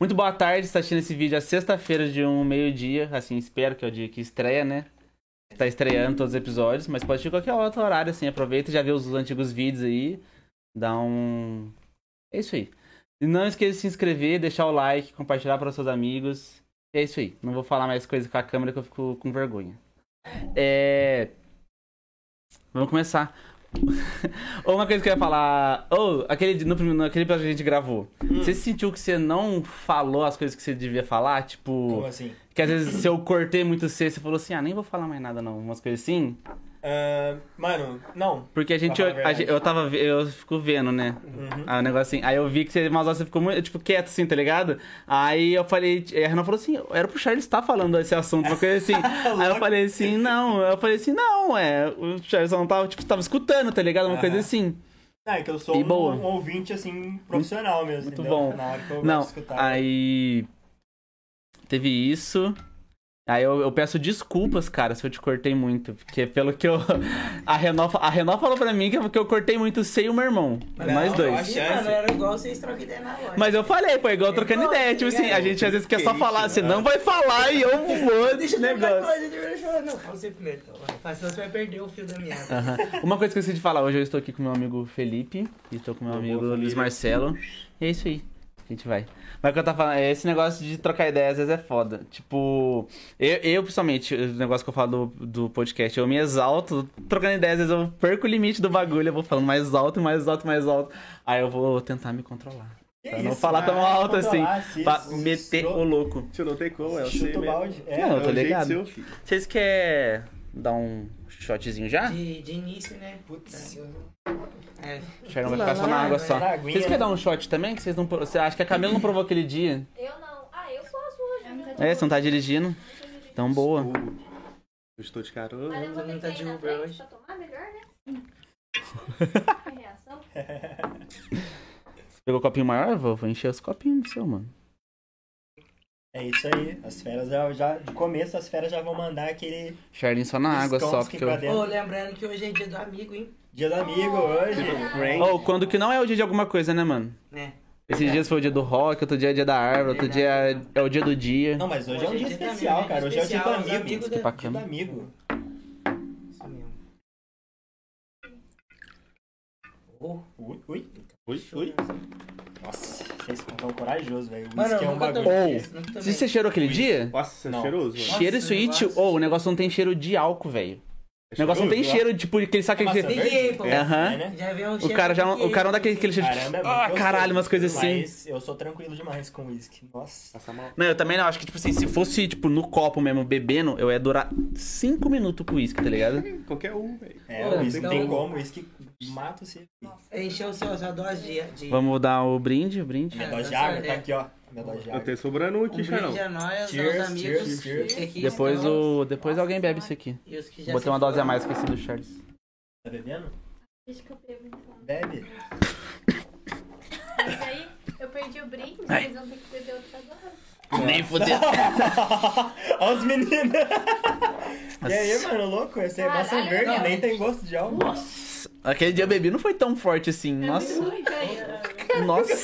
Muito boa tarde, você tá assistindo esse vídeo às sexta-feira de um meio-dia. Assim, espero que é o dia que estreia, né? Tá estreando todos os episódios, mas pode ser qualquer outro horário, assim. Aproveita e já vê os antigos vídeos aí. Dá um. É isso aí. E não esqueça de se inscrever, deixar o like, compartilhar para seus amigos. É isso aí. Não vou falar mais coisa com a câmera que eu fico com vergonha. É. Vamos começar. Ou uma coisa que eu ia falar. Ou aquele, no, primeiro- naquele episódio que a gente gravou. Você sentiu que você não falou as coisas que você devia falar? Tipo. Como assim? Que às vezes se eu cortei muito C, você falou assim, ah, nem vou falar mais nada não. Umas coisas assim. Ah, mano, não. Porque a gente. Eu, a gente- eu tava. Eu fico vendo, né? Uhum. Aí o negócio assim. Aí eu vi que você, mas você ficou muito, tipo, quieto assim, tá ligado? Aí eu falei. A Renan falou assim, era pro Charles estar falando esse assunto, uma coisa assim. aí eu falei assim, não. Eu falei assim, não, é. O Charles não tava, tipo, tava escutando, tá ligado? Uma coisa Aham. assim. Ah, é que eu sou um, um ouvinte, assim, profissional mesmo. Muito entendeu? bom. Na hora que eu Não, escutar. aí. Teve isso. Aí eu, eu peço desculpas, cara, se eu te cortei muito. Porque pelo que eu. A Renó, a Renó falou pra mim que eu, que eu cortei muito sei o meu irmão. Não, nós dois. Ih, mano, era igual vocês trocam ideia na loja. Mas eu falei, pô, igual trocando ideia. Tipo assim, a gente às vezes quer Que só isso, falar, você não vai falar e eu vou Deixa de eu negócio. coisa. Não, fala você primeiro, então. Senão você vai perder o fio da meada. Aham. Uma coisa que eu esqueci de falar, hoje eu estou aqui com meu amigo Felipe e estou com meu Boa amigo. Luiz Marcelo. E é isso aí. A gente vai. Mas o que eu tava falando, é esse negócio de trocar ideia às vezes é foda. Tipo, eu, eu principalmente, o negócio que eu falo do, do podcast, eu me exalto, trocando ideias, às vezes eu perco o limite do bagulho, eu vou falando mais alto, mais alto, mais alto. Aí eu vou tentar me controlar. Que Pra não isso, falar tão alto assim. se- Pra se- meter o louco. Tio, não tem como, é o Chuta o balde. É, Não, eu É tô ligado. seu. Vocês querem dar um shotzinho já? De, de início, né? Putz. É. O Chegão vai ficar só na água só. Vocês querem né? dar um shot também? Que vocês não. Você acha que a Camila não provou aquele dia? Eu não. Ah, eu posso hoje. né? É, você não tá dirigindo? Então boa. Eu estou de carona. Mas eu vou Não tá de Uber hoje. pra tomar melhor, né? Reação. Pegou o copinho maior? Vou, vou encher os copinhos do seu, mano. É isso aí. As feras já, já. De começo, as feras já vão mandar aquele Charlin só na água só, porque eu. Ô, lembrando que hoje é dia do amigo, hein? Dia do amigo hoje. Oh, quando que não é o dia de alguma coisa, né, mano? Né? Esses dias foi o dia do rock, outro dia é o dia da árvore, outro dia é- é o dia do dia. Não, mas hoje é um dia Hoje é dia especial, cara. Hoje é o dia do amigo. amigos Que bacana. Dia do amigo. Isso mesmo. Oh, Ui, ui. Ui, ui. Nossa, vocês estão corajosos, velho. O Mano, whisky é eu um nunca bagulho. tomei Ou, nunca tomei. Você cheirou aquele dia? Nossa, Não. cheiroso, mano. Nossa, Cheiro esse sweet. negócio- Ou o negócio não tem cheiro de álcool, velho. O negócio não tem cheiro, tipo, aquele É verde? Peguei, pô. É, Aham. né? Já veio O cheiro cara já não, o cara não dá aquele, aquele cheiro de. É Ah, caralho, umas coisas assim. Mas eu sou tranquilo demais com whisky. Nossa. Passa mal. Não, eu também não. Acho que, tipo assim, se fosse, tipo, no copo mesmo, bebendo, eu ia durar 5 minutos com uísque, tá ligado? Qualquer um, velho. É, o whisky então- tem como. O whisky mata você. Encheu o seu, sua dose de... Vamos dar o brinde, o brinde. É, dose de tá água tá é. aqui, ó. Dose de Eu água. tenho sobrando um Um aqui, brinde Charlão. a nós, Cheers, aos amigos. cheers, cheers. que aqui Depois estão, o. Depois alguém bebe isso aqui. E os que já Botei se uma dose a foram. mais que esse do Charles. Tá bebendo? Deixa que eu bebo então. Bebe. Mas aí, eu perdi o brinde, vocês vão ter que beber outra dose. Nem fudeu. Olha os meninos. E aí, mano, louco? Esse é Caralho, maçã verde, não. nem tem gosto de álcool. Nossa. Aquele dia eu bebi não foi tão forte assim. Nossa. Nossa.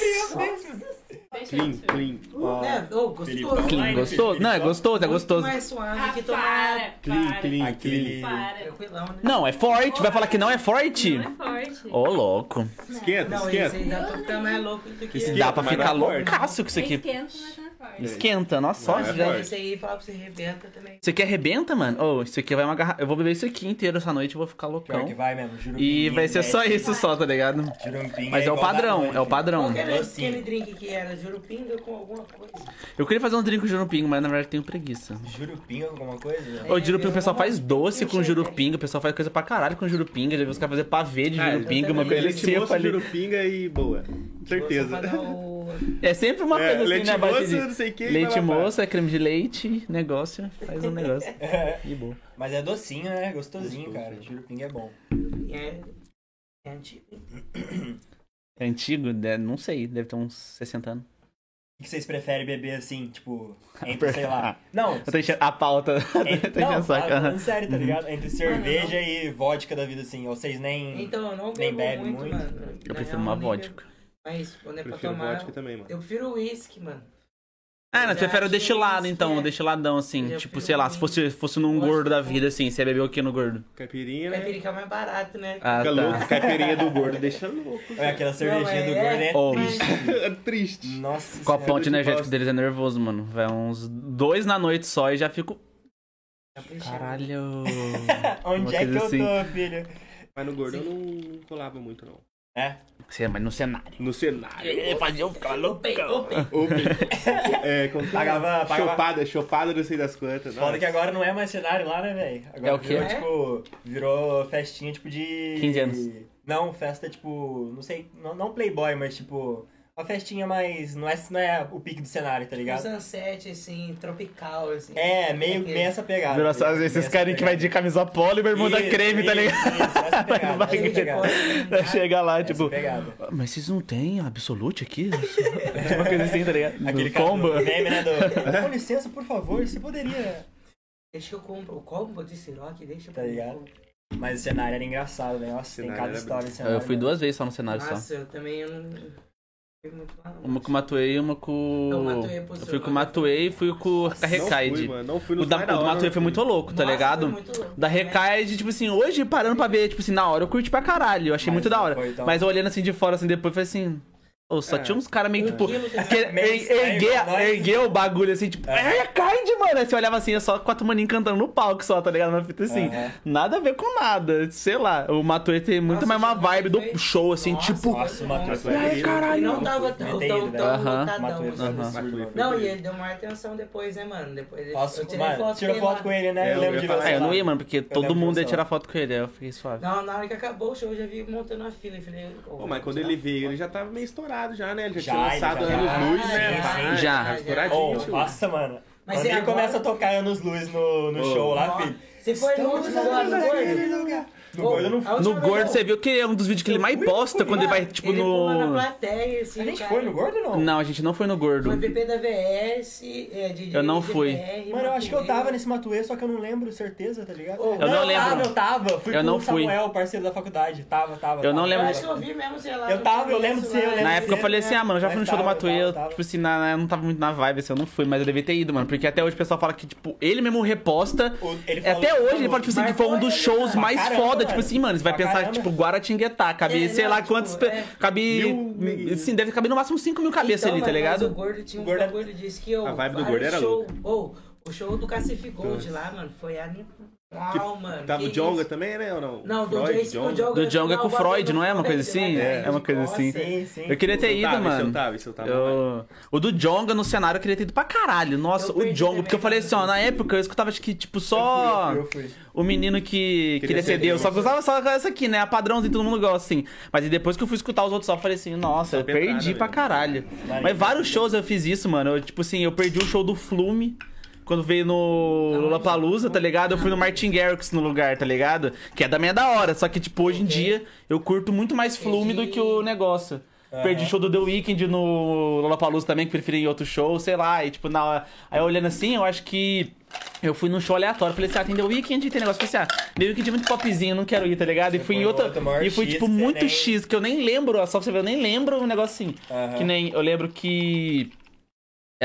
Clean, clean. Ó, Né? Ô, Felipe, gostoso. Clean, gostoso? Não, é gostoso, é gostoso. mais suave Ah, que para, tomar... Clean, para, clean. Tranquilão, né? Não, é forte. Vai falar que não é forte? Não é forte. Ô, louco. Esquenta, Não, esse esquenta. aí dá pra ficar mais louco do que... Esquenta, Dá pra ficar não é loucaço com isso aqui. Esquenta, mas não é forte. Esquenta, nossa, só é forte. Esse aí, falar pra você, rebenta também. Isso aqui arrebenta, mano? Ô, isso aqui vai uma garrafa. Eu vou beber isso aqui inteiro essa noite e vou ficar Pior loucão. que vai mesmo, juro. E vai ser só isso só, tá ligado? Jurupim Mas é o igual da padrão, noite. é o padrão. Qual que era aquele drink que era? Jurupinga com alguma coisa? Eu queria fazer um drink com jurupingo, mas na verdade tenho preguiça. Jurupim alguma coisa? Ô, jurupingo, o pessoal faz doce com Enxerga. jurupingo, o pessoal faz coisa pra caralho com jurupinga. Já vi os caras fazer pavê de Ah, jurupinga, uma coisa seca moça, ali. jurupinga e boa. Certeza. O- É sempre uma É, coisa assim, leite né? De sei o que. Leite moça, é creme de leite, negócio, faz um negócio. E boa. Mas é docinho, né? Gostosinho, Gostoso. cara. Jurupim é bom. É, é antigo. É antigo? né? Não sei, deve ter uns 60 anos. O que vocês preferem beber assim, tipo, entre, sei lá. Não, Eu tô enchendo a pauta. entre, tô não, falando sério, tá ligado? Uhum. Entre cerveja e vodka da vida, assim. Ou vocês nem. Então, eu não Nem muito, muito? mano. Eu prefiro uma vodka. bebo. Mas quando é pra Prefiro tomar, vodka também, mano. eu prefiro uísque, mano. Ah, não, Eu você prefere o destilado, então, é. o destiladão, assim. Eu já Tipo, sei lá, se fosse, fosse num Gosto gordo da vida, assim, você bebeu o que no gordo? Caipirinha, né? Caipirinha é mais barato, né? Ah, Fica tá. louco. Caipirinha do gordo deixa louco. Olha, aquela cervejinha Não, do é- gordo é Oh. triste. É triste. Nossa Com a senhora. ponte de energética bosta. deles é nervoso, mano. Vai uns dois na noite só e já fico. Caralho. Onde Uma é que coisa eu assim. tô, filho? Mas no gordo eu não, não colava muito, não. É. Mas no cenário. No cenário. Fazia eu ficar. Open. É? Pagava- pagava- Chopada, chopada, não sei das quantas. Foda Nossa. que agora não é mais cenário lá, né, velho? Agora É o quê? Virou, É? tipo, virou festinha, tipo, de... 15 anos. Não, festa, tipo, não sei, não, não playboy, mas, tipo, uma festinha mais... Não é, não é o pique do cenário, tá Um ligado? sunset, assim, tropical, assim. É, meio, meio essa pegada. Virou tá esses Meio essa carinha que vai de camisa polo e bermuda Isso, creme, tá isso, ligado? Isso, essa pegada, Vai essa pegada. Vai chegar lá, Essa tipo. pegada. "Ah, Mas vocês não têm Absolute aqui? tipo uma coisa assim, tá ligado? Aquele Do combo. do meme, né, do... Com licença, por favor, você poderia... Deixa que eu compro o combo de Ciroc, deixa eu Tá comprar. ligado? Mas o cenário era engraçado, né? Nossa, tem cada história bem- de cenário. Eu fui né? duas vezes só no cenário só. Nossa, eu também eu não Uma com o Matuei e uma com. Eu Matuei pro Eu fui com o. Matuei e fui com o da Não fui, Recaide. mano. Não fui O da, o do Matuei foi muito louco, tá Nossa, ligado? foi muito louco. Da Recaide, tipo assim, hoje parando pra ver, tipo assim, na hora eu curti pra caralho. Eu achei Mas muito da não hora. foi Mas olhando assim de fora, assim, depois, falei assim. Ô, só É. tinha uns caras meio, tipo. que- er- erguer, erguer o bagulho assim, tipo, Aham. é Recaide, mano. Aí você olhava assim, é só quatro maninhos cantando no palco só, tá ligado? Uma fita assim. Nada a ver com nada. Sei lá. O Matuei tem muito Nossa, mais uma vibe do show, assim, Nossa, tipo. Nossa, o foi Ai, caralho. Não tava tão, tão, ele, tão. Não, e ele deu uma atenção depois, né, mano? Depois ele, Nossa, eu tirei mano, foto tirou com foto ele com ele, né? É, Eu lembro de você É, eu não ia, mano, porque todo mundo ia tirar foto com ele. aí Eu fiquei suave. Não, na hora que acabou o show, eu já vi montando a fila. Falei, ô, Pô, mas quando ele veio, ele já tava meio estourado já, né? Ele já, Já, tinha lançado já- anos Ah, luz, né? já, Pá, já. tava estouradinho, Oh, nossa, mano. Mas Quando ele agora? começa a tocar anos luz no, no Oh. show lá, filho. Você foi agora naquele No gordo eu não No gordo, eu- você viu que é um dos vídeos que ele mais posta quando ele vai, tipo, ele pula na no. plateia, assim, A gente cara. foi no gordo ou não? Não, a gente não foi no gordo. Foi PP da VS, é, DJ Eu não fui. Mano, eu acho que eu tava nesse Matuê, só que eu não lembro certeza, tá ligado? Ô, Eu não lembro. tava, eu tava. Fui Eu com não o fui. Samuel, parceiro da faculdade. Tava, tava. Eu não tava, lembro. Eu tava. acho que eu vi mesmo, sei lá. Eu no tava, eu lembro de você, eu lembro Na de época eu falei assim, né? ah, mano, eu já fui no show do Matuê, eu, tipo assim, eu não tava muito na vibe, assim, eu não fui, mas eu devia ter ido, mano. Porque até hoje o pessoal fala que, tipo, ele mesmo reposta. Falou- Até hoje ele fala, tipo assim, que foi um dos ele, shows mais foda, tipo mano. assim, mano, você vai Pra pensar, caramba. tipo, Guaratinguetá, cabe, É, sei não, lá tipo, quantos. é. Cabe. Mil. Sim, deve caber no máximo 5 mil cabeças Então, ali, tá mano, ligado? O gordo tinha um gordo bagulho, disse que eu. A vibe do gordo era show, louca. Ô, o show do Cacife Gold lá, mano, foi animal, mano. Tava que o Jonga isso. também, né? Ou não? Não, do Freud, Jace com o Djonga. Jonga. Do Djonga com o Freud, não é uma coisa assim? né, É uma coisa assim. Sim, sim. Eu queria ter eu ido, tava, mano. eu tava, eu tava. Eu- O do Jonga no cenário eu queria ter ido pra caralho. Nossa, Eu o Jonga, porque eu falei assim, ó, na época eu escutava acho que, tipo, só. Eu fui, eu fui. O menino que queria, Queria ser Deus, só Deus. gostava só essa aqui, né? A padrãozinho, todo mundo gosta, assim. Mas depois que eu fui escutar os outros só, eu falei assim, nossa, eu perdi pra caralho. Mas vários shows eu fiz isso, mano. Eu, tipo assim, eu perdi o show do Flume. Quando veio no Lollapalooza, tá ligado? Eu fui no Martin Garrix no lugar, tá ligado? Que é também é da hora, só que, tipo, hoje em dia eu curto muito mais Flume do que o negócio. Perdi show do The Weeknd no Lollapalooza também, que preferi em outro show, sei lá. E, tipo, na. Aí olhando assim, eu acho que... Eu fui num show aleatório, falei assim, ah, tem The Weeknd, tem negócio. Falei assim, ah, The Weeknd é muito popzinho, não quero ir, tá ligado? E fui em outra... E fui, tipo, muito nem- X, que eu nem lembro, só pra você ver, eu nem lembro um negócio assim. Que nem... Eu lembro que...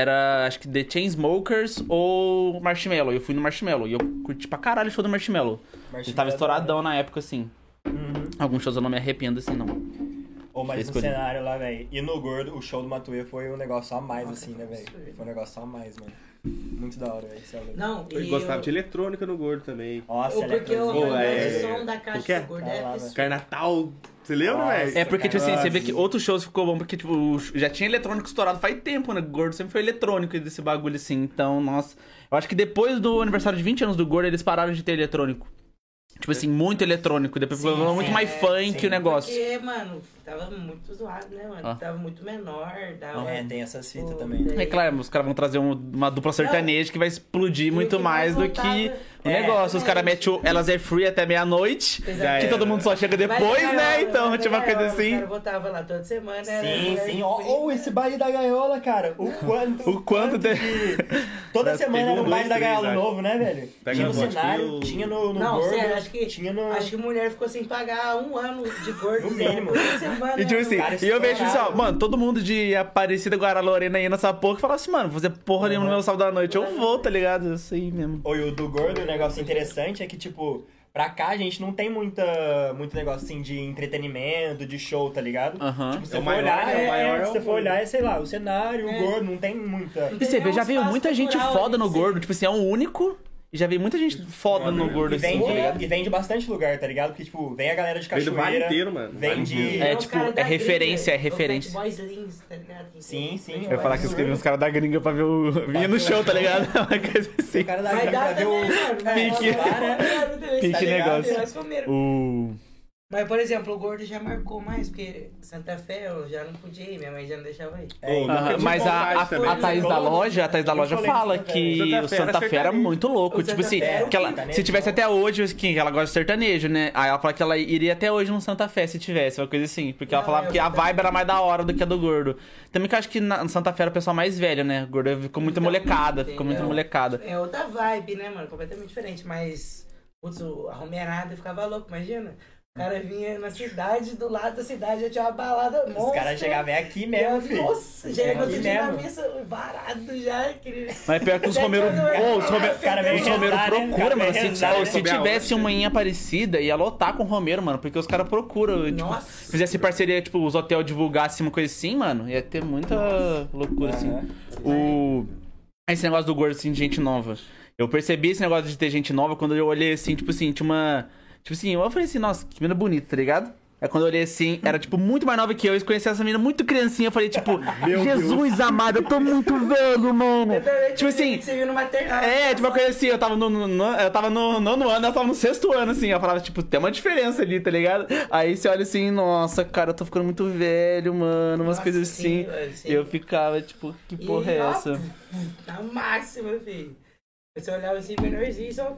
Era, acho que The Chainsmokers ou Marshmello. Eu fui no Marshmello e eu curti pra caralho o show do Marshmello. Ele tava estouradão na época, assim. Uhum. Alguns shows eu não me arrependo, assim, não. Ô, mas no Escolhi. cenário lá, velho. E no gordo, o show do Matuê foi um negócio a mais, assim, né, velho? Foi um negócio a mais, mano. Muito da hora, velho. É. Não, Eu e gostava eu- de eletrônica no gordo também. Nossa, eu- Porque é- de som da caixa o do gordo é. Carnatal. Você lembra, velho? É porque, tipo assim, você vê que outros shows ficou bom, porque, tipo, já tinha eletrônico estourado faz tempo, né? O Gordo sempre foi eletrônico desse bagulho, assim. Então, nossa. Eu acho que depois do aniversário de 20 anos do Gordo, eles pararam de ter eletrônico. Tipo assim, muito eletrônico. Depois Sim, ficou muito sim, mais é, funk sim. o negócio. Porque, mano, tava muito zoado, né, mano? Ah. Tava muito menor, tava... É, tem essas fitas Pô, também. daí- É claro, os caras vão trazer um- uma dupla sertaneja que vai explodir E o muito mais do que o É, negócio. Os caras metem o Elas é Free até meia-noite, que todo mundo só chega depois, Mas, né? Então, tinha uma cara, coisa assim. caras botavam lá toda semana. Sim, sim. free, Ó, né? esse baile da gaiola, cara. O quanto. O quanto de... Toda semana era um baile da gaiola acho. novo, né, velho? Tinha no cenário, que o- tinha no, no Não, gordo, sério, acho que, tinha no... acho que mulher ficou sem pagar um ano de gordo. No mínimo. E tipo assim, e eu vejo assim, ó, mano, todo mundo de Aparecida Guaralorena aí nessa porra que fala assim, mano, vou fazer porra nenhuma no meu sábado da noite, eu vou, tá ligado? Isso aí mesmo. Oi, o do gordo, o negócio interessante é que, tipo, pra cá a gente não tem muita, muito negócio assim de entretenimento, de show, tá ligado? Aham. Tipo, se É você for maior, olhar, né? O é, maior é, é se você for gordo. olhar, é, sei lá, o cenário, É. o gordo, não tem muita. E você vê, já veio muita gente foda no assim. gordo, tipo assim, é um único, e já veio muita gente foda no gordo E assim, vem, tá ligado? de, e vem de bastante lugar, tá ligado? Porque, tipo, vem a galera de Vem do cachoeira. vale inteiro, mano. Vem Vale de- inteiro. É, tipo, é referência, é referência. o Fat Boys Lins, tá ligado? Sim, sim. Eu ia falar que teve uns caras da gringa pra ver o. Vinha no show, tá ligado? Uma coisa assim. O cara da gringa pra ver também, o... mano. Pique. lá, né? Pique Tá negócio. O. Mas, por exemplo, o gordo já marcou mais, porque Santa Fé eu já não podia ir, minha mãe já não deixava ir. É, então, Aham, Tem mas a, a, também. a Thaís da loja, a Thaís da loja fala que Santa o era Santa Fé era sertanejo. muito louco. O Tipo assim, era que ela, sertanejo, se tivesse até hoje, que ela gosta de sertanejo, né? Aí ela fala que ela iria até hoje no Santa Fé se tivesse, uma coisa assim. Porque ela Não, falava eu que a vibe era mais da hora do que a do gordo. Também que eu acho que na, no Santa Fé era o pessoal mais velho, né? O gordo ficou muito Então, molecada, ficou muito molecada. É outra vibe, né, mano? Completamente diferente, mas. Putz, a Romerada ficava louco, imagina. O cara vinha na cidade, do lado da cidade já tinha uma balada Os monstra. caras chegavam é aqui mesmo, eu, filho. Nossa, já É era outro aqui dia na mesmo. missa, varado já. Aquele... Mas pior que os Romero. os Romero, Os cara vem os Romero rezar, né? Os procura, cara mano. Se, rezar, né? se tivesse uma em Aparecida, ia lotar com o Romero, mano. Porque os caras procuram. Tipo, Nossa. fizesse parceria, tipo, os hotéis divulgassem uma coisa assim, mano, ia ter muita loucura, assim. Aham. O. Esse negócio do gordo, assim, de gente nova. Eu percebi esse negócio de ter gente nova quando eu olhei assim, tipo assim, tinha uma. Tipo assim, eu falei assim, nossa, que menina bonita, tá ligado? É quando eu olhei assim, era tipo muito mais nova que eu, e conheci essa menina muito criancinha, eu falei, tipo, Jesus amado, eu tô muito velho, mano. Tipo assim, Você viu no maternal. é, tipo uma coisa assim, eu tava no, no- no- eu tava no nono ano, ela tava no sexto ano, assim. Eu falava, tipo, tem uma diferença ali, tá ligado? Aí você olha assim, nossa, cara, eu tô ficando muito velho, mano, umas Nossa, coisas sim, assim. mano, sim. E eu ficava, tipo, que E, porra é ó, essa? Na máxima, filho. Você olhava assim, menorzinho, só.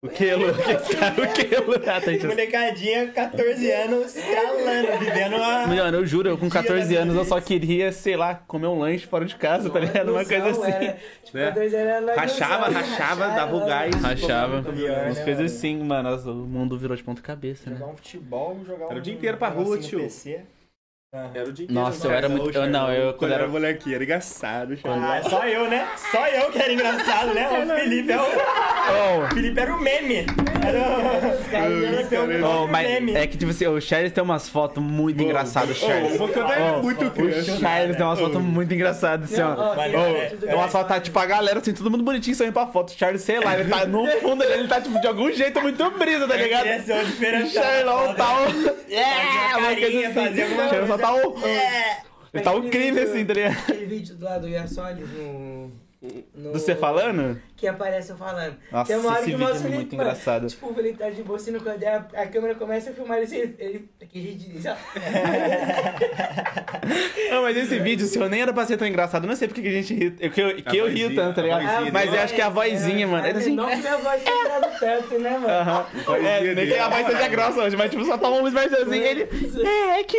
O que, Lu? O que? Ah, tá, então. Molecadinha, 14 anos, estralando, vivendo uma... Mano, eu juro, eu com Dia 14 da anos eu só queria, sei lá, comer um lanche fora de casa, tá ligado? Uma coisa assim. Era, tipo, Né? 14 era Rachava, ilusão, rachava, dava o gás. Rachava. Pior, né, Umas coisas assim, mano. O mundo virou de ponta cabeça, né? Jogar um futebol, jogar um... Era o dia inteiro pra rua, tio. PC. Era o. Nossa, eu era muito. Eu, não, eu quando Quando era molequinho, era engraçado, Charles. Ah, é só eu, né? Só eu que era engraçado, né? O Felipe é o... Oh, O Felipe era o meme. Era o... Felipe é o oh, meme. é que, tipo assim, o Charles tem umas fotos muito engraçadas, Ô, Charles. O criança. Charles tem umas fotos muito engraçadas, assim, ó. É, é é uma foto, tá, tipo, a galera, assim, todo mundo bonitinho sorrindo pra foto. O Charles, sei lá, ele tá no fundo dele, ele tá, tipo, de algum jeito muito brisa, tá ligado? Queria ser o tá o... Fazia É, uma coisa assim. Tá o... É. Ele tá crime, assim, tá ligado? Aquele vídeo do lado do Iasoles no. No Do você falando? Que aparece eu falando. Nossa, Tem uma hora esse que vídeo mostra é muito mano, engraçado. Tipo, o Felipe tá de bolsinho quando a, a câmera começa a filmar ele, assim, ele. Que gente ó. Não, mas esse vídeo, se eu nem era pra ser tão engraçado, não sei porque que a gente ri, que eu, que eu rio tanto, tá ligado? vozinha Mas eu acho que é a vozinha, mano. Ele assim, Não que minha voz tenha entrado tanto, né, mano? Aham. É, nem que a voz seja grossa hoje, mas tipo, só toma um mais assim, ele. É, que.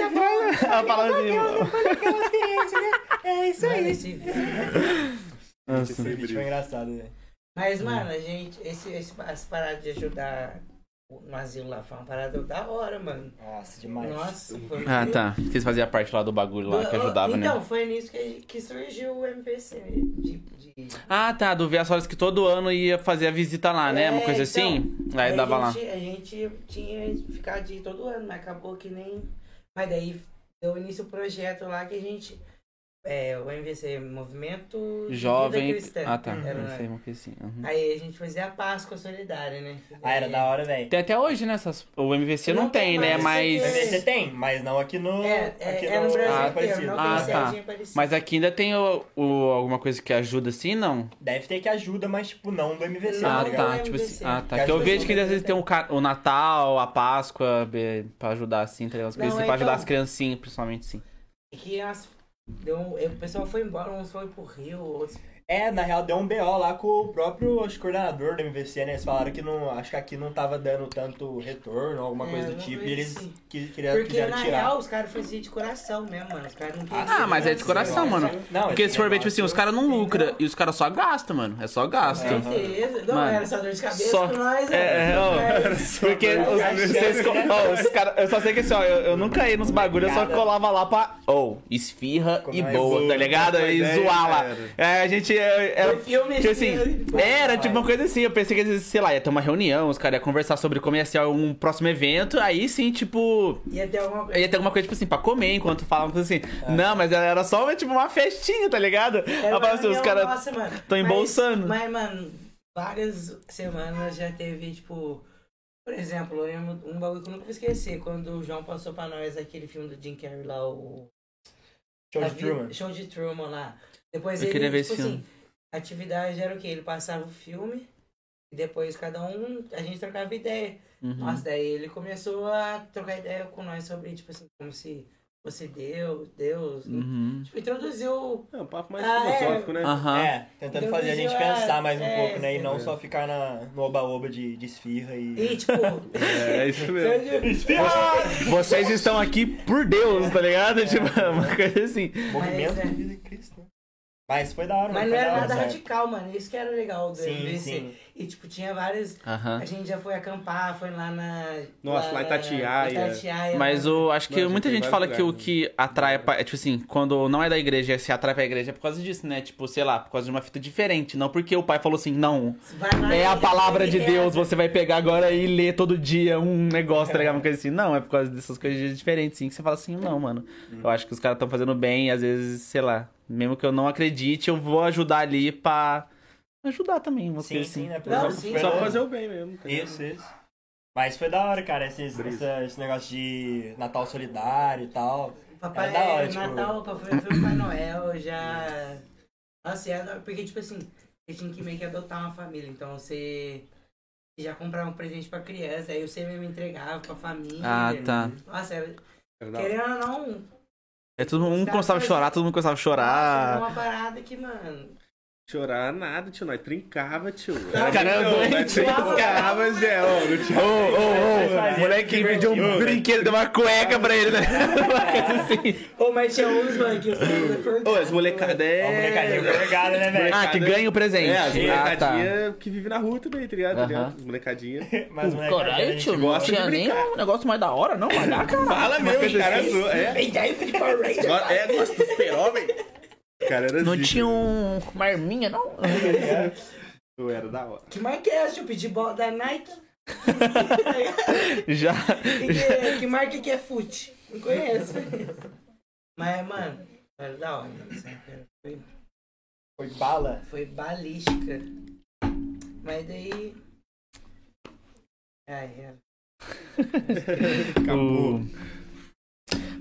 Ela fala assim. É isso Mano, aí. esse vídeo. Nossa. Esse vídeo foi engraçado, velho. Mas, mano, a gente, esse, esse, as paradas de ajudar no asilo lá foi uma parada da hora, mano. Nossa, demais. Nossa, foi Ah, tá. Vocês faziam parte lá do bagulho lá que ajudava, então, né? foi nisso que, que surgiu o MPC. De, de... Ah, tá. Do Ver Horas que todo ano ia fazer a visita lá, né? Uma É, coisa então, assim. Aí dava a lá. gente, A gente tinha ficado de ir todo ano, mas acabou que nem. Mas daí deu início o projeto lá que a gente. É, o MVC Movimento Jovem. Cristã. Ah, tá. Era, Não sei, uma coisa assim. uhum. Aí a gente fazia a Páscoa Solidária, né? Ah, era da hora, velho. Tem até hoje, né? essas- O MVC não, Não tem, tem né? Mas. porque- Você tem, mas não aqui no. É, é, aqui é no Brasil Ah, inteiro, Aparecido. não Ah, tem tá. Mas aqui ainda tem o, o- alguma coisa que ajuda assim, não? Deve ter que ajuda, mas tipo, não do MVC, Não, ah, tá tá. é Tipo assim. MVC. Ah, tá. Que Que eu vejo que às vezes tem o, ca- o Natal, a Páscoa, pra ajudar assim, tá ligado? As Não, coisas assim, é pra ajudar então- as criancinhas, principalmente, sim. que as, deu, o pessoal foi embora, uns foi pro Rio, outros É, na real deu um BO lá com o próprio acho, coordenador do MVC, né? Eles falaram que não. Acho que aqui não tava dando tanto retorno, alguma É, coisa do tipo, e eles assim. que, queriam, Porque quiseram na tirar. real os caras faziam de coração mesmo, mano. Os caras não queriam. Ah, mas é de coração, mano. Não, Porque se for ver, tipo assim, os caras não lucram e os caras só gastam, mano. É só gasto. Com certeza. Não, Mano, era só dor de cabeça só- com nós, É, é, ó, É. Porque os, vocês, co- ó, os cara, eu só sei que assim, ó, eu, eu nunca ia nos bagulhos, eu só colava lá pra, ou, esfirra e nós. boa, tá ligado? E zoar lá. É, a gente é, era, filme, tipo assim, assim, era tipo uma coisa assim, eu pensei que, sei lá, ia ter uma reunião, os caras iam conversar sobre como ia ser um próximo evento, aí sim, tipo, Ia ter alguma coisa. ia ter alguma coisa, tipo assim, pra comer enquanto falavam assim. Não, mas era só, tipo, uma festinha, tá ligado? Era falava assim, uma os caras nossa, mano. tão Mas- embolsando. Mas, mano, várias semanas já teve, tipo. Por exemplo, eu lembro um bagulho que eu nunca vou esquecer. Quando o João passou pra nós aquele filme do Jim Carrey lá, o. Show de Truman. Show de Truman lá. Depois Eu ele, queria ver tipo esse filme. assim, a atividade era o quê? Ele passava o filme e depois cada um, a gente trocava ideia. Uhum. Nossa, daí ele começou a trocar ideia com nós sobre, tipo assim, como se fosse Deus, Deus. Uhum. Tipo, introduziu. É um papo mais Ah, é. filosófico, né? Aham. É, tentando fazer a gente é- pensar mais um é, pouco, né? E não só ficar na, no oba-oba de, de esfirra e. E, tipo. É, isso mesmo. Esfirra! Vocês estão aqui por Deus, tá ligado? Tipo, uma coisa assim. Movimento Mas, é. de vida em Cristo. né? Mas foi da hora, Mas não foi era da hora, nada radical, mano. Isso que era legal do Sim, MVC. sim. E, tipo, tinha várias. Aham. A gente já foi acampar, foi lá na. Nossa, lá em Itatiaia. Itatiaia, Mas lá. o, acho que Não, muita gente vários fala que o lugares, que atrai, pra- é tipo assim, quando não é da igreja, se atrai pra igreja é por causa disso, né? Tipo, sei lá, por causa de uma fita diferente. Não porque o pai falou assim, não, lá é a palavra de Deus, você vai pegar agora e ler todo dia um negócio, tá ligado? Uma coisa assim. Não, é por causa dessas coisas diferentes, sim, que você fala assim, não, mano. Eu acho que os caras estão fazendo bem, e às vezes, sei lá, mesmo que eu não acredite, eu vou ajudar ali pra ajudar também, uma Sim, coisa sim, assim. né? Não, sim, Só fazer o bem mesmo. tá? Isso, isso. Mas foi da hora, cara, esses, Brisa. essa- esse negócio de Natal solidário e tal. Papai Era da hora, é, tipo- Natal, papai foi o Pai Noel, já. Nossa, é, da- porque, tipo assim, você tinha que meio que adotar uma família. Então você já comprava um presente pra criança, aí você mesmo entregava pra família. Ah, tá. Nossa, da hora. querendo ou não, É todo mundo, um de chorar, todo mundo gostava de nossa, era chorar. uma parada que, mano. Chorar nada, tio. Nós trincava, tio. Cara, é doente. Nós trincava, Zé. Ó. Ô, ô, ô, moleque pediu um brinquedo, deu uma cueca pra ele, né? Assim. Ô, mas tinha uns, mano, que os caras Ô, as molecadas Ó, é... molecadinha vergada, né, velho? Ah, que ganha o presente. É, as Ah, tá. molecadinhas que vivem na rua também, tá ligado? Aham. ligado? As molecadinhas. Mas, moleque, a Caralho, tio, não de tinha nem um negócio mais da hora, não? Mas dá, cara. Fala mesmo, os caras zoam. É, é, gosta do super-homem. Cara, era Não zica, tinha né? um... uma arminha, não? Eu era da hora. Que marca é essa? Eu pedi bola da Nike. Já. que, que, que marca que é fute? Não conheço. Mas, mano, era da hora. Foi, Foi bala. foi balística. Mas daí. Ai, é. Acabou.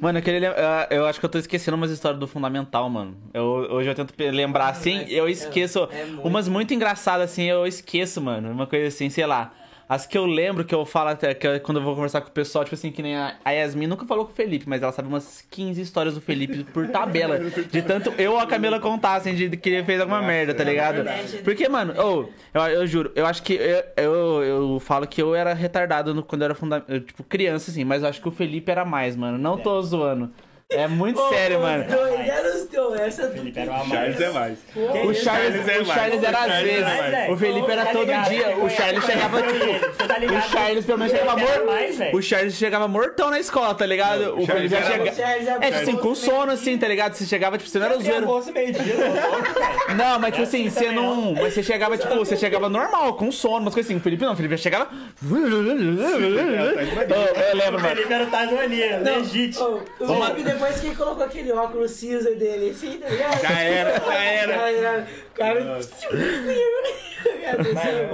Mano, eu, queria, lem- eu- acho que eu tô esquecendo umas histórias do Fundamental, mano. Eu, hoje eu tento lembrar assim, Mas eu é- esqueço. é muito- Umas muito engraçadas assim, eu esqueço, mano. Uma coisa assim, sei lá. As que eu lembro, que eu falo até que eu- quando eu vou conversar com o pessoal, tipo assim, que nem a, a Yasmin nunca falou com o Felipe, mas ela sabe umas 15 histórias do Felipe por tabela. De tanto eu ou a Camila contassem de que ele fez alguma Nossa, merda, tá é ligado? verdade. Porque, mano, ô, eu, eu juro, eu acho que eu, eu, eu falo que eu era retardado no- quando eu era funda tipo, criança, assim, mas eu acho que o Felipe era mais, mano. Não tô zoando. É muito sério, os mano. Dois, eram os dois. Essa do Felipe era uma Charles é mais. O Charles, é o Charles era às é vezes. mais. O Felipe era Tá todo ligado, dia. O Charles chegava, tipo. Tá? O Charles pelo menos chegava morto. mais, velho. O Charles chegava mortão na escola, tá ligado? Não, o O Felipe chegava. É, tipo assim, com sono assim, tá ligado? Você chegava, tipo, você não era a zoeiro. Não, mas tipo assim, assim você não. Mas você chegava, tipo, você chegava normal, com sono, umas coisas assim. O Felipe não, o Felipe já chegava. Eu lembro, O mano. Felipe era o Tasmania, legítimo. Depois que ele colocou aquele óculos cinza dele assim, tá ligado? Já era, já era. Já era. O cara.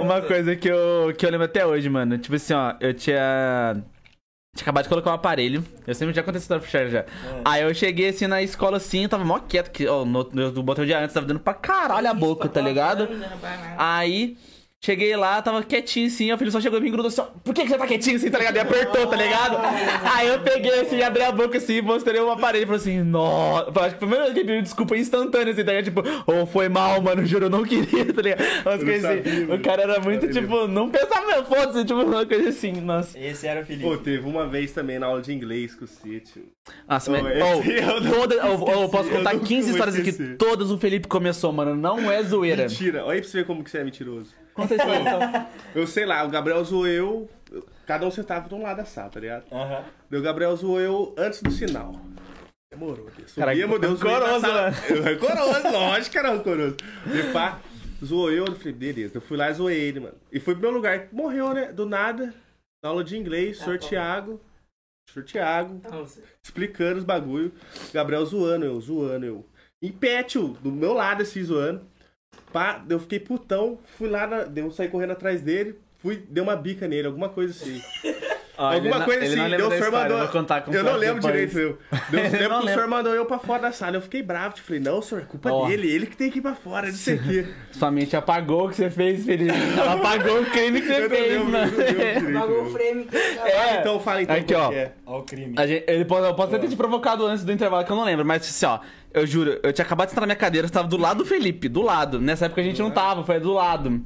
Uma coisa que eu, que eu lembro até hoje, mano. Tipo assim, ó, eu tinha. Tinha acabado de colocar um aparelho. Eu sempre já aconteceu isso pro Charles já. Aí eu cheguei assim na escola assim, eu tava mó quieto, que, ó, no, no, no botão de antes tava dando pra caralho a boca, tá ligado? Aí Cheguei lá, tava quietinho assim, o Felipe só chegou e me grudou assim, ó, por que, que você tá quietinho assim, tá ligado? E apertou, tá ligado? Aí eu peguei assim, abri a boca assim, mostrei o aparelho e falei assim, nossa. Acho que foi a primeira vez que ele pediu desculpa instantânea, assim, tá ligado? Tipo, ô, foi mal, mano, juro, eu não queria, tá ligado? Umas Eu coisas assim. sabia, O cara era muito, tipo, não pensava, meu, foda-se, tipo, uma coisa assim, nossa. Esse era o Felipe. Pô, teve uma vez também na aula de inglês com o City. Nossa, mas. esse Oh, eu não toda, oh, oh, eu posso contar eu nunca 15 vou histórias aqui. Todas o Felipe começou, mano. Não é zoeira. Mentira, olha aí pra você ver como que você é mentiroso. Conta isso aí, então. Eu sei lá, o Gabriel zoou eu, eu- cada um sentava de um lado da sala, tá ligado? Aham. Daí o Gabriel zoou eu antes do sinal. Demorou, Deus. Caraca, meu Deus, rancoroso, sala. né? Eu, Rancoroso, lógico que era rancoroso. E pá, zoou eu, eu falei, beleza. Eu fui lá e zoei ele, mano. E fui pro meu lugar, morreu, né? Do nada, na aula de inglês, Sr. Tiago. Tiago, Então, você- explicando os bagulho. Gabriel zoando, eu, zoando, eu. Em pé, tio, do meu lado, assim, zoando. Pá, eu fiquei putão, fui lá, na, deu saí correndo atrás dele, fui, dei uma bica nele, alguma coisa assim. Ó, alguma ele não- coisa ele assim, não lembra deu o senhor mandou. eu não lembro depois. direito, eu. Deu Ele tempo não que o senhor mandou eu pra fora da sala. Eu fiquei bravo, tipo, falei, não, senhor, é culpa Ó. dele, ele que tem que ir pra fora, não sei o quê. Sua mente apagou o que você fez, Felipe. Ela apagou o crime que você Eu não fez, lembro, mano. eu não lembro direito, Pagou o não. frame. que- É. Então fala então Aqui, ó. que é. Ó o crime. A gente- ele pode, eu posso até ter te provocado antes do intervalo, que eu não lembro, mas assim, ó, eu juro, eu tinha acabado de sentar na minha cadeira, eu tava do lado do Felipe, do lado. Nessa época a gente não tava, foi do lado.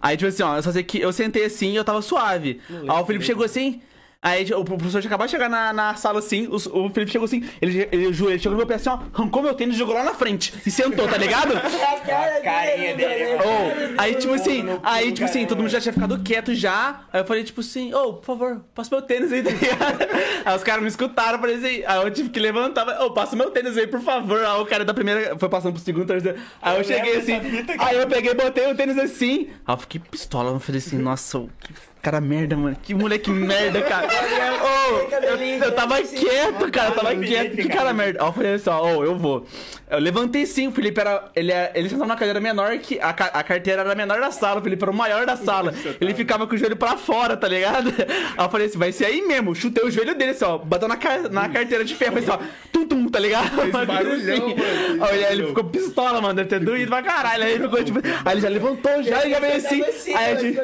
Aí, tipo assim, ó, eu só sei que eu sentei assim e eu tava suave. Aí o Felipe chegou assim. Aí o professor tinha acabado de chegar na, na sala assim, o, o Felipe chegou assim, ele, ele, juro, ele chegou no meu pé assim, ó, arrancou meu tênis e jogou lá na frente. E sentou, tá ligado? A cara Carinha dele. Oh, aí, tipo assim, aí, tipo assim, todo mundo já tinha ficado quieto já. Aí eu falei, tipo assim, ô, por favor, passa meu tênis aí, tá ligado? Aí os caras me escutaram, falei assim, aí eu tive que levantar, ô, passa meu tênis aí, por favor. Aí o cara da primeira foi passando pro segundo, terceiro. Aí eu, Eu cheguei assim, aí eu peguei, botei o tênis assim. Aí eu fiquei pistola, eu falei assim, nossa, que cara merda, mano. Que moleque merda, cara. Ô, eu, eu tava quieto, cara, eu tava quieto, que cara merda. Aí eu falei assim, ó, ô, eu vou. Eu levantei sim, o Felipe era. Ele, é- ele sentava na cadeira menor que. A, a carteira era menor da sala, o Felipe era o maior da sala. Ele ficava com o joelho pra fora, tá ligado? Aí eu falei assim, vai ser aí mesmo. Chutei o joelho dele, assim, ó, bateu na, car- na carteira de ferro, assim, ó, tum tum, tá ligado? Uma coisa barulhão, mano, fez Aí ele ficou pistola, mano, deve ter doído pra caralho. Aí ele ficou, tipo. Aí ele já levantou já já veio assim. Aí a gente.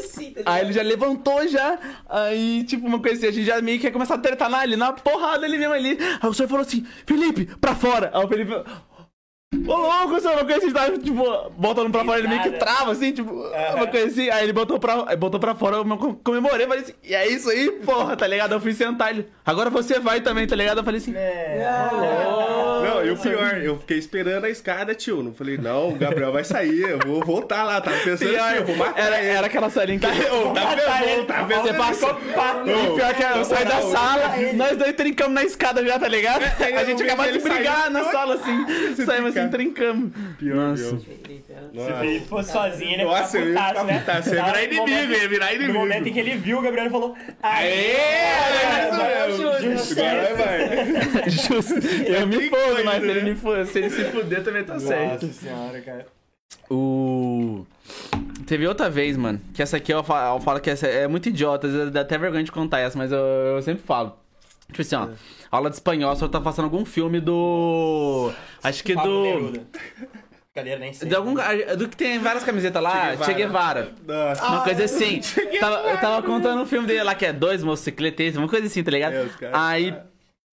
Assim, tá Aí ele já levantou já, aí, tipo, uma coisa assim, a gente já meio que ia começar a tretar na, ali, na porrada ali mesmo ali. Aí o senhor falou assim, Felipe, pra fora. Aí o Felipe, ô louco, senhor, uma coisa assim, tava, tipo, botando pra fora, ele meio que trava, assim, tipo, uma coisa assim. Aí ele botou pra, botou pra fora, eu com- comemorei, falei assim, e é isso aí, porra, tá ligado? Eu fui sentar ele, agora você vai também, tá ligado? Eu falei assim, É. Não, e o pior, eu fiquei esperando a escada, tio. Não falei, não, o Gabriel vai sair, eu vou voltar lá. Tava pensando assim, eu vou matar era, ele. era aquela salinha que... Tá vendo? Tá vendo? Você passou pá, e pior que eu saí da sala, nós dois trincamos na escada já, tá ligado? É, A gente que de ele brigar saiu, na foi. sala assim. Saímos assim, trincamos. Pior. Se Felipe fosse sozinho, ele Nossa, ia ficar putaço, né? putaço, ia virar inimigo, ia virar inimigo. No momento em que ele viu, o Gabriel falou: Aê! É, Justo. Agora vai. Justo. Eu me Trincou fodo, mas se ele, né? for, se ele se fuder também tá certo. Nossa senhora, cara. O. Teve outra vez, mano, que essa aqui eu falo, eu falo que essa é muito idiota, às vezes dá até vergonha de contar essa, mas eu, eu sempre falo. Tipo assim, ó, aula de espanhol, só tá passando algum filme do. Acho que Pablo do. Neruda. Nem sei. De algum, do que tem várias camisetas lá, Che Guevara. Nossa. Uma coisa assim. Tava, eu tava contando um filme dele lá que é dois motocicletas, uma coisa assim, tá ligado? É, os caras- Aí.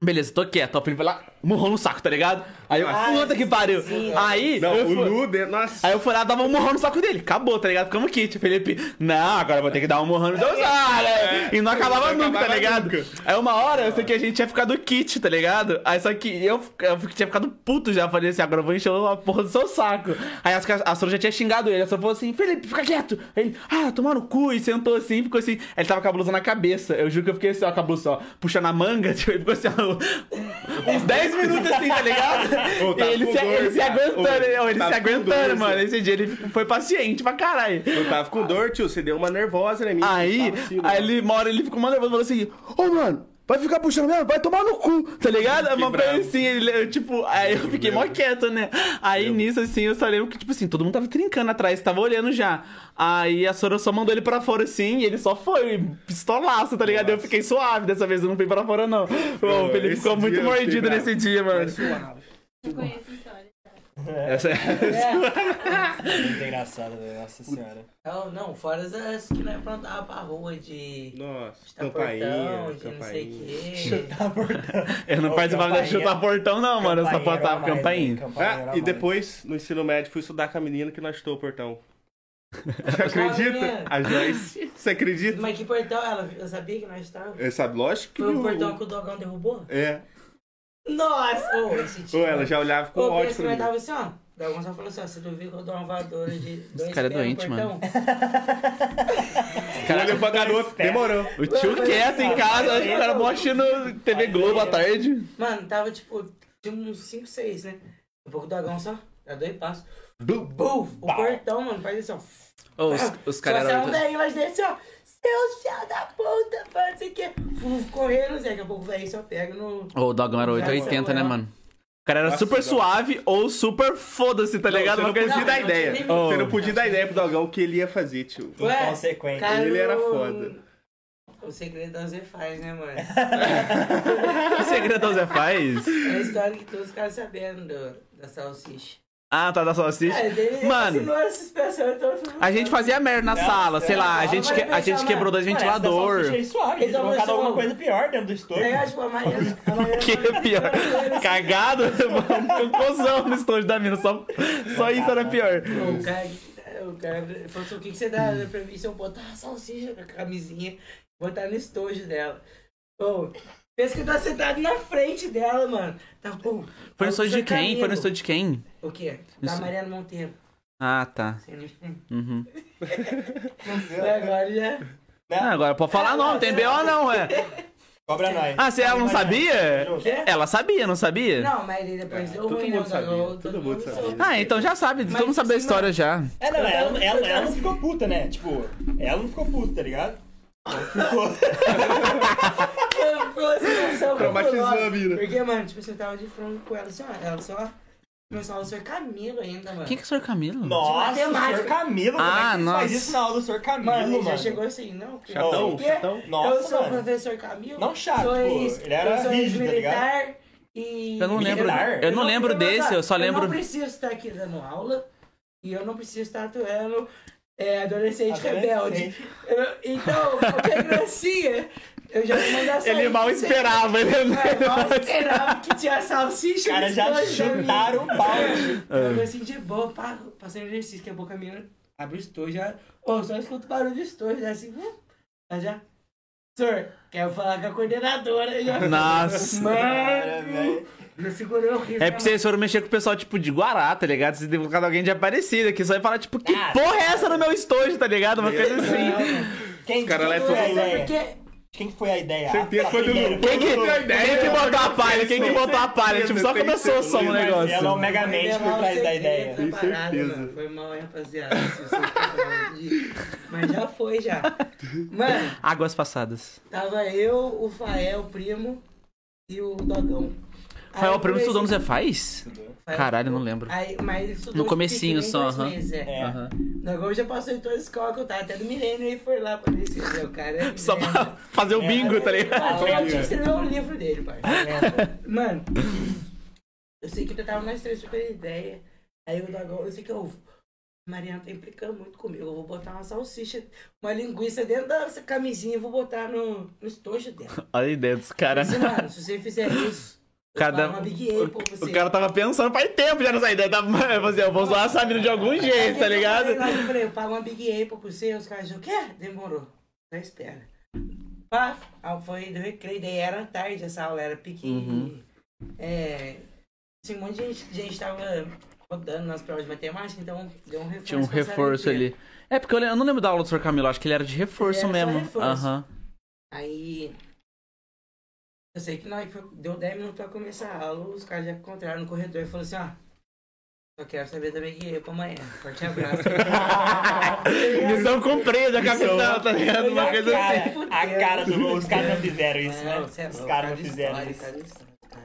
Beleza, tô quieto. Ó, Felipe vai lá, murrou no saco, tá ligado? Aí eu, Ah, puta que pariu. sim. Aí. Não, eu o fui- dentro. Nossa. Aí eu fui lá, dava um morrão no saco dele. Acabou, tá ligado? Ficamos kit. Felipe, não, agora eu vou ter que dar um morrão no seu saco. né? E não acabava Não nunca, tá acabava ligado? nunca. Aí uma hora eu sei que a gente tinha ficado kit, tá ligado? Aí só que eu, eu tinha ficado puto já. Falei assim, agora eu vou encher a porra do seu saco. Aí as, a Sora já tinha xingado ele. A Sora falou assim, Felipe, fica quieto. Aí ele, ah, tomar no cu. E sentou assim, ficou assim. Aí ele tava com a blusa na cabeça. Eu juro que eu fiquei assim, ó, com a blusa, ó, puxando a manga. Tipo, ele ficou assim, ó, uns 10 minutos assim, tá ligado? Ô, tá ele com se, dor, ele se aguentando, Ô, ele tá se aguentando, dor, mano. Zé. Esse dia ele foi paciente pra caralho. Eu tava com dor, tio. Você deu uma nervosa né, mim. Aí, assim, aí ele, uma hora ele ficou mais nervoso e falou assim: Ô, mano, vai ficar puxando mesmo? Vai tomar no cu, tá ligado? Uma coisa bravo. assim, ele, eu, tipo, aí eu fiquei mó quieto, né? Aí nisso, assim, eu só lembro que, tipo assim, todo mundo tava trincando atrás, tava olhando já. Aí a Sora só mandou ele pra fora assim, e ele só foi, pistolaço, tá ligado? Eu fiquei suave dessa vez, eu não fui pra fora, não. Ô, Ô, ele ficou muito mordido nesse dia, mano. Eu conheço a história. Essa é... É. Muito engraçado, velho. Nossa senhora. Não, não, fora as que nós aprontava pra rua de. Nossa, chutar campainha, portão, de não sei o campainha. quê. Chutar portão. Eu não Ô, participava campainha- chutar portão, não, mano. Eu só campainha botava mais, campainha. velho. Campainha Ah, e depois, no ensino médio, fui estudar com a menina que nós chutou o portão. Você acredita? A Joyce. Você acredita? Mas que portão? Ela eu sabia que nós estávamos. É, sabe, lógico que Foi o- portão que o Dogão derrubou? É. Nossa! Ô, esse. Ou ela já olhava com ódio pra mim. tava assim, ó. O Dogão só falou assim, ó. Tu vir que eu dou uma voadora de dois cara é pés no doente, mano. portão. Ela olhou pra garota, demorou. O tio quieto em casa, acho que o cara mó assistindo TV Globo à tarde. Mano, tava tipo, tinha uns 5, 6, né? Um pouco do Dogão só. Dá dois passos. Bum. Buf! O portão, mano, faz assim, ó. Ô, os, os Só caras um eram. velho lá de dentro, assim, ó. Seu filho da puta, faz não sei o quê. Uf, Correndo, Zé, daqui a pouco o velho só pega no. Ô, o Dogão era 880, né, mano? O cara era Nossa, super suave ou super foda-se, tá Não, ligado? você não Uma coisa podia Não, assim. dar não ideia. Oh. Você não podia dar ideia pro Dogão o que ele ia fazer, tio. Ué, Inconsequente. cara, Ele era foda. O segredo da Zé faz, né, mano? O segredo Zé faz? É a história que todos ficaram sabendo do, da salsicha. Ah, tá da salsicha. É, ele Mano. pessoas, então A gente fazia merda na Não, sala, sei lá, a gente, que- a gente quebrou dois Mano, essa ventilador. salsicha aí suave. Então, Então, colocado mas, alguma coisa pior dentro do estômago. É, tipo, a Mariana. A Mariana Que é pior? Cagado? Um cocôzão no estojo da mina, só, só isso era pior. O cara, o cara falou assim: o que, que você dá pra mim se eu botar a salsicha na camisinha botar no estojo dela? Ô, pensa que eu tava sentado na frente dela, mano. Tá, pô, Foi no estojo de seu quem? Foi no estojo de quem? O quê? Da Isso. Mariana Monteiro. Ah, tá. Você Uhum. não- Agora já. Ah, agora pode falar não, não tem B.O. não, é. Cobra nós. Ah, se ela não sabia? Quê? Ela sabia, não sabia? Não, mas depois deu todo ruim, mundo né? sabia, Todo, todo mundo sabia. soube. Ah, então já sabe, todo Mas, mundo sabe da assim, história já. É, não, ela, ela, ela não ficou puta, né? Tipo, ela não ficou puta, tá ligado? Ficou. Uma situação Traumatizou a mina. Porque, mano, tipo, você tava de frente com ela assim, ó. Ela só começou a ser Camilo ainda, mano. Quem que é o Sr. Camilo? Nossa, o senhor Camilo. Ah, como é que vocês nossa. faz isso na aula do senhor Camilo, Mano, ele já chegou assim, não. porque- Chatão, porque chatão. eu Nossa, sou o professor Camilo. Não chato, sou pô, ex- ele era eu sou rígido, tá ex-militar e... Eu não lembro, Militar? eu não lembro desse, eu só Eu lembro... não preciso estar aqui dando aula e eu não preciso estar atuando é, adolescente, rebelde. Adolescente. Eu- então, qualquer gracinha, eu já vou mandar sair. Ele mal esperava, ele É, mal esperava que tinha salsicha. Os caras já chutaram o balde. Eu assim, de boa, pá, passando exercício, que a boca minha abre o estojo, já. Ô, só escuto o barulho do estojo, já assim, hum, aí já. Senhor, quero falar com a coordenadora. Já, Nossa. Mano, não segurou o riso. É porque vocês foram mexer com o pessoal, tipo, de Guará, tá ligado? Vocês devem colocar alguém de Aparecida, que só vai falar, tipo, que Ah, porra é essa no meu estojo, tá ligado? Uma coisa assim. Quem, cara quem lá é foi a tudo- ideia? Porque Quem foi a ideia? Certeza foi do. Quem que, Foi a ideia, quem que foi botou a palha? Quem que botou a palha? Tipo, só começou só o negócio. Marcelo é o Megamente por trás da ideia. Tem certeza. Foi mal, hein, rapaziada. Mas já foi, já. Mano, Águas passadas. tava eu, o Fael, o primo, e o Dogão. Eu o primo estudou no Zé Faz? Fael, Caralho, não lembro. Aí, mas ele estudou No comecinho só, aham. meses, é. É. O Dogão já passou em toda a escola que eu tava, até do Milênio, e foi lá pra ver se o cara é Só pra fazer o bingo, tá ligado? Ah, eu tinha que escrever um livro dele, pai. Mano, eu sei que eu tava nós três trocando ideia. Aí o Dogão, eu sei que eu. Mariana tá implicando muito comigo. Eu vou botar uma salsicha, uma linguiça dentro dessa camisinha e vou botar no, no estojo dela. Olha a ideia dos caras. Se você fizer isso, Cada- você. O cara tava pensando faz tempo já nessa ideia. Tá, assim, eu vou zoar essa mina de algum jeito, tá ligado? Eu falei, eu falei, eu pago uma Big Apple pra você. Os caras o quê? Demorou. Só espera. Pá, aí foi do recreio. Daí era tarde essa aula, era pique. Uhum. É, assim, um monte de gente, gente tava rodando nas provas de matemática, então deu um reforço. Tinha um pra reforço ali. É, porque eu, não lembro da aula do Sr. Camilo, acho que ele era de reforço era mesmo. reforço. Aham. Aí. Eu sei que foi- deu 10 minutos pra começar a aula, os caras já encontraram no corredor e falaram assim, ó. Só quero saber da Big Apple amanhã. Forte abraço. Missão cumprida, capitão, tá ligado? Uma coisa assim. a cara do. Os caras não fizeram isso, né? É Os caras não fizeram isso.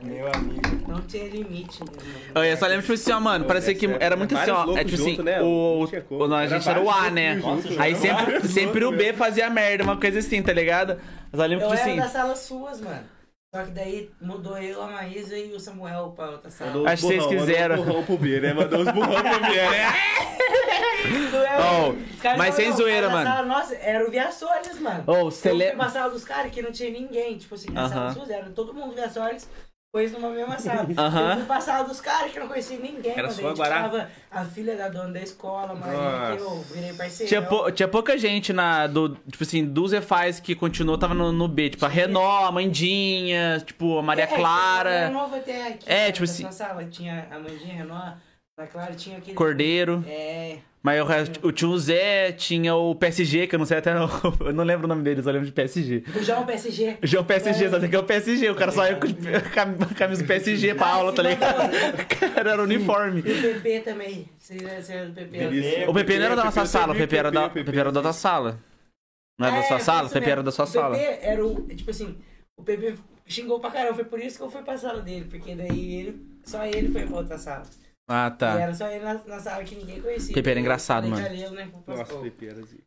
Meu amigo. Não tinha limite, né, mano? Eu só lembro, tipo assim, ó, mano, parecia que era muito assim, ó. É tipo assim, o, o, nós, a gente era o A, né? Aí sempre, sempre o B fazia merda, uma coisa assim, tá ligado? Mas eu lembro, Eu tipo era assim. das salas suas, mano. Só que daí mudou eu, a Maísa e o Samuel pra outra sala. Acho que vocês quiseram. Mandou os burrão pro B, né? Mandou os burrão pro B, né? Oh, mas sem não, zoeira, mano. sala Nossa, era o Via Solis, mano. Você eu fui lembra. pra sala dos caras que não tinha ninguém. Tipo assim, na sala Aham. dos era todo mundo Via Pois numa mesma sala. Aham. Eu fui pra sala dos caras que eu não conhecia ninguém. Era mano. só A gente Guará? tava a filha da dona da escola, que eu virei parceiro. Tinha, pou- tinha pouca gente na. Do, tipo assim, dos EFAs que continuou, tava no, no B. Tipo, a Renó, a Mandinha, tipo, a Maria É, Clara, nova até aqui. É, né, tipo nessa assim- sala tinha a Mandinha, a Renó, a Clara tinha aquele... Cordeiro. É... Mas o resto, o- tinha o Zé, tinha o PSG, que eu não sei até não. Eu não lembro o nome deles, eu lembro de PSG. O João PSG. O João PSG, só sei que é o PSG, o cara só ia com cam- camisa do PSG pra aula, tá ligado? Cara, era uniforme. E o PP também. Você era do PP. O PP não era da nossa sala, o PP era da, o PP, era da outra sala. Não era da sua É, sala? foi O PP era da sua O sala. PP era o. Tipo assim, o PP xingou pra caramba. Foi por isso que eu fui pra sala dele. Porque daí ele. Só ele foi pra outra sala. Ah, E tá. era só ele na, na sala que ninguém conhecia. PP era engraçado, mano. Né, Nossa. PP era assim.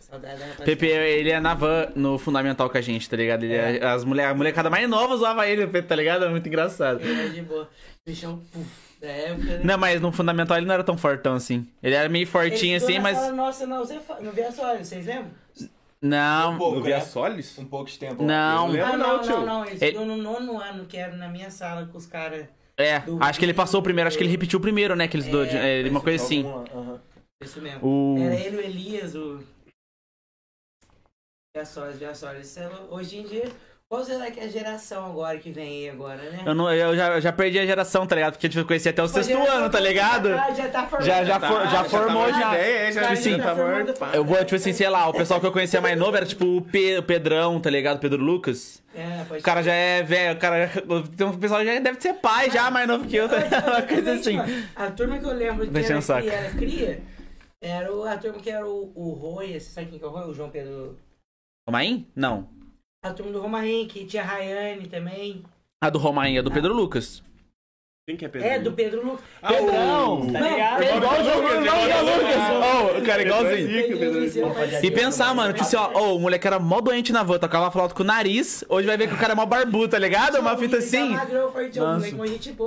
Saudade da rapaziada. PP, ele é na van no fundamental com a gente, tá ligado? Ele é- as mulher, a molecada mais nova usava ele, tá ligado? É muito engraçado. Ele era de boa. Bichão, puf, da época, né? Não, mas no fundamental ele não era tão fortão assim. Ele era meio fortinho Ele assim, mas. Sala, nossa, não, você fa- não vê a sua vocês lembram? Não. Um pouco, No Via né? Solis? Um pouco de tempo. Não. Ah, não, não, tio. não, não. Ele Ele- no nono ano, que era na minha sala com os caras. É, Do- acho que ele passou o primeiro, acho que ele repetiu o primeiro, né? Que eles do, É, é, uma coisa assim. Isso mesmo. O. Era ele, o Elias, o. Isso é- Hoje em dia, qual será que é a geração agora que vem aí agora, né? Eu, não, eu já, eu já perdi a geração, tá ligado? Porque eu conheci até o Tipo, a sexto ano, tá ligado? Já, já tá formando. Já- já Tá, for- já formou, tá já. É, já, tipo assim, já tá formando, tá- Eu vou, tipo assim, sei lá, o pessoal que eu conhecia mais novo era tipo o, Pe- o Pedrão, tá ligado? Pedro Lucas. É, pode O cara já é velho, o cara. Tem um pessoal que já deve ser pai já, mais novo que eu, tá ligado? Uma coisa assim. A turma que eu lembro que encher era, um cria, era cria, era o- a turma que era o, o Roy, você sabe quem que é o Roy? O João Pedro. Romain? Não. A turma do Romarim, que tinha a Rayane também. A do Romain é do Pedro Lucas. Quem que é Pedro? É, do Pedro Lucas. Ah, Pedrão! Tá Não, ligado? É igual o João Lucas, igual o cara é igualzinho. E pensar, mano, tipo assim, ó, o moleque era mó doente na van, tocava flauta com o nariz, hoje vai ver que o cara é mó barbudo, tá ligado? Uma fita assim. Boa.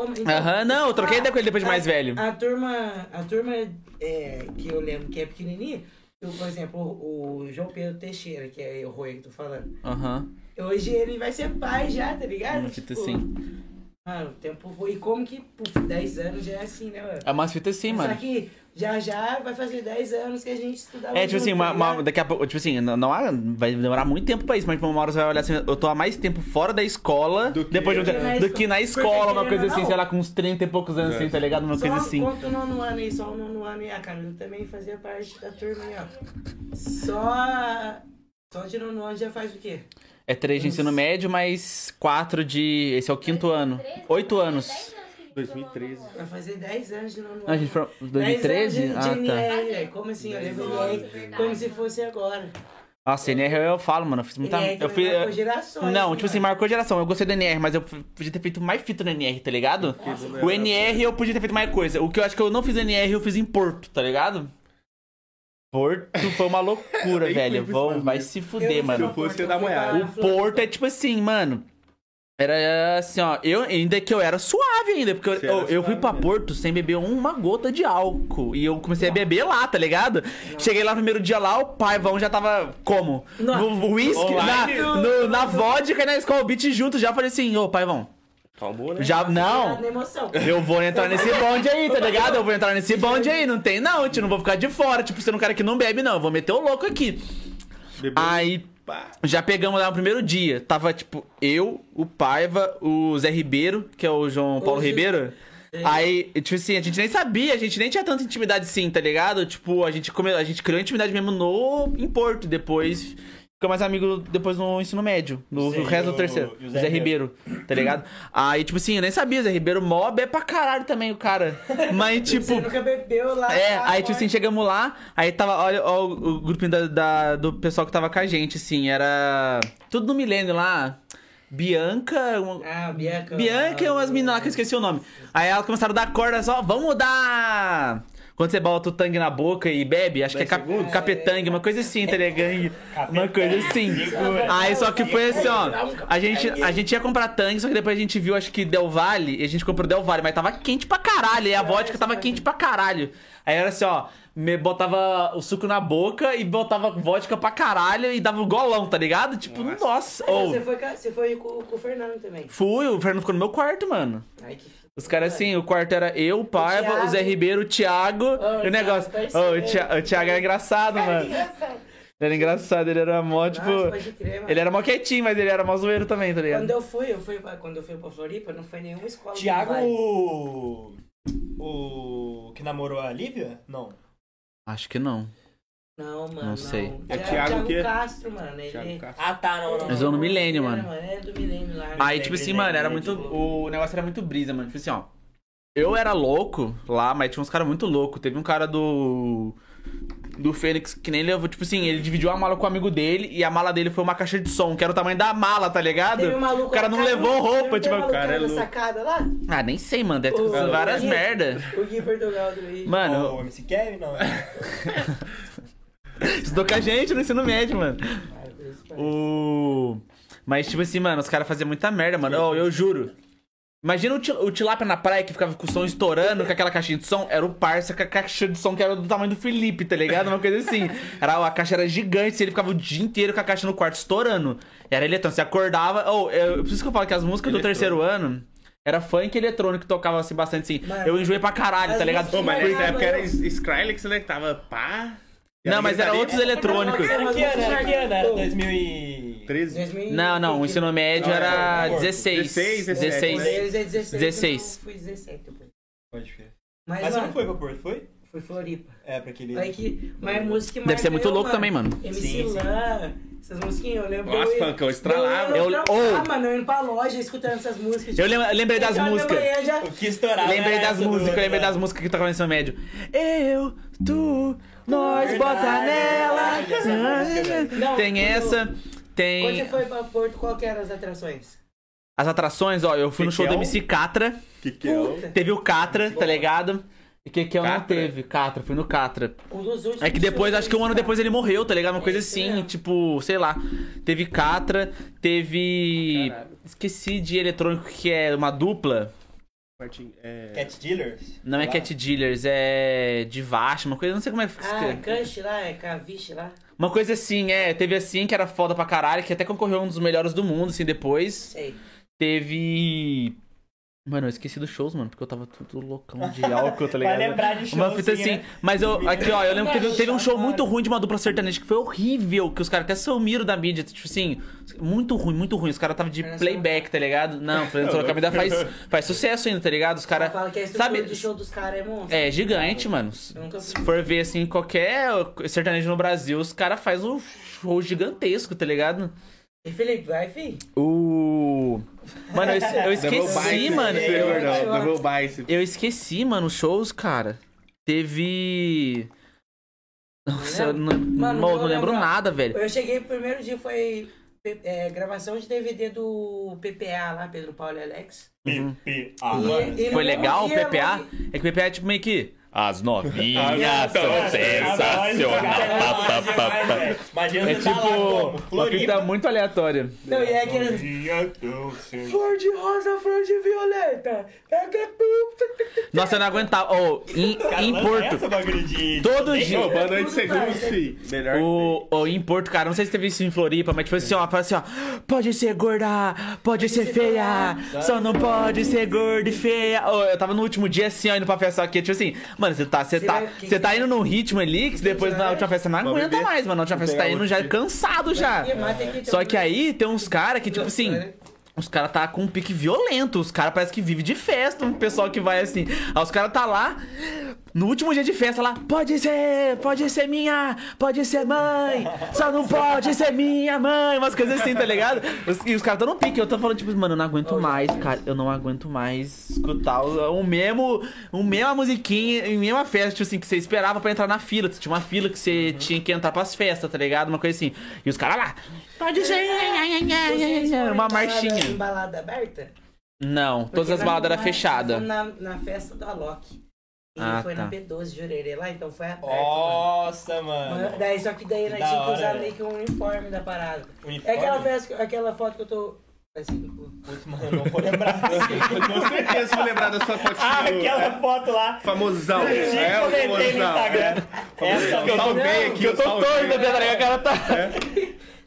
mas então- Aham, não, eu troquei ideia com ele depois de mais velho. A turma, a turma é, que eu lembro que é pequenininha, eu, por exemplo, o, João Pedro Teixeira, que é o Roy que tô falando. Aham. Hoje ele vai ser pai já, tá ligado? Fita Tipo, assim. Mano, o tempo foi. E como que, puf, 10 anos já é assim, né, mano? É umas fitas assim, Só mano. que já já vai fazer 10 anos que a gente estudava. É, tipo assim, junto, uma, tá uma- daqui a pouco, tipo assim, não, não há- vai demorar muito tempo pra isso, mas tipo, uma hora você vai olhar assim, eu tô há mais tempo fora da escola Do que- depois de um Do que na do que na escola. uma coisa assim, ou sei não, lá, com uns 30 e poucos anos, É. assim, tá ligado? Uma coisa Só assim. conta o nono ano aí, só o nono ano e a Camila também fazia parte da turma aí, ó. Só. Só de nono ano já faz o quê? É três de ensino médio, mais quatro de. Esse é o quinto ano. Oito anos. 2013. Vai fazer 10 anos de nono ano. Ah, a gente foi. 10 2013? anos de, de Ah, tá. NR, velho. Como assim? Eu lembro NR como se fosse agora. Nossa, NR eu falo, mano. Eu fiz muita. NR Eu fiz. marcou gerações, Não, tipo assim, marcou geração. Eu gostei do NR, mas eu podia ter feito mais fita no NR, tá ligado? O NR eu podia ter feito mais coisa. O que eu acho que eu não fiz no NR, eu fiz em Porto, tá ligado? Porto foi uma loucura, velho. pros vai se Eu fuder, não mano. Se fosse, pra ia dar uma olhada. O Porto é tipo assim, mano. Era assim, ó. Eu ainda que eu era suave ainda, porque eu, Você eu, eu fui pra mesmo. Porto sem beber uma gota de álcool. E eu comecei a beber lá, tá ligado? Cheguei lá no primeiro dia lá, o paivão já tava como? No whisky, na, no- na vodka e na Skull Beat junto. Já falei assim, ô paivão. Calmou, né? Já, não. Emoção. Eu vou entrar nesse bonde aí, tá ligado? Eu vou entrar nesse bonde aí, não tem não, tio, não vou ficar de fora. Tipo, sendo um cara que não bebe, não. Eu vou meter o louco aqui. Bebeu. Aí, Pá. já pegamos lá no primeiro dia. Tava, tipo, eu, o Paiva, o Zé Ribeiro, que é o João Paulo Zé- Ribeiro. Aí, tipo assim, a gente nem sabia, a gente nem tinha tanta intimidade assim, tá ligado? Tipo, a gente, come... a gente criou intimidade mesmo no... em Porto. Depois ficou mais amigo depois no ensino médio. No, no resto do terceiro. o Zé Zé, Ribeiro, tá ligado? Aí, tipo assim, eu nem sabia, Zé Ribeiro mob é pra caralho também, o cara. Mas, tipo. Você nunca bebeu lá. É, lá aí tipo assim, chegamos lá, aí tava, olha, ó, o, o grupinho da, da- do pessoal que tava com a gente, assim, era tudo no milênio lá, Bianca, um- Ah, Bianca. Bianca e umas meninas lá que eu esqueci o nome. Aí elas começaram a dar corda só, vamos dar Quando você bota o tangue na boca e bebe, acho que é cap segundos? capetangue, uma coisa assim, tá ligado? Uma coisa assim. Aí só que foi assim, ó. A gente, a gente ia comprar tangue, só que depois a gente viu, acho que Del Valle, e a gente comprou Del Valle, mas tava quente pra caralho. E a vodka tava quente pra caralho. Aí era assim, ó. Me botava o suco na boca e botava vodka pra caralho e dava o golão, tá ligado? Tipo, nossa. Ou, Você foi, com- você foi com, com o Fernando também. fui, o Fernando ficou no meu quarto, mano. Ai, que Os caras assim, o quarto era eu, o Paiva, o, Thiago. Zé Ribeiro, o Thiago Ô, e o negócio. Thiago, Ô, o, parceiro. Thi- o Thiago era engraçado, mano. engraçado. Ele era engraçado, ele era mó, tipo. Nossa, pode crer. Ele era mó quietinho, mas ele era mó zoeiro também, tá Quando ligado? eu fui, eu fui, quando eu fui pra Floripa, não foi nenhuma escola. do Tiago, Vale. o... o que namorou a Lívia? Não. Acho que não. Não, mano. Não sei. É Thiago, Thiago o quê? Castro, mano. Ele... Thiago Castro. Ah, tá, não, não. Mas eu no milênio, mano. era, É do milênio lá. Aí, tipo assim, lembrei, mano, era muito. O negócio era muito brisa, mano. Tipo assim, ó. Eu era louco lá, mas tinha uns caras muito loucos. Teve um cara do. Do Fênix que nem levou. Tipo assim, ele dividiu a mala com o amigo dele e a mala dele foi uma caixa de som, que era o tamanho da mala, tá ligado? Teve um maluco o cara não levou roupa, tipo. maluco cara é louco. sacada lá? Ah, nem sei, mano. Deve ter O- acontecido várias o- merda. O Gui Portugal do Rio. Mano, O MC Kevin, não. estudou com a gente no ensino médio, mano. O. Mas, tipo assim, mano, os caras faziam muita merda, mano. Ô, eu juro. Imagina o, til- o tilápia na praia que ficava com o som estourando com aquela caixinha de som. Era o parça com a caixa de som que era do tamanho do Felipe, tá ligado? Uma coisa assim. Era, a caixa era gigante, ele ficava o dia inteiro com a caixa no quarto estourando. Era eletrônico. Você acordava. Ou, eu, por isso que eu falo que as músicas do terceiro ano. Era funk eletrônico que tocava assim bastante assim. Mano, eu enjoei pra caralho, tá ligado? Pô, mas nessa época era Skrillex, né? Que tava pá. Não, mas era outros eletrônicos. Era que ano? Era que ano? Era 2000 e... 13. 2000 Não, não, o ensino médio Não, era era 16. 16, 16. Por eles é 16. 16. Eu fui 17 depois. Pode ver. Mas, Mas você mano, não foi pra Porto, foi? Fui Floripa. É, pra aquele... Aí que, mas música Deve ser muito louco também, mano. MC Sim, sim. Lan, essas musiquinhas, eu lembro. Nossa, funkão, estralava. Eu, Eu- eu, ou- ah, mano, eu indo pra loja escutando essas músicas. Eu lem- lembrei das músicas. já- O que estourava Lembrei das músicas, eu lembrei das músicas que tocavam no ensino médio. Eu, tu, nós, bota nela. Essa música, Não, Tem quando- essa, Quando você tem foi pra Porto, qual que eram as atrações? as atrações, ó, eu fui no show do Kekel. MC Catra, Que que é. Puta, teve o Catra, tá ligado? E que que eu não Catra? teve, Catra, fui no Catra. um. É que depois, acho que um ano depois ele morreu, tá ligado? Uma coisa Isso assim, mesmo. tipo, sei lá. Teve Catra, teve. Caralho. Esqueci de eletrônico que é uma dupla. Martin, é... Cat Dealers? Não é lá. Cat Dealers, é. Divash, uma coisa, não sei como é que se Ah, escreve. Kush lá, é Kavish lá. Uma coisa assim, é, teve assim que era foda pra caralho, que até concorreu um dos melhores do mundo, assim, depois. Sei. Teve. Mano, eu esqueci dos shows, mano, porque eu tava tudo loucão de álcool, tá ligado? Vai lembrar de show, Uma fita sim, assim, né? mas eu, aqui ó, eu lembro que teve, teve um show muito ruim de uma dupla sertaneja que foi horrível, que os caras até sumiram da mídia, tipo assim, muito ruim, muito ruim. Os caras tava de playback, tá ligado? Não, Fernando Sorocaba ainda faz, faz sucesso ainda, tá ligado? Os caras. Sabe, de show dos caras é monstro. é gigante, mano. Eu nunca Se for ver assim, qualquer sertanejo no Brasil, os caras fazem um show gigantesco, tá ligado? E Felipe, vai, fi. O. Mano, eu, eu esqueci, mano. Você, Eu-. Eu esqueci, mano, os shows, cara. Teve. Nossa, eu não, Mano, eu não lembro lembro- nada, velho. Eu cheguei, o primeiro dia foi é, gravação de DVD do PPA lá, Pedro Paulo e Alex. PPA. E- e Foi legal o PPA? É que o PPA é tipo meio que. As novinhas Ah, são sensacionais. Imagina É tá tipo. Uma fita muito aleatória. Não, e é aquele... Flor de rosa, flor de violeta. Nossa, eu não aguentava. Oh, em, Cara, em Porto. Todo dia- Ô, boa noite, fi. Melhor O, em Porto, cara, não sei se teve isso em Floripa, mas tipo assim, ó, fala assim, ó, pode ser gorda, pode ser feia, só não pode ser gorda e feia. Ô, eu tava no último dia assim, ó, indo pra festa aqui, tipo assim, mano, você tá, você tá, você tá indo num ritmo ali que depois na última festa você não aguenta mais, mano, na última festa você tá indo já cansado já. Só que aí tem uns caras que, tipo assim, os caras tá com um pique violento. Os caras parece que vive de festa, um pessoal que vai assim. Aí os caras tá lá, no último dia de festa lá, pode ser, pode ser minha, pode ser mãe, só não pode ser minha mãe, umas coisas assim, tá ligado? E os caras tão no pique, eu tô falando, tipo, mano, eu não aguento mais, cara, eu não aguento mais escutar o, o mesmo, o mesma musiquinha, em mesma festa, tipo assim, que você esperava pra entrar na fila. Tinha uma fila que você tinha que entrar pras festas, tá ligado? Uma coisa assim. E os caras lá, pode ser, uma marchinha. Balada aberta? Não, todas Porque as na- baladas eram fechadas. Na, na festa da Loki. E Ah, foi tá. na P12 Jurerê lá, então foi aberto. Nossa, mano. mano. Daí, só que daí Que nós da tinha que usar meio que um uniforme da parada. É Uniforme? aquela, festa, que- aquela foto que eu tô. Assim, Putz, mano, não vou lembrar. Com certeza vou lembrar da sua fotinha. ah, aquela foto lá. Famosão. Eu É, comentei no. Instagram. Essa Eu salvei aqui, eu salvei. o cara tá.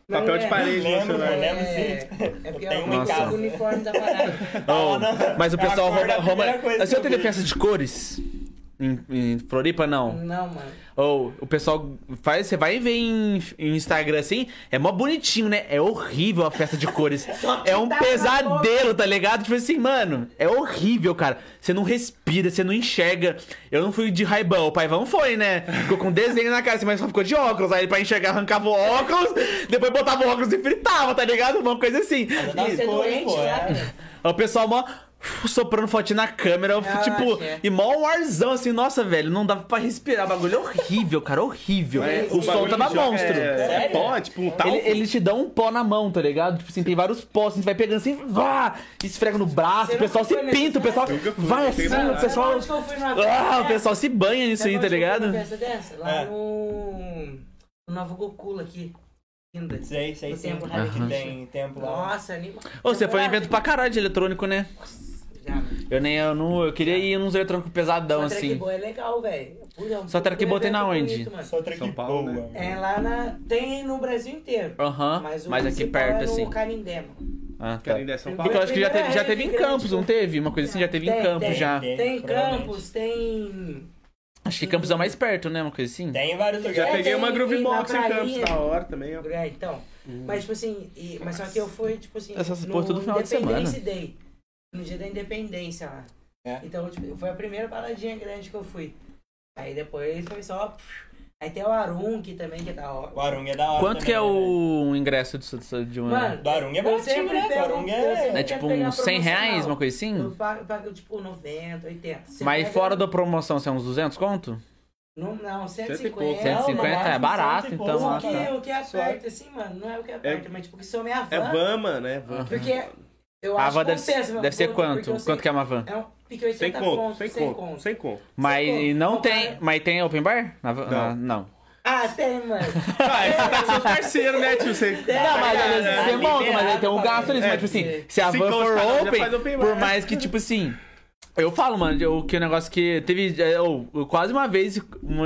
Não Papel de é. parede Lembro, celular. mano, lembro É, sim. é porque Eu tenho uniforme da parada. Oh, mas o pessoal rouba. a Você que eu teve vejo. festa de cores? Em, em Floripa, não. Não, mano. Ou o pessoal faz. Você vai ver em, em Instagram assim, é mó bonitinho, né? É horrível a festa de cores. é um na pesadelo, tá ligado? Tipo assim, mano, é horrível, cara. Você não respira, você não enxerga. Eu não fui de raibão, o paivão foi, né? Ficou com desenho na cara, assim, mas só ficou de óculos. Aí pra enxergar, arrancava o óculos, depois botava o óculos e fritava, tá ligado? Uma coisa assim. Você é cores, doente, pô, é. né? O pessoal mó soprando fotinho na câmera, eu, Ah, tipo, achei. e mó um arzão assim, nossa, velho, não dava pra respirar, o bagulho é horrível, cara, horrível. É, o som tava joga- monstro. É, é pó, tipo um tal. Ele, ele te dá um pó na mão, tá ligado? Tipo assim, tem vários pós, assim, você vai pegando assim, vá, esfrega no braço, o pessoal se pinta, o pessoal fui, vai assim, tem o pessoal... Ah, o pessoal se banha nisso aí, tá ligado? festa dessa? Lá É. no... No Novo Gokula aqui. Linda. Sei, sei, No sim. tempo Tem tempo lá. Nossa, anima. Ô, você foi em evento pra caralho de eletrônico, né? Já. Eu nem, eu não, eu queria ir nos eletrônicos pesadão, Só assim. boy é legal, velho. É Só boy tem na onde? bonito. Só track São Paulo, boa, né? É lá na. Tem no Brasil inteiro. Aham, Mas, o mas aqui principal perto, é assim. Canindé, mano. Ah, tá. Querem dar São Porque eu Paulo? acho que já teve, já teve em Campos, não teve? Uma coisa assim, já teve em Tem, Campos tem. já. Tem, Tem. Campos, tem. Acho que Campos é o mais perto, né? Uma coisa assim. Tem vários Já lugares. É, peguei tem- uma Groove Box em Campos, da hora também, ó. É, então. Mas, tipo assim, e- mas só que eu fui, tipo assim. Essas no porra tudo final de Independence Day. No dia da independência lá. É. Então, tipo, foi a primeira paradinha grande que eu fui. Aí depois foi só. Aí tem o Arunk também, que é da hora. O Arung é da hora Quanto que é também, né? o ingresso de, de uma. Mano, Do Arung é baratinho, né? Pego- Arung eu é... É tipo uns 100 reais, uma coisa assim? Eu pago, pago, tipo 90, 80. Você Mas pega- fora da promoção, são uns 200 conto? Não, não, Cento e 150. pouco. 150 é máximo barato, 100 então. pouco. ah, O que, tá. o que aperta, assim, mano, não é o que aperta, mas tipo, que são minha van. É van, mano, é van. Porque eu A acho van que deve, deve ser quanto? sei- Quanto que é uma van? É um pique 80 Sem conto, pontos, sem sem conto, sem conto. Mas conto. não tem. cara. Mas tem open bar? Na? Não. Ah, não. Ah, tem, mano. Ah, você tá com seus parceiros, né, tio? Você... Não, mas às vezes é, você monta, mas aí tem um liberado, gasto nisso. é, Mas, tipo assim, se a van for um open, faz open por mais que, tipo assim. Eu falo, mano, eu, que o negócio que teve. é, eu- eu quase uma vez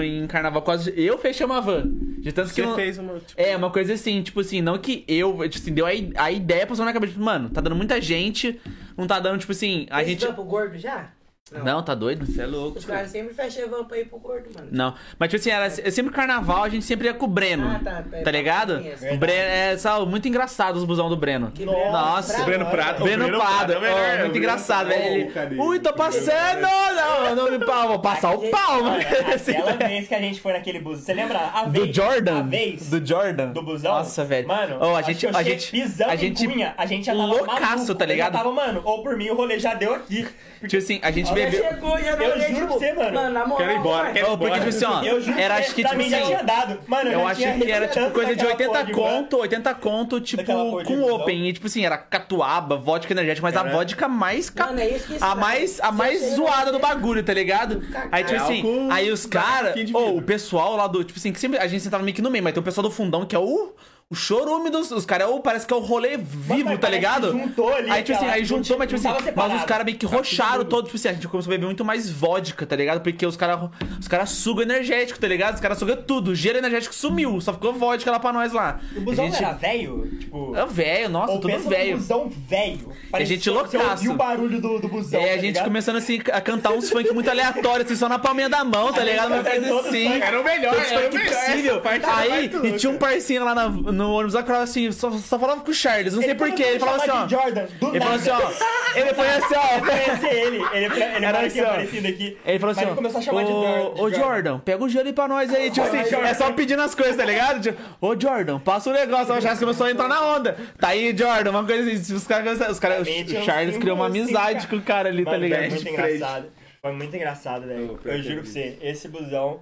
em carnaval, quase. Eu fechei uma van. De tanto que. Você fez uma... Tipo, É, uma coisa assim, tipo assim, não que eu, tipo assim, deu a, a ideia passou na cabeça, tipo, mano, tá dando muita gente, não tá dando, tipo assim, a Fez gente. pro gordo já? Não, tá doido? Você é louco. Os caras sempre fecham van pra ir pro gordo, mano. Não. Mas, tipo assim, era é sempre carnaval, a gente sempre ia com o Breno. Ah, tá, tá, pera, ligado? O Breno é, sabe, muito engraçado os busão do Breno. Que Nossa, Breno bravo. Prado. Breno O Breno Prado, Prado é o melhor, ó, o muito Breno engraçado, velho. Ô, cadê? Ui, tô passando! Não, não me pau, vou passar o pau, mano. Assim, Aquela vez que a gente foi naquele bus, você lembra? A Do vez, Jordan? A vez Do Jordan? do busão? Nossa, velho. Mano, Ó, a gente, a gente, pisando a em gente, Cunha, a gente já tava loucaço, maluco. tá ligado? Eu já tava, mano, ou por mim o rolê já deu aqui. Tipo assim, a gente Já bebeu. chegou, já Eu olhei, juro tipo, pra você, mano. Mano, na moral, Quero ir embora, mano. quero Ó, porque, tipo assim, ó, Eu juro era acho que, tipo mim já assim, tinha dado. Mano, Eu já acho que era tipo coisa de daquela 80 porra de van. conto, 80 conto, tipo, com open. E tipo assim, era catuaba, vodka energética, mas a vodka mais. ca- Mano, é isso que a mais, a mais zoada do bagulho, tá ligado? Aí, tipo assim, aí os caras. Ou o pessoal lá do. Tipo assim, que sempre a gente sentava meio que no meio, mas tem o pessoal do fundão que é o. O chorume dos. Os caras, é o- parece que é o rolê vivo, mas tá ligado? juntou ali Aí, tipo assim, aí juntou, mas tipo assim, mas os caras meio que Tá rocharam tudo. todo, tipo assim, a gente começou a beber muito mais vodka, tá ligado? Porque os caras os cara sugam energético, tá ligado? Os caras sugam tudo. O gelo energético sumiu, só ficou vodka lá pra nós lá. O busão a gente... era velho? Tipo... É velho, nossa, ou tudo velho. busão velho. a gente loucaço. o barulho do, do busão, É, a tá gente ligado? começando assim a cantar uns funk muito aleatórios, assim, só na palminha da mão, tá A ligado? Todos assim. Era o melhor, era o melhor. possível. Aí, e tinha um parcinho lá na- no ônibus que falava assim, só, só falava com o Charles, não sei porquê. Ele falava assim, ó. Jordan, do Ele falou assim, ó. Ele foi assim, Eu ó. conheci ele, ele, ele Era assim, aparecido aqui. Ele falou assim, ó, ele começou a chamar de ô, Jordan. ô Jordan, pega o gelo aí pra nós aí, tipo assim, é só pedindo as coisas, tá ligado? Tipo, ô Jordan, passa o negócio, o Charles começou a entrar na onda. Tá aí, Jordan, uma coisa assim, os caras, os caras, o Charles criou uma assim, amizade com o cara ali, tá ligado? Foi muito engraçado. Foi muito engraçado, velho. Eu juro eu pra você, esse busão.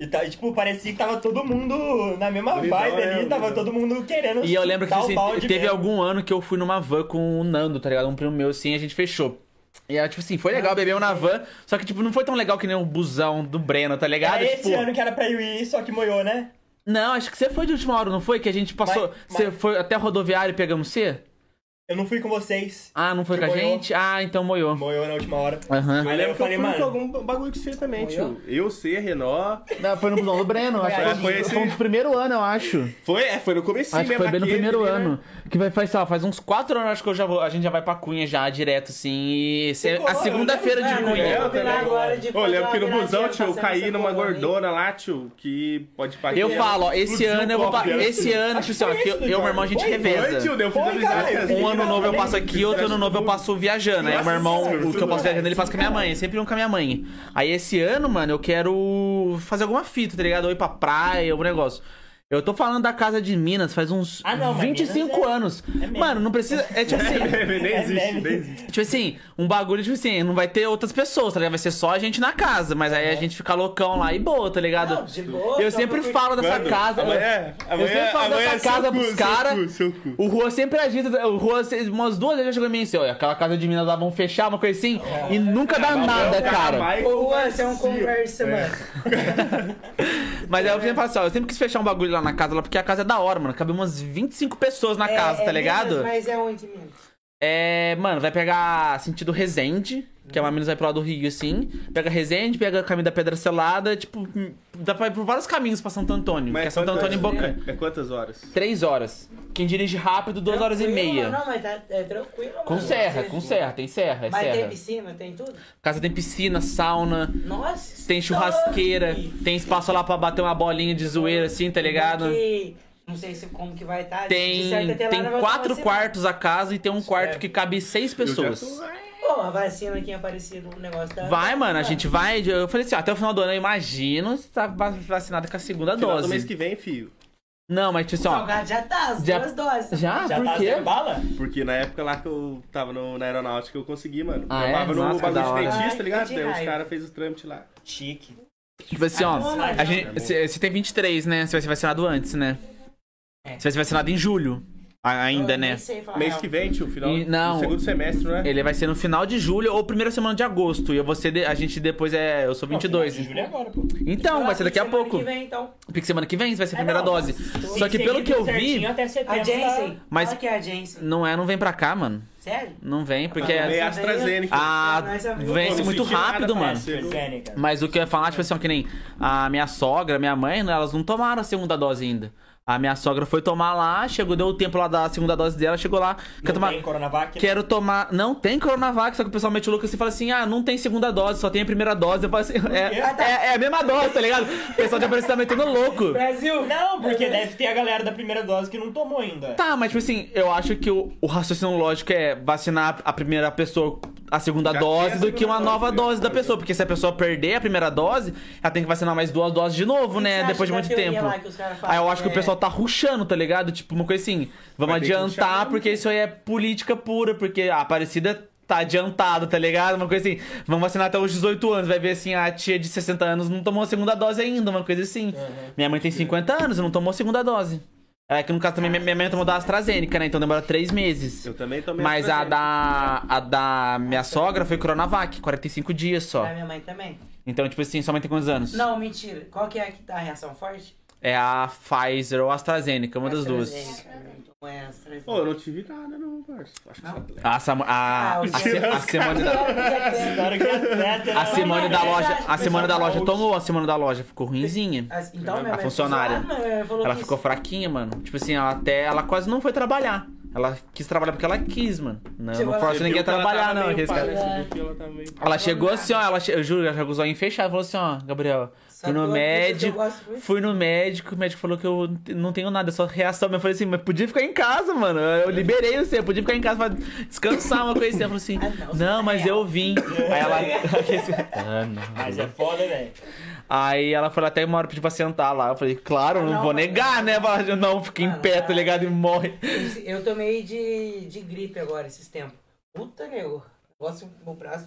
E tá, e, tipo, parecia que tava todo mundo na mesma Unidão, vibe é, ali, tava unidão. todo mundo querendo. E eu lembro que assim, teve mesmo. algum ano que eu fui numa van com o Nando, tá ligado? Um primo meu assim, a gente fechou. E é, tipo assim, foi legal, bebemos na van, só que, tipo, não foi tão legal que nem o busão do Breno, tá ligado? Era esse tipo, ano que era pra eu ir, só que moiou, né? Não, acho que você foi de última hora, não foi? Que a gente passou. Mas- Você mas- foi até a rodoviária e pegamos você? Eu não fui com vocês. Ah, não foi Que com a moiou. gente? Ah, então moiou. Moiou na última hora. Aham. Eu Aí lembro eu que eu falei, fui mano- com algum bagulho com você também, tio. Eu, você, Renó. Não, foi no busão do Breno, acho que É, foi, foi esse- foi no primeiro ano, eu acho. Foi, é, foi no comecinho Acho que mesmo. foi bem no primeiro ali, né? ano. Que vai, faz, lá, faz uns quatro anos acho que eu já vou, a gente já vai pra Cunha já direto, assim. E Ficou, a segunda-feira de Cunha. É, eu fazer lembro que no busão, tio, eu caí numa gordona lá, tio, que pode parar. Eu falo, ó, esse ano eu vou. Esse ano, tipo ó, que eu, e meu irmão a gente reveza. tio, Um ano novo eu passo aqui, outro ano novo eu passo viajando. Aí o meu irmão, o que eu passo viajando, ele passa com a minha mãe. Sempre um com a minha mãe. Aí esse ano, mano, eu quero fazer alguma fita, tá ligado? Ou ir pra praia, algum negócio. Eu tô falando da casa de Minas faz uns Ah, não, mas 25 Minas é- anos. é. Mano, não precisa. É tipo assim. nem É existe, nem existe. Tipo assim, um bagulho, tipo assim, não vai ter outras pessoas, tá ligado? Vai ser só a gente na casa, mas aí a gente fica loucão lá e boa, tá ligado? Não, de boa, eu sempre porque- falo dessa Mano, casa. Amanhã, amanhã, sempre falo amanhã dessa é casa cu, pros seu cara. cu, Seu cu. O Rua sempre agita, o Rua umas duas vezes já chegou em mim assim, olha, aquela casa de Minas lá vão fechar, uma coisa assim, e nunca dá nada, cara. Ô, Juan, você é um conversa, É. mano. Mas aí eu sempre falo assim, ó, eu sempre quis fechar um bagulho lá na casa, lá, porque a casa é da hora, mano. Cabe umas 25 pessoas na É- casa, é tá ligado? Minas, mas é onde, Minas? É, mano, vai pegar sentido Resende, que é uma menos vai pro lado do Rio, assim. Pega Resende, pega o caminho da Pedra Selada, tipo, dá pra ir por vários caminhos pra Santo Antônio. Mas que é Santo Antônio em Boca. É quantas horas? Três horas. Quem dirige rápido, duas horas e meia. Não, mas tá, é tranquilo, Com mano. serra, Você- com serra, tem serra, é Mas tem serra. piscina, tem tudo? Casa tem piscina, sauna, Nossa. tem churrasqueira, tem espaço lá pra bater uma bolinha de zoeira, assim, tá ligado? Porque, não sei se como que vai estar. Tem, tem quatro quartos a casa e tem um quarto que cabe seis pessoas. Eu já tô- Pô, a vacina aqui em Aparecido, o negócio tá... Vai, mano, a gente vai. Eu falei assim, ó, até o final do ano eu imagino se tá va- vacinado com a segunda Final do dose. mês que vem, filho. Não, mas tipo O assim, ó. salgado já tá, as Já- duas doses. Já? Já Por tá quê? zero bala? Porque na época lá que eu tava no- na aeronáutica eu consegui, mano. Ah, é? Trabalhava no Nossa, que bagulho da de dentista, Ai, tá ligado? que Daí os raiva. caras fez os trâmites lá. Chique. Tipo assim, ó. A gente, você você tem 23, né? Você vai ser vacinado antes, né? É. Você vai ser vacinado em julho. A- Ainda, né? nem sei falar Mês que vem, tio, final E- não. do segundo semestre, não é? Ele vai ser no final de julho ou primeira semana de agosto. E eu vou ser. de- A gente depois é. Eu sou 22. Não, final de julho é agora, pô. Então, vai ser daqui a Semana pouco. Que vem, então. Porque semana que vem vai ser a É, primeira não. dose. Se Só que pelo que eu vi. certinho, Até setembro, A Jensen. tá- Mas- que é a Jensen. Não é, não vem pra cá, mano. Sério? Não vem, porque. Meio é- AstraZeneca. Ah, é- vence Pô, não muito senti nada, rápido, mano. AstraZeneca. Mas o que eu ia falar, tipo assim, ó, que nem a minha sogra, minha mãe, né, elas não tomaram a segunda dose ainda. A minha sogra foi tomar lá, chegou, deu o tempo lá da segunda dose dela, chegou lá, quer Não tomar. tem Coronavac? né? Quero tomar. Não tem Coronavac, só que o pessoal mete o louco assim e fala assim: ah, não tem segunda dose, só tem a primeira dose. Eu falo assim: é, é, é a mesma dose, tá ligado? O pessoal parece que tá metendo louco. Brasil! Não, porque deve ter a galera da primeira dose que não tomou ainda. Tá, mas tipo assim, eu acho que o, o raciocínio lógico é vacinar a primeira pessoa a segunda Já tem a dose do que uma dose, nova né? dose da pessoa. Porque se a pessoa perder a primeira dose, ela tem que vacinar mais duas doses de novo, né? Depois de muito tempo. Aí eu acho que o É- pessoal tá ruxando, tá ligado? Tipo, uma coisa assim, vamos Vai que adiantar, porque isso aí é política pura, porque a Aparecida tá adiantado, tá ligado? Uma coisa assim, vamos vacinar até os 18 anos, vai ver assim, a tia de 60 anos não tomou a segunda dose ainda, uma coisa assim. Minha mãe tem 50 anos e não tomou a segunda dose. É que no caso também minha- mãe tomou da AstraZeneca, né? Então demora 3 meses. Eu também tomei Mas a AstraZeneca. da, a da minha sogra foi Coronavac, 45 dias só. A minha mãe também. Então, tipo assim, sua mãe tem quantos anos? Não, mentira. Qual que é a que tá a reação forte? É a Pfizer ou a AstraZeneca, uma das duas. AstraZeneca, né? É AstraZeneca. Pô, eu não tive nada, não, parça. Acho que Não? só- A, Sam- a, Ah, a, o Si- que- a Simone da, é a Simone da loja, a Simone da loja tomou, a Simone da loja ficou ruinzinha. As- Então, minha A funcionária. falou Ela ficou fraquinha, mano. Tipo assim, ela até ela quase não foi trabalhar. Ela quis trabalhar porque ela quis, mano. Não, Tipo, não força ninguém a trabalhar, não. né? Que ela. Ela chegou assim, ó, ela che... eu juro, ela chegou só em fechado e falou assim, ó, Gabriel, Só fui no médico, fui no médico, o médico falou que eu não tenho nada, é só reação. Eu falei assim, mas podia ficar em casa, mano. Eu liberei você, eu podia ficar em casa pra descansar, uma coisa assim. Ela falou assim, Ah, não, não, tá mas real. eu vim. Aí ela. ah, não. Mas é foda, velho. Aí ela falou até uma hora pediu pra sentar lá. Eu falei, claro, Ah, não, não, vou negar, né? Eu Não, fica em Mano, pé, tá ah. ligado? E morre. Eu tomei de, de gripe agora esses tempos. Puta, nego. Negócio no braço.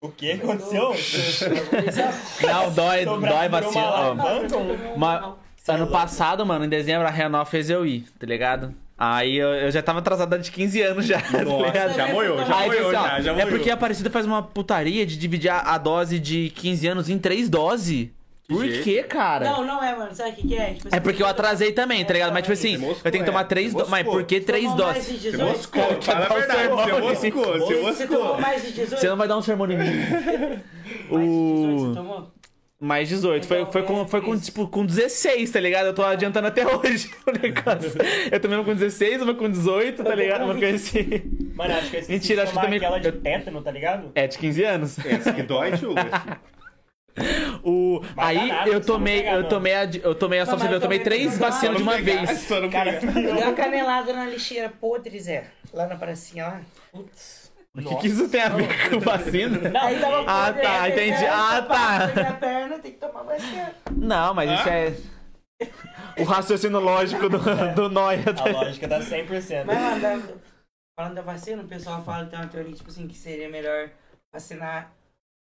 O que aconteceu? Não, dói, dói vacina. ó. um- Mas ano passado, mano, em dezembro, a Renal fez eu ir, tá ligado? Aí eu, eu já tava atrasado de 15 anos já. tá Nossa, ligado? já moiou, já moiou, ó, já, já É moiou. porque a Aparecida faz uma putaria de dividir a, a dose de 15 anos em três doses. Por quê, cara? Não, não é, mano. Sabe o que, que é? Tipo É porque eu atrasei também, tá ligado? Mas tipo assim, Você moscou, eu tenho que tomar é. três Você doses. Mas moscou. por que três doses? Você 18? moscou, Cara, fala a verdade, sermão você moscou, você Você tomou moscou. mais de 18? Você não vai dar um sermão em mim. Mais de 18 você O... tomou? Mais 18. Foi, Então, foi, com, é foi com, tipo, com 16, tá ligado? Eu tô adiantando até hoje o negócio. Eu tomei uma com 16, uma com 18, tá ligado? Uma coisa assim. Mano, acho que eu esqueci Mentira, de acho que tomar também- aquela de tétano, tá ligado? É, de 15 anos. Essa que dói, tio. O... Aí dá nada, eu não tomei, pegar, eu não. tomei a, eu tomei a ver, eu tomei três vacinas de uma vez. Só não Cara, pegar. Deu uma canelada na lixeira podre, Zé. Lá na pracinha lá. Putz. O que, que isso tem a ver com vacina? Aí tava Ah, podre, tá, aí entendi. Ah, tá. perna, tem que tomar vacina. Não, mas isso é. O raciocínio lógico do, do Noia. A lógica tá 100%. Mas, mano, falando da vacina, o pessoal fala que tem uma teoria, tipo assim, que seria melhor vacinar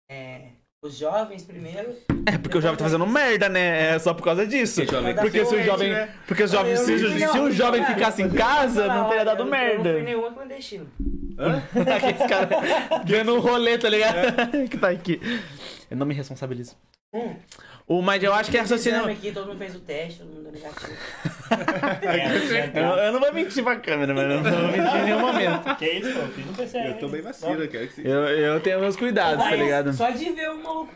é, os jovens primeiro. É porque o jovem tá fazendo merda, né? É só por causa disso. Porque jovem Porque se o jovem. né? Porque os jovens, Eu se, o- fui, se o jovem ficasse em casa, não teria dado Eu não merda. nenhuma clandestina. Hã? Aqueles caras ganhando um rolê, tá ligado? que tá aqui. Eu não me responsabilizo. Hum. O, mas eu acho que é raciocínio. aqui, todo mundo fez o teste, todo mundo deu negativo. É, Eu, eu não vou mentir pra câmera, mas eu não vou mentir em nenhum momento. Que isso, pô? Eu fiz um PCR. Eu tomei vacina, quero que você... Eu, eu tenho meus cuidados, tá Mas ligado? Só de ver o maluco.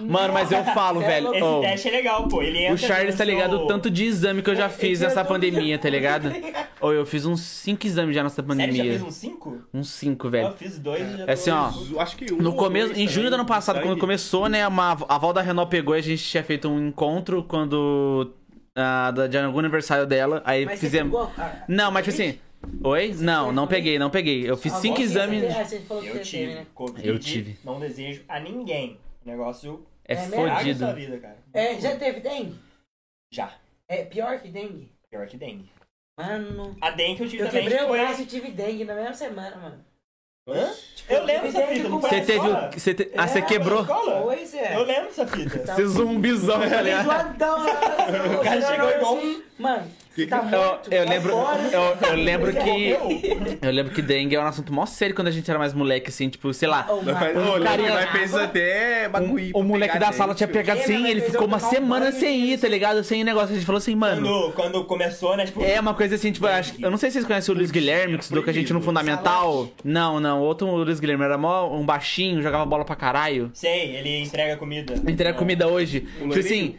Mano, mas eu falo, velho. Esse oh, teste é legal, pô. Ele entra o Charles tá ligado o tanto de exame que eu já fiz Eu nessa pandemia, tá ligado? Ou eu fiz uns 5 exames já nessa Sério, já pandemia. fez uns 5? Uns 5, Eu velho. fiz dois e já É assim, ó. Eu Acho que um No começo, dois em junho do ano passado, quando começou, né, uma, a Val da Renault pegou e a gente tinha feito um encontro quando. ah, da- de algum aniversário dela. Aí Mas você fizemos. pegou a- Não, mas tipo assim. Oi? Não, não peguei, não peguei. Eu fiz Ah, cinco você- exames. Ah, você falou que Eu você tive. teve, né? Covid, Eu tive. Não desejo a ninguém. Negócio É É sua fodido. vida, cara. É, já teve dengue? Já. É pior que dengue? Pior que dengue. Mano. A dengue eu tive Eu também quebrei o foi... braço e tive dengue na mesma semana, mano. Hã? Eu lembro essa fita, não foi Você teve. Você te- Ah, você É, quebrou? Pois é. Eu lembro essa fita. Você zumbizão, ligado? Zoadão, O cara chegou igual um... Mano, Que tá que- Eu, eu vai lembro, eu, eu lembro que. Eu lembro que dengue é um assunto mó sério quando a gente era mais moleque, assim, tipo, sei lá. Ô, lembra carinha- nós fez até bagulho. O moleque da sala tinha pegado assim, ele ficou uma um semana banho sem ir, tá ligado? Sem negócio. A gente falou assim, mano. Quando, quando começou, né? Tipo, É uma coisa assim, tipo, eu, acho, eu não sei se vocês conhecem o Luiz Guilherme, que estudou com a gente no Fundamental. Não, não, outro Luiz Guilherme era mó um baixinho, jogava bola pra caralho. Sei, ele entrega comida. Entrega comida hoje. Tipo assim,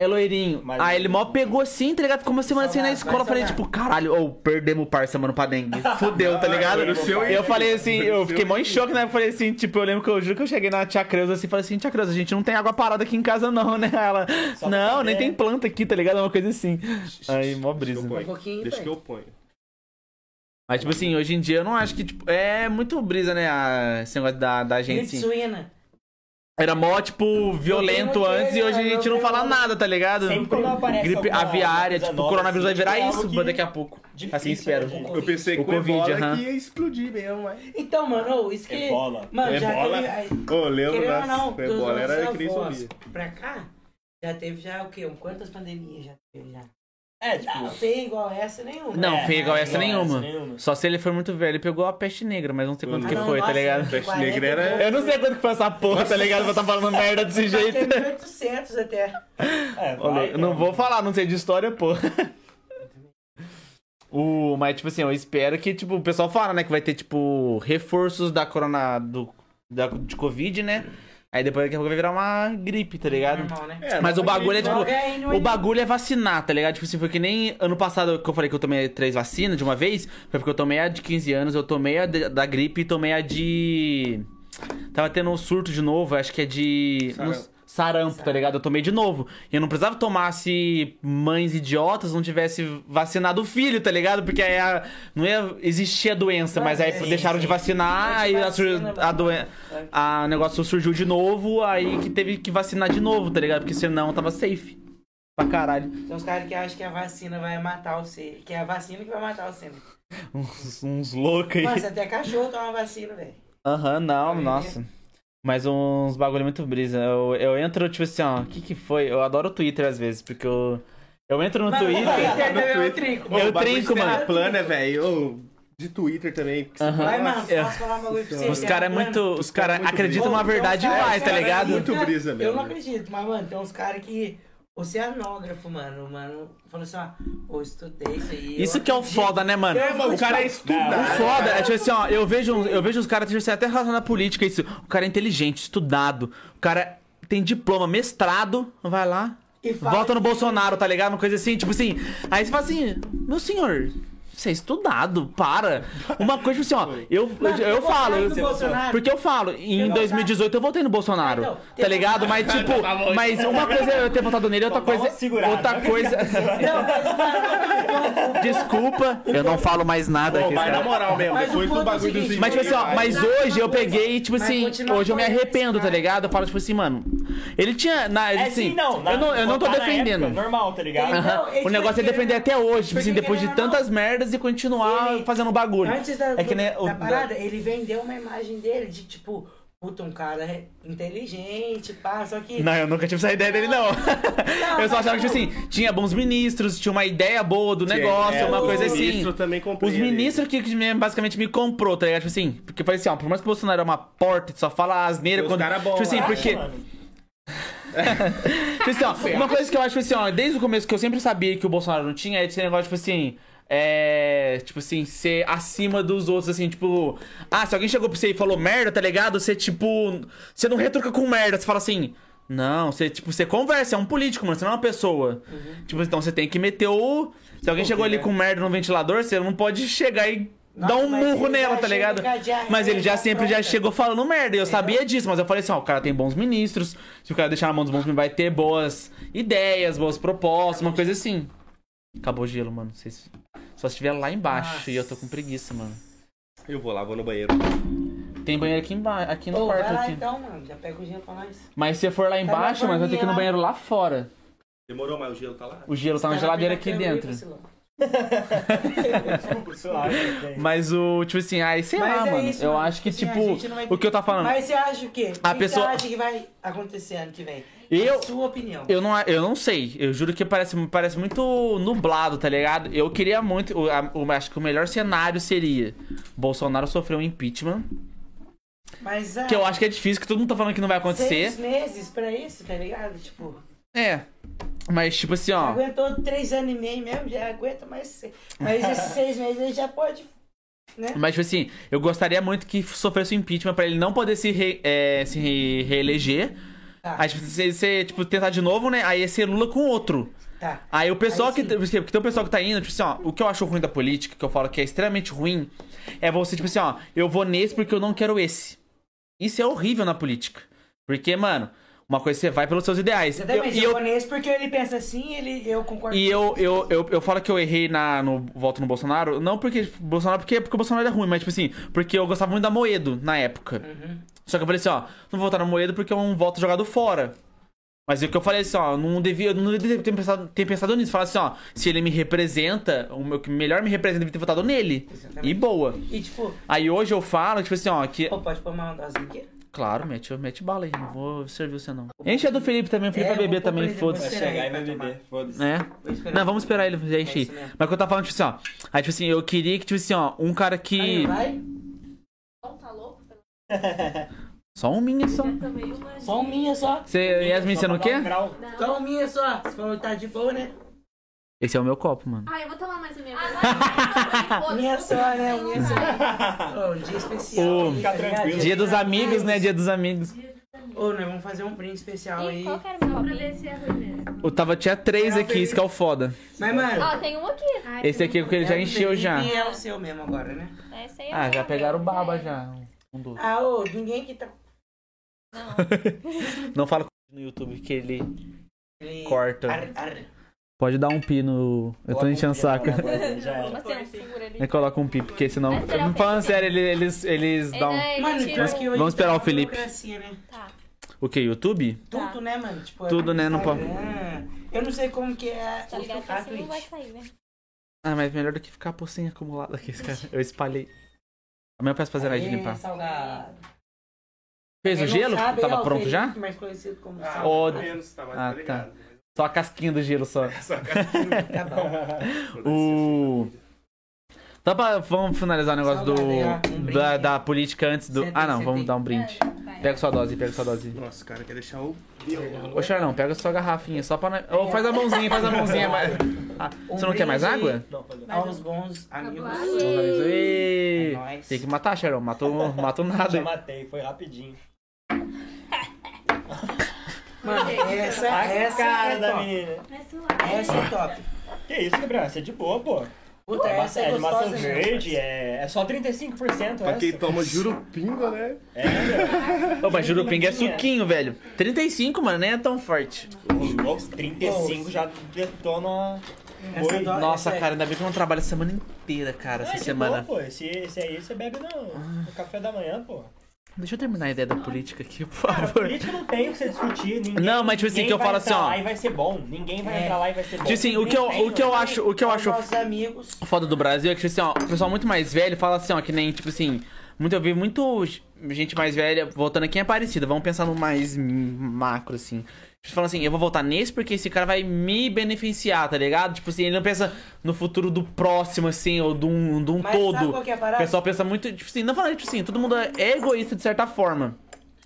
é loirinho. Mas- Aí ele mó pegou assim, tá ligado? Ficou uma semana assim na escola. Eu falei, tipo, caralho, ou perdemos o parça, mano, pra dengue. Fudeu, tá ligado? foi no seu E eu falei assim, eu fiquei mó em choque, né? Eu falei assim, tipo, eu lembro que eu juro que eu cheguei na tia Creuza assim e falei assim, tia Creuza, a gente não tem água parada aqui em casa, não, né? Ela, Só não, nem tem planta aqui, tá ligado? Uma coisa assim. Aí, mó brisa. Deixa eu Um pouquinho, Deixa pai. que eu ponho. Mas, tipo assim, hoje em dia eu não acho que, tipo, é muito brisa, né? a- esse negócio da, da gente, assim. Era mó, tipo, violento antes e hoje a gente não fala nada, tá ligado? Sempre quando aparece Gripe alguma aviária, coisa tipo, o nova, coronavírus vai assim, virar é algo isso que- daqui a pouco. Difícil, Assim espero. né? Eu pensei O que o Covid, aham. que ia explodir mesmo, mas... Então, mano, ô, isso que. Ebola. Mano, já Ebola. teve. Ô, lembro Querendo ou das... não, dos Ebola era nossos que nem avós. Pra cá, já teve já o quê? Um- Quantas pandemias já teve já? É, Não tipo... tem igual essa nenhuma. Não, É, foi igual é, essa igual nenhuma. essa nenhuma. Só se ele foi muito velho e pegou a peste negra, mas não sei quanto Ah, que não, foi, tá ligado? Peste 40 negra era- Eu não sei quanto que foi essa porra, tá ligado? Pra tá falando merda desse jeito. teve 800 até. É, Olha, vai, eu não né? vou falar, não sei de história, pô. O, mas, tipo assim, eu espero que, tipo, o pessoal fala, né, que vai ter, tipo, reforços da corona, do, da, de Covid, né? Aí depois daqui a pouco vai virar uma gripe, tá ligado? Normal, né? É, Mas o bagulho é, tipo, aí no o bagulho é vacinar, tá ligado? Tipo assim, foi que nem ano passado que eu falei que eu tomei três vacinas de uma vez, foi porque eu tomei a de 15 anos, eu tomei a de- da gripe e tomei a de... Tava tendo um surto de novo, acho que é de... Sarampo, tá ligado? Eu tomei de novo. E eu não precisava tomar se mães idiotas não tivessem vacinado o filho, tá ligado? Porque aí a- não ia existir a doença, mas aí Sim, deixaram de vacinar, aí a, a, doen- a o negócio surgiu de novo, aí que teve que vacinar de novo, tá ligado? Porque senão tava safe. Pra caralho. Tem uns caras que acham que a vacina vai matar o ser. Que é a vacina que vai matar o ser. Uns, uns loucos aí. Mas até cachorro toma vacina, velho. Aham, não, Aí, nossa. Mas uns bagulho muito brisa. Eu, eu entro, tipo assim, ó, o que que foi? Eu adoro o Twitter às vezes, porque eu, Eu entro no Mano, Twitter. no Twitter No é Twitter. trinco. Ô, Eu trinco, mano. plana, velho. De Twitter também. Aham. fala, Vai, mano, É. posso falar um bagulho pra você? Os caras é Mano, muito. Os caras muito acreditam uma verdade demais, tá caras- ligado? muito brisa Eu mesmo. não acredito, mas, mano, tem uns caras que. Oceanógrafo, mano, mano, falou assim, ó, pô, estudei isso aí. Isso eu que é o foda, né, mano? Eu- O cara é O estudado. foda é tipo assim, ó, eu vejo, uns- eu vejo os caras, tipo assim, até relacionado à política, isso. O cara é inteligente, estudado. O cara tem diploma, mestrado, vai lá, E vota no que- Bolsonaro, tá ligado? Uma coisa assim, tipo assim. Aí você fala assim, meu senhor, você é estudado, para. Uma coisa, tipo assim, ó, eu, Mano, eu, eu eu falo. porque eu falo, em Eu vou 2018 eu votei no Bolsonaro, Então, tá ligado? Mas tipo, mas uma coisa é eu ter votado nele, outra uma coisa. segurada. Outra coisa. Mas, mano, Desculpa, eu não falo mais nada aqui. mas na moral mesmo, depois do é bagulho dos Mas, tipo assim, ó, mas hoje eu peguei, tipo assim, hoje eu me arrependo, tá ligado? Eu falo, tipo assim, mano, ele tinha, na, É assim, sim, não. na- eu não, eu não tô defendendo. época, normal, tá ligado? Ele O negócio é defender até hoje, tipo assim, depois de tantas merdas e continuar Ele- fazendo bagulho. Antes da, É que da o- parada, ele vendeu uma imagem dele de tipo, puta, um cara inteligente, pá, só que. Não, eu nunca tive essa ideia dele, não. eu só achava que, tipo assim, tinha bons ministros, tinha uma ideia boa do negócio, É, uma os coisa assim. ministros também comprei Os ministros que, que me- basicamente me comprou, tá ligado? Tipo assim, porque eu falei assim, ó, por mais que o Bolsonaro é uma porta, só fala asneira quando. cara bom tipo assim, lá, porque. Mano, Tipo assim, ó, uma coisa que eu acho, tipo assim, ó, desde o começo que eu sempre sabia que o Bolsonaro não tinha, é esse negócio, tipo assim, é. Tipo assim, ser acima dos outros, assim, tipo. Ah, se alguém chegou pra você e falou merda, tá ligado? Você, tipo. Você não retruca com merda, você fala assim. Não, você, tipo, você conversa, é um político, mano, você não é uma pessoa. Tipo, então você tem que meter o. Se alguém chegou ali com merda no ventilador, você não pode chegar e dar Nossa, um mas murro nela, já tá ligado? já- Mas ele já já sempre já pronta. chegou falando merda. e Eu sabia disso, mas eu falei assim, ó, o cara tem bons ministros. Se o cara deixar na mão dos bons vai ter boas ideias, boas propostas, uma coisa assim. Acabou o gelo, mano. Vocês- Só se estiver lá embaixo Nossa. e eu tô com preguiça, mano. Eu vou lá, vou no banheiro. Tem banheiro aqui embaixo, aqui no Ô, vai quarto lá aqui. então, mano, já pega o gelo pra nós. Mas se for lá embaixo, na mano, vai ter que ir no banheiro lá fora. Demorou, mas o gelo tá lá? O gelo tá na caras geladeira aqui dentro. aí. Mas o, tipo assim, ai, sei Mas lá, é mano. isso, eu mano. acho que, Assim, tipo, não vai o que eu tava falando. Mas você acha o quê? A O que pessoa- você acha que vai acontecer ano que vem? Eu- A sua opinião. Eu não, eu não sei. Eu juro que parece, parece muito nublado, tá ligado? Eu queria muito. o- a- o- acho que o melhor cenário seria Bolsonaro sofrer um impeachment. Mas ah, Que eu acho que é difícil, que todo mundo tá falando que não vai acontecer. seis meses pra isso, tá ligado? Tipo, É. Mas, tipo assim, ó. aguentou três anos e meio mesmo, já aguenta mais. Mas esses seis meses ele já pode. Né? Mas, tipo assim, eu gostaria muito que sofresse um impeachment pra ele não poder se, re- é, se re- reeleger. Tá, Aí, tipo, se, se, tipo, tentar de novo, né? Aí ia ser Lula com outro. tá. Aí o pessoal Aí que, sim. porque tem um pessoal que tá indo, tipo assim, ó, o que eu acho ruim da política, que eu falo que é extremamente ruim, é você, tipo assim, ó, eu vou nesse porque eu não quero esse. Isso é horrível na política. Porque, mano, uma coisa você vai pelos seus ideais. Eu- Exatamente, e eu, eu, japonês, porque ele pensa assim, ele, eu concordo e com eu, eu, eu, eu falo que eu errei na, no voto no Bolsonaro, não porque Bolsonaro, porque, porque o Bolsonaro era ruim, mas tipo assim, porque eu gostava muito da Moedo na época. Uhum. Só que eu falei assim, ó, não vou votar na Moedo porque é um voto jogado fora. Mas o que eu falei assim, ó, não devia, eu não devia ter pensado, ter pensado nisso. Falar assim, ó, se ele me representa, o meu que melhor me representa, eu devia ter votado nele. Exatamente. E boa. E tipo, Aí hoje eu falo, tipo assim, ó, que. pô, pode pôr uma dosinha aqui? Claro, mete, mete bala aí, não vou servir você não. Enche a do Felipe também, o Felipe É, vai beber também, Vai foda-se. depois. chegar e vai Vai beber, foda-se. Né? Esperar. Não, vamos esperar ele já É mesmo. Mas o que eu tava falando, tipo assim, ó. Aí, tipo assim, eu queria que, tipo assim, ó, um cara que. Aí, vai? Não, tá louco? Só um minha só. Só um minha só. Você, Yasmin, você não quer? Só um minha só. Você falou que tá de boa, né? Esse é o meu copo, mano. Ah, eu vou tomar mais a minha. Ah, Minha só, né? Minha só. Ô, um dia especial. Aí, fica tranquilo. Dia dos amigos, né? Dia dos amigos. Ô, nós vamos fazer um brinde especial aí. Qual que era o meu pra ver se é ruim mesmo. Eu tava, tinha três aqui, isso que é o foda. Mas, mano. Ó, tem um aqui. Esse aqui é o que ele já é o encheu já. E é o seu mesmo agora, né? Esse aí é Ah, o já pegaram meu. baba É. já. Um do... Ah, ô, ninguém que tá. Não. Não fala no YouTube que ele Ele... corta. Ar, ar. Pode dar um pi no. Eu tô enchendo o saco. um ali. Aí coloca um pi, porque senão. Não falando sério, ele- eles, eles Ele, dão. ele Mano, Vamos esperar o Felipe. né? Tá. O que? YouTube? Tá. Tudo, né, mano? Tipo, Tudo, né, não pode-. Eu não sei como que é Tá ligado assim não vai sair, né? Ah, mas melhor do que ficar por sem acumulado aqui, cara. Eu espalhei. Amanhã eu peço pra Zenaide Aê, limpar. salgado. Fez o Quem não gelo? sabe, Tava é o pronto já? Felipe, Mais conhecido como Ah, salgado. Ó, menos, tá mais ah, tá ligado. Só a casquinha do gelo só. Tá bom. O. Só pra, vamos finalizar o negócio do, Salgado aí, ó, um brinde da, da política antes do. Ah, não, vamos dar um brinde. Pega sua dose, pega sua dose. Nossa, o cara quer deixar o. Ô, Charlão, pega sua garrafinha, só pra. nós- Ou faz a mãozinha, faz a mãozinha. mais- Ah, Um você não quer mais água? Não, pode não. Aos bons amigos. É nóis. Tem que matar, Charlão. Matou, matou nada. Já matei, foi rapidinho. Mano, essa, A essa cara é da top. menina. Essa é top. Que isso, Gabriel? Você é de boa, pô. Puta, É, essa é é de maçã verde, é, é só 35% Pra quem essa. toma jurupinga, né? É, meu. Ô, mas Jurupinga é suquinho, velho. 35, mano, nem é tão forte. Ô, louco, 35 já detona... Essa é Nossa, essa é- cara, ainda bem que eu não trabalho a semana inteira, cara, essa de semana. pô. Esse, esse aí você bebe no, no café da manhã, pô. Deixa eu terminar a ideia da política aqui, por Cara, favor. política não tem o que você discutir. Ninguém, Não, mas, tipo assim, ninguém que eu vai falo entrar assim, ó. lá e vai ser bom. Ninguém vai É. entrar lá e vai ser bom. Tipo assim, o que eu, o que eu acho, o que eu acho foda do Brasil é que, tipo assim, ó, o pessoal muito mais velho fala assim, ó, que nem, tipo assim, muito, eu vi muito gente mais velha voltando aqui em Aparecida, vamos pensar no mais macro, assim. Falando assim, eu vou votar nesse porque esse cara vai me beneficiar, tá ligado? Tipo assim, ele não pensa no futuro do próximo, assim, ou de um, de um Mas sabe todo. qual que é a O parada? pessoal pensa muito, tipo assim, não falando, tipo assim, todo mundo é egoísta de certa forma.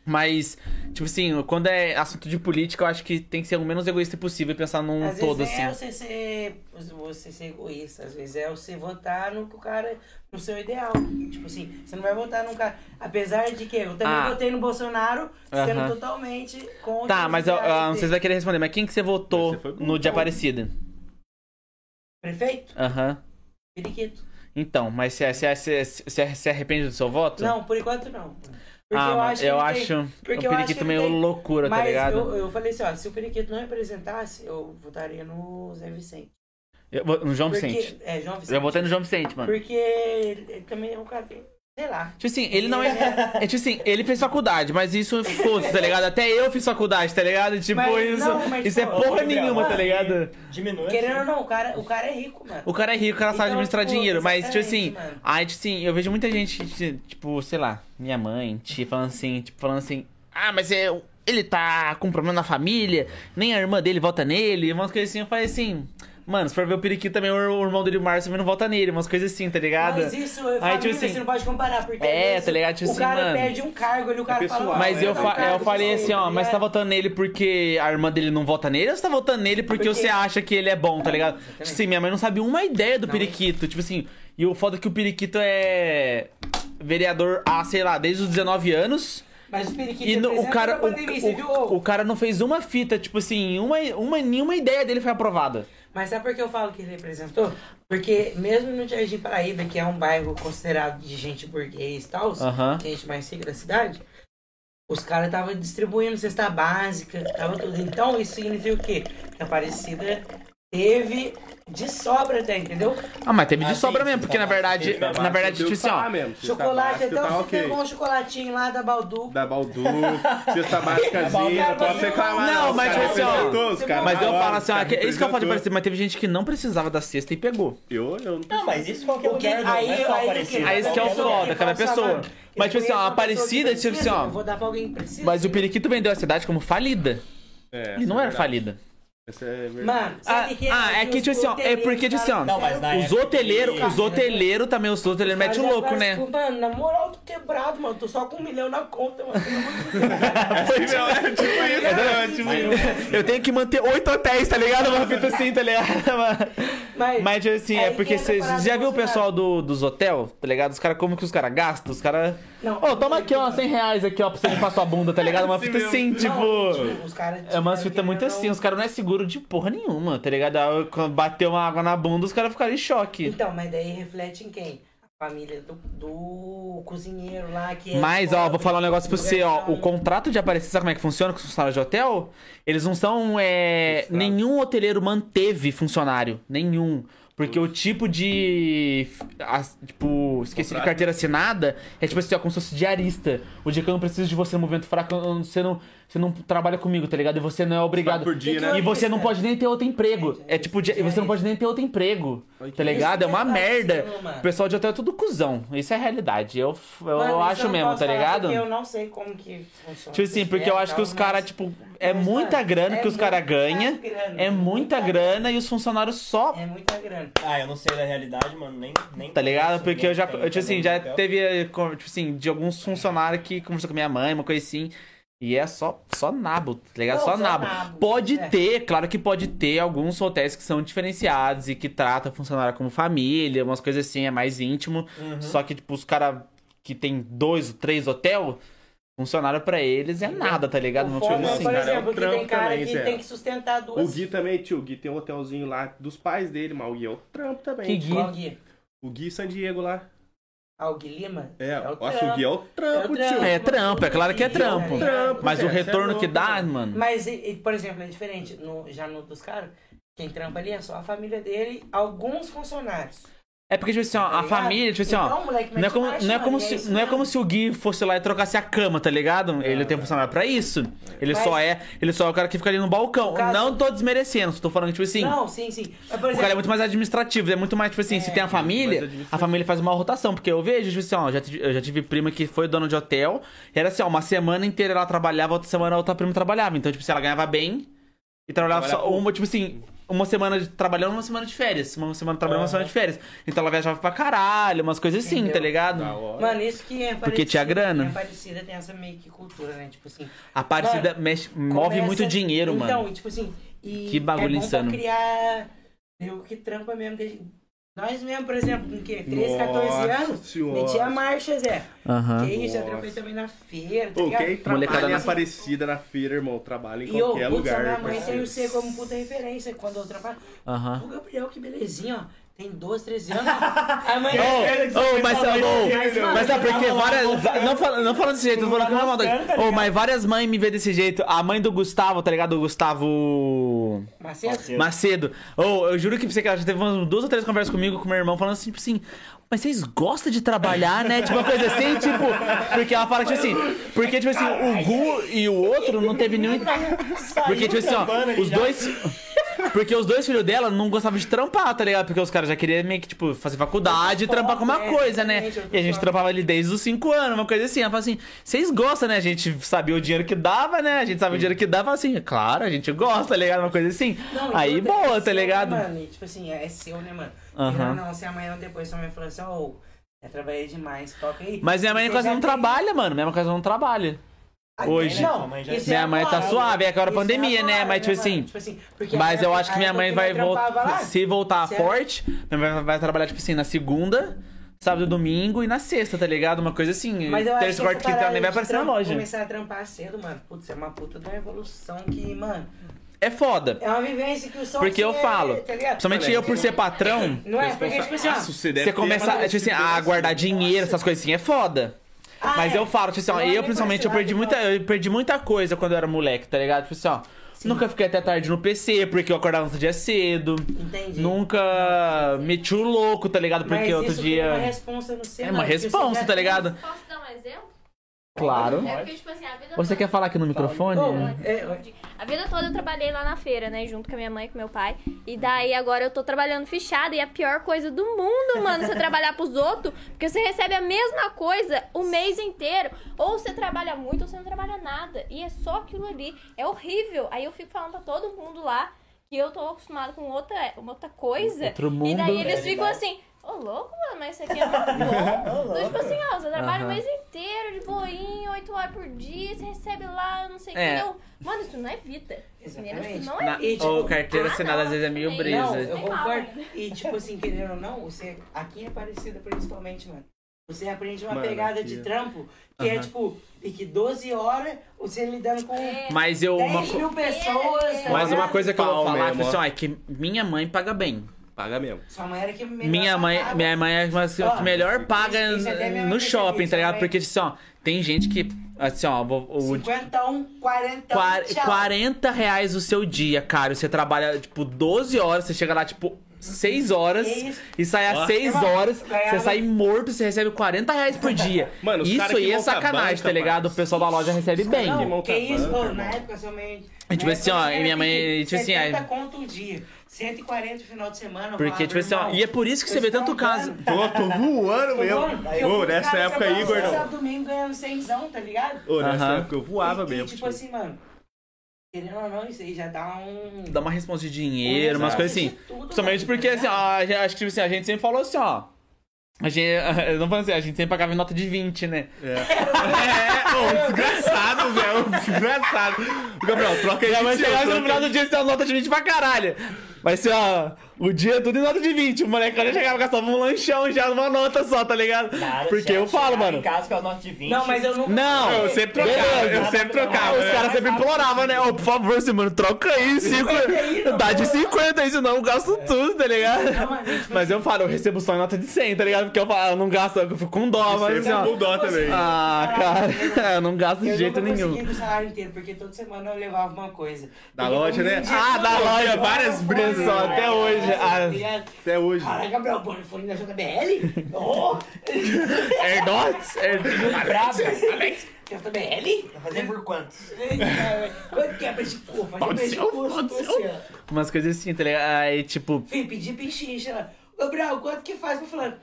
Mas, tipo assim, quando é assunto de política, eu acho que tem que ser o menos egoísta possível e pensar num Às todo, vezes assim. é você ser, você ser egoísta, às vezes é você votar no que o cara, no seu ideal. Tipo assim, você não vai votar num cara. Apesar de que eu também Ah. votei no Bolsonaro, sendo Aham. totalmente contra. Tá, mas eu, ideais não sei se dele. vai querer responder, mas quem que você votou Você no de pô. Aparecida? Prefeito? Aham. Periquito. Então, mas você se, se, se, se arrepende do seu voto? Não, por enquanto não. Porque ah, eu mas acho eu acho tem- o porque acho periquito meio tem- loucura, tá Mas ligado? eu, eu falei assim, ó, se o Periquito não representasse, eu votaria no Zé Vicente. Eu no João Porque, Vicente. É, João Vicente. Eu votei no João Vicente, mano. Porque ele, ele também é um cara sei lá. Tipo assim, ele não é. é tipo assim, ele fez faculdade, mas isso fosse, tá ligado? Até eu fiz faculdade, tá ligado? Tipo, Mas isso. não, mas, isso é porra Gabriel, nenhuma, tá ligado? Diminui. Querendo ou assim. não, o cara, o cara é rico, mano. O cara é rico, o cara sabe Então, administrar tipo, dinheiro, mas, tipo assim, exatamente, mano. aí, tipo assim, eu vejo muita gente, tipo, sei lá, minha mãe, tia, falando assim, tipo, falando assim, ah, mas é, ele tá com problema na família, nem a irmã dele vota nele, umas coisas assim, eu falei assim, mano, se for ver o Periquito também, o, irmão dele, o Márcio, também não vota nele, umas coisas assim, tá ligado? Mas isso, família, Aí, tipo assim, você não pode comparar, porque é, às vezes tá ligado? Tipo o assim, cara mano. perde um cargo ali, o cara pessoal, fala... Mas é, eu, "Não, fa- eu falei assim, ó, mas você tá ligado?" votando nele porque a irmã dele não vota nele ou você tá votando nele porque, Porque- você acha que ele é bom, tá ligado? Tipo assim, minha mãe não sabe uma ideia do Não. periquito. Tipo assim, e o foda é que o periquito é vereador há, sei lá, desde os 19 anos. Mas o periquito E no- o cara, pandemia, você viu? o, o, o cara não fez uma fita, tipo assim, uma, uma, nenhuma ideia dele foi aprovada. Mas sabe por que eu falo que representou? Porque mesmo no Jardim Paraíba, que é um bairro considerado de gente burguês e tal, gente mais rica da cidade, os caras estavam distribuindo cesta básica, tava tudo. Então isso significa o quê? Que a Aparecida teve de sobra até, entendeu? Ah, mas teve de Ah, sobra sim, mesmo, porque na verdade, cesta na verdade, tipo assim, ó. Mesmo. Cesta Chocolate, então tá você ok. pegou um chocolatinho lá da Baldu. Da Baldu, cesta básicazinha, não posso reclamar. Não, mas, os caras tipo assim, ó, Mas eu falo assim, ó, que- isso que eu falo de parecer, mas teve gente que não precisava da cesta e pegou. Eu, eu não Não, mas isso qualquer O que- lugar, não, aí- não é só aparecido. que- Aí isso que é o foda, cada Fala, pessoa. mano, Mas, tipo assim, ó, Aparecida, que tipo assim, ó. Eu vou dar pra alguém que precisa. Mas o Periquito vendeu a cidade como falida. É, E não é era falida. Essa é verdade. Mano, Ah, que ah, é que, tipo assim, ó, é porque, tipo assim, ó, Não, mas na Os época hoteleiros, que- os hoteleiros também, os hoteleiros metem o louco, né? Mano, na moral, tô quebrado, mano. Tô só com um milhão na conta, mano. Pelo amor de Deus. Foi meu, é tipo isso, é tipo isso. Eu tenho que manter oito hotéis, tá ligado? Uma fita assim, tá ligado? Mas, Mas, tipo assim, é aí porque que entra a você parada já do viu o pessoal do, dos hotel, tá ligado? Os caras, como que os caras gastam? Os caras. Não, Ô, toma aqui, ó, 100 reais aqui, ó, pra você limpar sua bunda, tá ligado? Uma fita assim, tipo. Não, os caras, É umas tipo, fitas muito assim, não- os caras não é seguro de porra nenhuma, tá ligado? Aí, Quando bateu uma água na bunda, os caras ficaram em choque. Então, mas daí reflete em quem? A família do, do cozinheiro lá, que é Mas, ó, vou falar um negócio pra você, ó. O contrato de aparecer, sabe como é que funciona com os funcionários de hotel? Eles não são. É... Nenhum hoteleiro manteve funcionário. Nenhum. Porque o tipo de. as- tipo, esqueci de carteira assinada é tipo assim, ó, como se fosse diarista. O dia que eu não preciso de você no movimento fraco, eu não- você não, você não trabalha comigo, tá ligado? E você não é obrigado. por dia, né? E você não pode nem ter outro emprego. É tipo, di- você não pode nem ter outro emprego. Tá ligado? É uma é merda. O pessoal de hotel é tudo cuzão. Isso é a realidade. Eu, eu acho mesmo, tá ligado? Porque eu não sei como que funciona. Tipo assim, porque eu acho que os caras, tipo, é muita grana é que os caras muita ganham. grana, É muita grana e os funcionários só. É muita grana. Ah, eu não sei da realidade, mano. Nem, nem Tá ligado? Porque eu já, tipo assim, já teve, eh, tipo assim, de alguns funcionários que conversou com minha mãe, uma coisa assim. E é só, só nabo, tá ligado? Não, só só nabo. nabo. Pode É. ter, claro que pode ter alguns hotéis que são diferenciados e que tratam o funcionário como família, umas coisas assim, é mais íntimo. Uhum. Só que, tipo, os caras que tem dois, três hotel, funcionário pra eles é nada, tá ligado? O Não foda tipo é, assim. por cara, é exemplo, um que tem cara também, que Zé. tem que sustentar O duas. Gui também, tio. O Gui tem um hotelzinho lá dos pais dele, mas o Gui é o trampo também. Que Gui? Qual Gui? O Gui San Diego lá. Ah, o Gui Lima? É, o trampo. o Gui é o trampo, É o tio. É trampo, é claro que é trampo. É, Trampo, Mas o é retorno que louco, dá, mano. mano. Mas, e- e, por exemplo, é diferente. No, já no dos caras, quem trampa ali é só a família dele, alguns funcionários. É porque, tipo assim, ó, Tá a família, tipo assim, ó. Então, moleque, Não é mete como, marcha, não é como se, não é como se o Gui fosse lá e trocasse a cama, tá ligado? Ele tem funcionário pra isso. Ele Mas- só é, ele só é o cara que fica ali no balcão. Caso- Não tô desmerecendo, só tô falando tipo assim, Não, sim, sim. Mas, por o cara é exemplo, muito mais administrativo, é muito mais tipo assim, se É, tem a família, a família faz uma rotação, porque eu vejo, tipo assim, ó, já eu já tive prima que foi dona de hotel, e era assim, ó, uma semana inteira ela trabalhava, outra semana a outra prima trabalhava. Então, tipo, se ela ganhava bem e trabalhava só Trabalhava uma, tipo assim, uma semana de, trabalhando, uma semana de férias, uma semana trabalhando, uma Aham. semana de férias. Então ela viajava pra caralho, umas coisas assim, Entendeu? tá ligado? Mano, isso que é Porque tinha grana. Quem é parecida tem essa meio que cultura, né? Tipo assim. A Aparecida mexe, move começa- muito dinheiro, então, mano. e, tipo assim. E Que bagulho é bom insano. Pra criar. Eu que trampa mesmo. que- Nós mesmo, por exemplo, com que? 13, 14 Nossa anos. senhora. Metia marcha, Zé. Aham. Que isso, eu trampei também na feira, tá Ô, ligado? quem trabalha Molecada em na- Aparecida na feira, irmão, trabalha em E eu, qualquer putz, lugar. a minha mãe tem o C como puta referência quando eu trabalho. Aham. O Gabriel, que belezinha, ó. Tem 12, 13 anos. A mãe Ô, ô, mas, Mas, mas é porque várias. Não falando não falando desse jeito, tô falando que não é maldade. mas várias mães me vê desse jeito. A mãe do Gustavo, tá ligado? O Gustavo. Macedo? Macedo. Ô, eu juro que pra você que ela já teve umas duas ou três conversas comigo com meu irmão falando assim, tipo assim. Mas vocês gostam de trabalhar, né? Tipo uma coisa assim, tipo. Porque ela fala, tipo assim. Porque, tipo assim, o Gu e o outro não teve nenhum. Porque, tipo assim, ó, os dois. Porque os dois filhos dela não gostavam de trampar, tá ligado? Porque os caras já queriam meio que, tipo, fazer faculdade e trampar com uma É, coisa, né? E a gente trampava ali desde os 5 anos, uma coisa assim. Ela fala assim: vocês gostam, né? A gente sabia o dinheiro que dava, né? A gente sabia o dinheiro que dava, assim, claro, a gente gosta, tá ligado? Uma coisa assim. Não, Aí, boa, é tá né, ligado? Mano, tipo assim, é seu, né, mano? Aham. Não, não, se amanhã ou depois sua mãe falou assim, ô, eu trabalhei demais, toca aí. Mas minha mãe Você quase não tem- trabalha, mano. Minha mãe quase não trabalha. Aí, hoje. Não, mãe isso Minha é mãe tá suave, é agora isso pandemia, né? Mas, tipo mano? assim, Tipo assim, Mas eu acho que minha mãe que vai voltar. Se voltar Certo. forte, minha mãe vai, trabalhar, tipo assim, na segunda, sábado, domingo e na sexta, tá ligado? Uma coisa assim. Mas eu acho Terça, que quarta, quinta, nem vai aparecer na loja. Começar a trampar cedo, mano. Putz, é uma puta de uma evolução que, mano, É foda. é uma vivência que o som Porque eu é, falo, tá ligado? Principalmente eu por ser patrão, Não é, porque, tipo assim, Nossa, você você começar, amadurecido tipo assim, a guardar dinheiro, essas coisas assim, é foda. ah, Mas é. eu falo, tipo assim, ó, Eu eu nem principalmente eu perdi muita, eu perdi muita coisa quando eu era moleque, tá ligado? Tipo assim, ó, nunca fiquei até tarde no PC, porque eu acordava outro dia cedo. Entendi. Nunca meti o louco, tá ligado? Porque Mas outro isso cria uma dia. responsa no seu, É uma responsa, tá ligado? Posso dar um exemplo? Claro. É porque, tipo assim, a vida Você toda... quer falar aqui no microfone? Pode, É, pode. A vida toda eu trabalhei lá na feira, né? Junto com a minha mãe e com meu pai. E daí agora eu tô trabalhando fichada. E a pior coisa do mundo, mano, você trabalhar pros outros. Porque você recebe a mesma coisa o mês inteiro. Ou você trabalha muito ou você não trabalha nada. E é só aquilo ali. É horrível. Aí eu fico falando pra todo mundo lá que eu tô acostumada com outra, outra coisa. Outro E mundo. daí eles ficam assim. Ô, louco, mano, mas isso aqui é muito bom. Então, tipo assim, ó, você trabalha Aham. o mês inteiro de boinho, 8 horas por dia, você recebe lá, eu não sei o É. que. Eu, mano, isso não é vida. Exatamente. Isso não é Na, E, tipo, ou carteira ah, assinada não, às vezes é meio brisa. Não, eu Tem concordo. mal. E tipo assim, querendo ou não, você aqui é parecida principalmente, mano. Você aprende uma Mano, pegada aqui de é- trampo que é Aham. tipo, fique 12 horas, você lidando com É. Mas eu. Uma, 10 co- mil pessoas. É. tá mas uma coisa que eu vou Pau falar, mesmo, ó. ó, é que minha mãe paga bem. Paga mesmo. Sua mãe era que melhor Minha mãe, pagava. minha mãe é uma que Ó, melhor paga isso- isso no shopping, isso tá ligado? também. Porque, assim, ó, tem gente que, assim, ó, o, 51, 40, Quar- tchau. 40 reais o seu dia, cara. Você trabalha, tipo, 12 horas, você chega lá, tipo, 6 horas isso? e sai às Ó. 6 Irmão, horas, ganhava- você sai morto, você recebe 40 reais por dia. Mano, os Isso aí é sacanagem, banca, tá ligado? O pessoal da loja recebe bem. Não, que isso, banca, ô, irmão. na época sua mãe... E, tipo assim, ó, e minha mãe, tipo assim, 70 aí- conto o dia, 140 no final de semana. eu Porque, tipo assim, ó, e é por isso que você vê tanto caso. Tô, tô voando mesmo. Eu Ô, nessa época aí, gordão. sábado, domingo ganhando cenzão, tá ligado? Ô, nessa época eu voava mesmo. E, tipo assim, mano, querendo ou não, isso aí já dá um. Dá uma resposta de dinheiro, umas Exato. coisas assim. Tudo, Principalmente mano, porque, tá assim, ó, acho que tipo assim, a gente sempre falou assim, ó. A gente, não falando assim, a gente sempre pagava em nota de 20, né? É, ô, desgraçado, velho. Desgraçado. Gabriel, troca aí. Já vai chegar no final do dia e ter uma nota de 20 pra caralho. Vai ser, ó, o dia tudo em nota de 20. O moleque já chegava gastava um lanchão já numa nota só, tá ligado? Nada, Porque eu falo, mano. Em casa com as notas de 20. Não, mas eu não. Não, Eu sempre trocava, Beleza. eu sempre trocava. Os né? caras sempre imploravam, né? Ô, por favor, assim, mano, troca aí, cinco, dá de 50 aí, senão eu gasto tudo, tá ligado? Não, mas, tipo, Mas eu falo, eu recebo só em nota de 100, tá ligado? Porque eu falo, eu não gasto, eu fico com dó, mas assim, Sempre com dó também. Ah, cara, eu não gasto de eu jeito nunca nenhum. consegui com o salário inteiro, porque toda semana eu levava uma coisa. Da loja, né? Ah, da loja, eu várias né? até hoje. Ah. ligado? Até hoje. Caralho, Gabriel, bom, fone da JBL? Oh! Tá bravo? Alex, JBL? tá fazendo por quantos? Quanto que é pra esse um Pode ser, pode tô ser. assim, ó. Umas coisas assim, tá ligado? Aí, tipo, Fih, pedi pichincha lá. Gabriel, quanto que faz pra falar?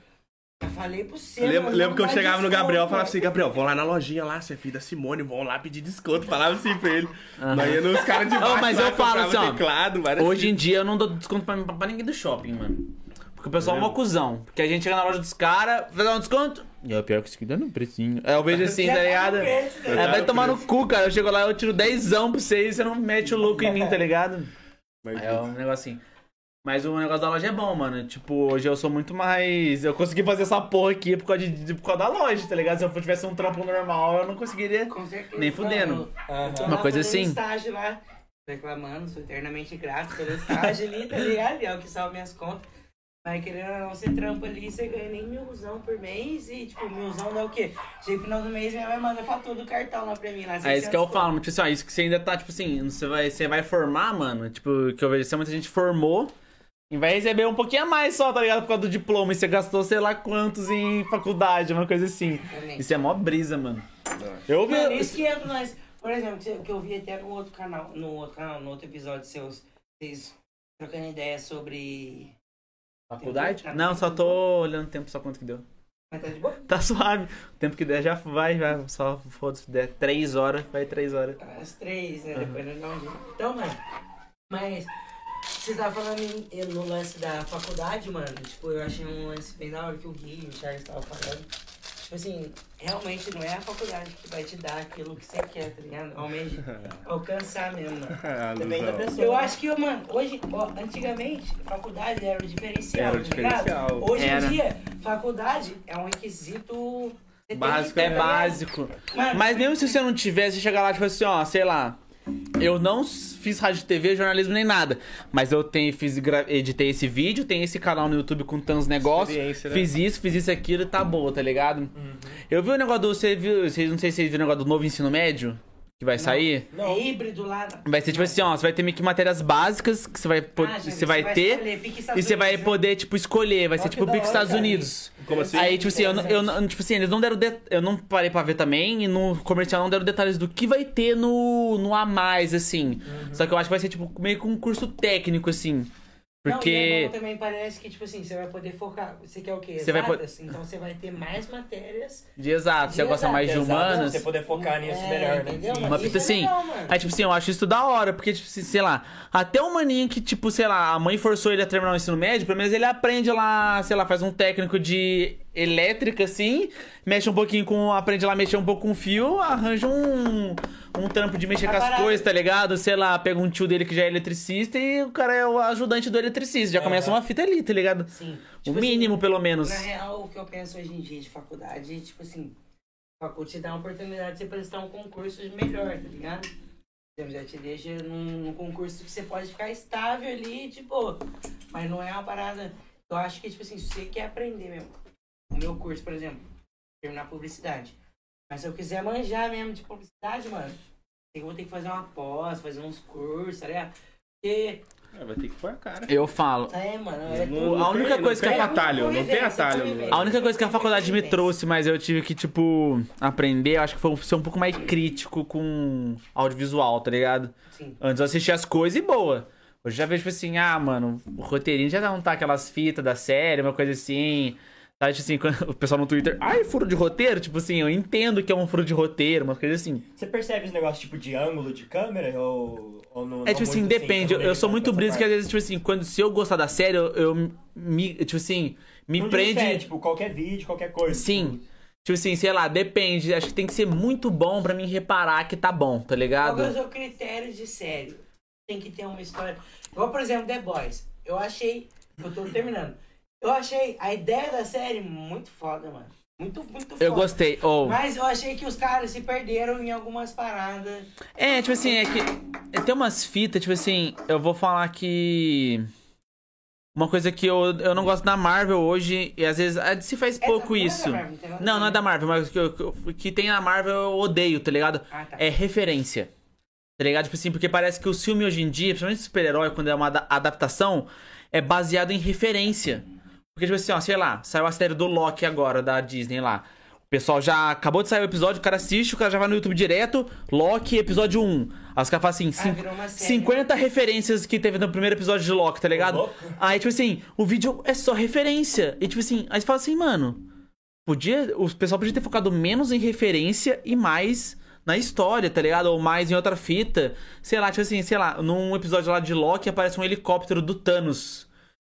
Já falei pro você, Lembro, mano, lembro não que eu dá chegava no desconto, Gabriel e falava assim, Gabriel, vão lá na lojinha lá, você é filho da Simone, vão lá pedir desconto. Falava assim pra ele. Nós ia nos caras de baixo mas lá, eu falo assim, ó, teclado, várias hoje em dia eu não dou desconto pra, pra ninguém do shopping, mano. Porque o pessoal é um cuzão. Porque a gente chega na loja dos caras, vai dar um desconto. E é o pior que isso aqui dando um precinho. É, eu vejo assim, tá tá no ligado? né? É, vai tomar no cu, cara. Eu chego lá, eu tiro dezão pra você e você não mete o louco em mim, tá ligado? Mas, É um negócio assim. Mas o negócio da loja é bom, mano. Tipo, hoje eu sou muito mais. Eu consegui fazer essa porra aqui por causa, de, por causa da loja, tá ligado? Se eu tivesse um trampo normal, eu não conseguiria. Com certeza. Nem fudendo. Aham. Uma coisa assim. estágio lá, reclamando, sou eternamente grato pelo estágio ali, tá ligado? É o que salva minhas contas. Mas querendo ou não, você trampa ali, você ganha nem milzão por mês e, tipo, milzão dá o quê? Chega no final do mês, minha mãe manda fatura do cartão lá pra mim. Lá, É isso que 600 eu falo, tipo assim, ó, isso que você ainda tá, tipo assim, você vai, você vai formar, mano, tipo, que eu vejo, se muita gente formou e vai receber um pouquinho a mais só, tá ligado? Por causa do diploma, e você gastou sei lá quantos em faculdade, uma coisa assim. Também. Isso é mó brisa, mano. Eu Mano, vi. isso que entra nós. Por exemplo, que eu- que eu vi até no outro canal, no outro canal, no outro episódio seus, vocês trocando ideia sobre. Faculdade? Não, só tô olhando o tempo, só quanto que deu. Mas tá de boa? Tá suave. O tempo que der já vai, vai. Só foda-se, der três horas, vai três horas. As três, né? Depois nós dá um jeito. Então, mano, mas você tava falando em- no lance da faculdade, mano. Tipo, eu achei um lance bem da hora que o Gui e o Charles estavam falando. Tipo assim, realmente não é a faculdade que vai te dar aquilo que você quer, tá ligado? Almeja alcançar mesmo, mano. Ah, Depende da pessoa. Eu acho que, mano, hoje, ó, antigamente, faculdade era o diferencial, Era o tá ligado? diferencial. Hoje Era. em dia, faculdade é um requisito. você tem que Básico, é tá básico. Mano, Mas mesmo se você não tivesse, chegar lá, tipo assim, ó, sei lá. Eu não fiz rádio TV, jornalismo nem nada. Mas eu tenho, fiz, editei esse vídeo, tenho esse canal no YouTube com tantos negócios. Né? Fiz isso, fiz isso, aquilo e tá boa, tá ligado? Eu vi o negócio do. Você viu. Não sei se vocês viram o negócio do novo ensino médio que vai sair. É híbrido lá. Vai ser tipo assim, ó, você vai ter meio que matérias básicas que você vai, Ah, você vai ter. escolher, E você vai né? poder, tipo, escolher. Vai ser tipo Pique Estados cara. Unidos. Como assim? Aí, tipo assim, eu, não- eu, não- tipo assim, eles não deram. de- Eu não parei pra ver também, e no comercial não deram detalhes do que vai ter no, no a mais, assim. Uhum. Só que eu acho que vai ser, tipo, meio que um curso técnico, assim. Não, e é Porque. bom também parece que, tipo assim, você vai poder focar. Você quer o quê? Você vai Exatas? Então você vai ter mais matérias. de exato, você De gosta mais de Exato, humanas. Você poder focar nisso É, melhor, né? entendeu? Uma Isso fita é assim. legal, mano. Aí, tipo assim, eu acho isso da hora, porque, tipo, assim, sei lá, até o maninho que, tipo, sei lá, a mãe forçou ele a terminar o ensino médio, pelo menos ele aprende lá, sei lá, faz um técnico de elétrica, assim, mexe um pouquinho com. aprende lá a mexer um pouco com fio, arranja um. um trampo de mexer A com as coisas, tá ligado? Sei lá, pega um tio dele que já é eletricista e o cara é o ajudante do eletricista. Já começa uma fita ali, tá ligado? Sim. O Tipo mínimo, assim, pelo menos. Na real, o que eu penso hoje em dia de faculdade, tipo assim, a faculdade te dá uma oportunidade de você prestar um concurso melhor, tá ligado? Já te deixa num, num concurso que você pode ficar estável ali, tipo, mas não é uma parada. Eu acho que, tipo assim, se você quer aprender mesmo, o meu curso, por exemplo, terminar publicidade. Mas se eu quiser manjar mesmo de publicidade, mano, eu vou ter que fazer uma pós, fazer uns cursos, tá ligado? Porque, É, vai ter que pôr a cara. Eu falo. é, mano, é Não- a única tem- coisa não que tem a atalho, não tem Convivência, atalho. convivência. A única coisa que a faculdade me trouxe, mas eu tive que, tipo, aprender, eu acho que foi ser um pouco mais crítico com audiovisual, tá ligado? Sim. Antes eu assistia as coisas e boa. Hoje eu já vejo, tipo assim, ah, mano, o roteirinho já não tá aquelas fitas da série, uma coisa assim. Tipo assim, o pessoal no Twitter, ai, furo de roteiro? Tipo assim, eu entendo que é um furo de roteiro, uma coisa assim. Você percebe os negócios tipo de ângulo de câmera ou, ou não? É tipo não assim, muito, depende. você Eu, eu sou muito brisa que às vezes, tipo assim, quando se eu gostar da série, eu, eu me. Tipo assim, me Não prende. difere, tipo, qualquer vídeo, qualquer coisa. Sim. Tipo assim, sei lá, depende. Acho que tem que ser muito bom pra mim reparar que tá bom, tá Qual ligado? que é o critério de série? Tem que ter uma história. Igual, por exemplo, The Boys. Eu achei. Eu tô terminando. Eu achei a ideia da série muito foda, mano. Muito, muito foda. Eu gostei. Ou. Mas eu achei que os caras se perderam em algumas paradas. É, tipo assim, é que. Tem umas fitas, tipo assim, eu vou falar que. Uma coisa que eu, eu não gosto da Marvel hoje, e às vezes a DC faz É pouco não é isso. Marvel, nada a Não, ver. não é da Marvel, mas que, que, que tem na Marvel eu odeio, tá ligado? Ah, tá. É referência. Tá ligado? Tipo assim, porque parece que o filme hoje em dia, principalmente super-herói, quando é uma ada- adaptação, é baseado em referência. Porque, tipo assim, ó, sei lá, saiu a série do Loki agora, da Disney lá. O pessoal já acabou de sair o episódio, o cara assiste, o cara já vai no YouTube direto, Loki, episódio 1. Aí os caras falam assim, Ah, virou uma série. 50 referências que teve no primeiro episódio de Loki, tá ligado? Aí, tipo assim, o vídeo é só referência. E, tipo assim, aí você fala assim, mano, podia. O pessoal podia ter focado menos em referência e mais na história, tá ligado? Ou mais em outra fita. Sei lá, tipo assim, sei lá, num episódio lá de Loki aparece um helicóptero do Thanos.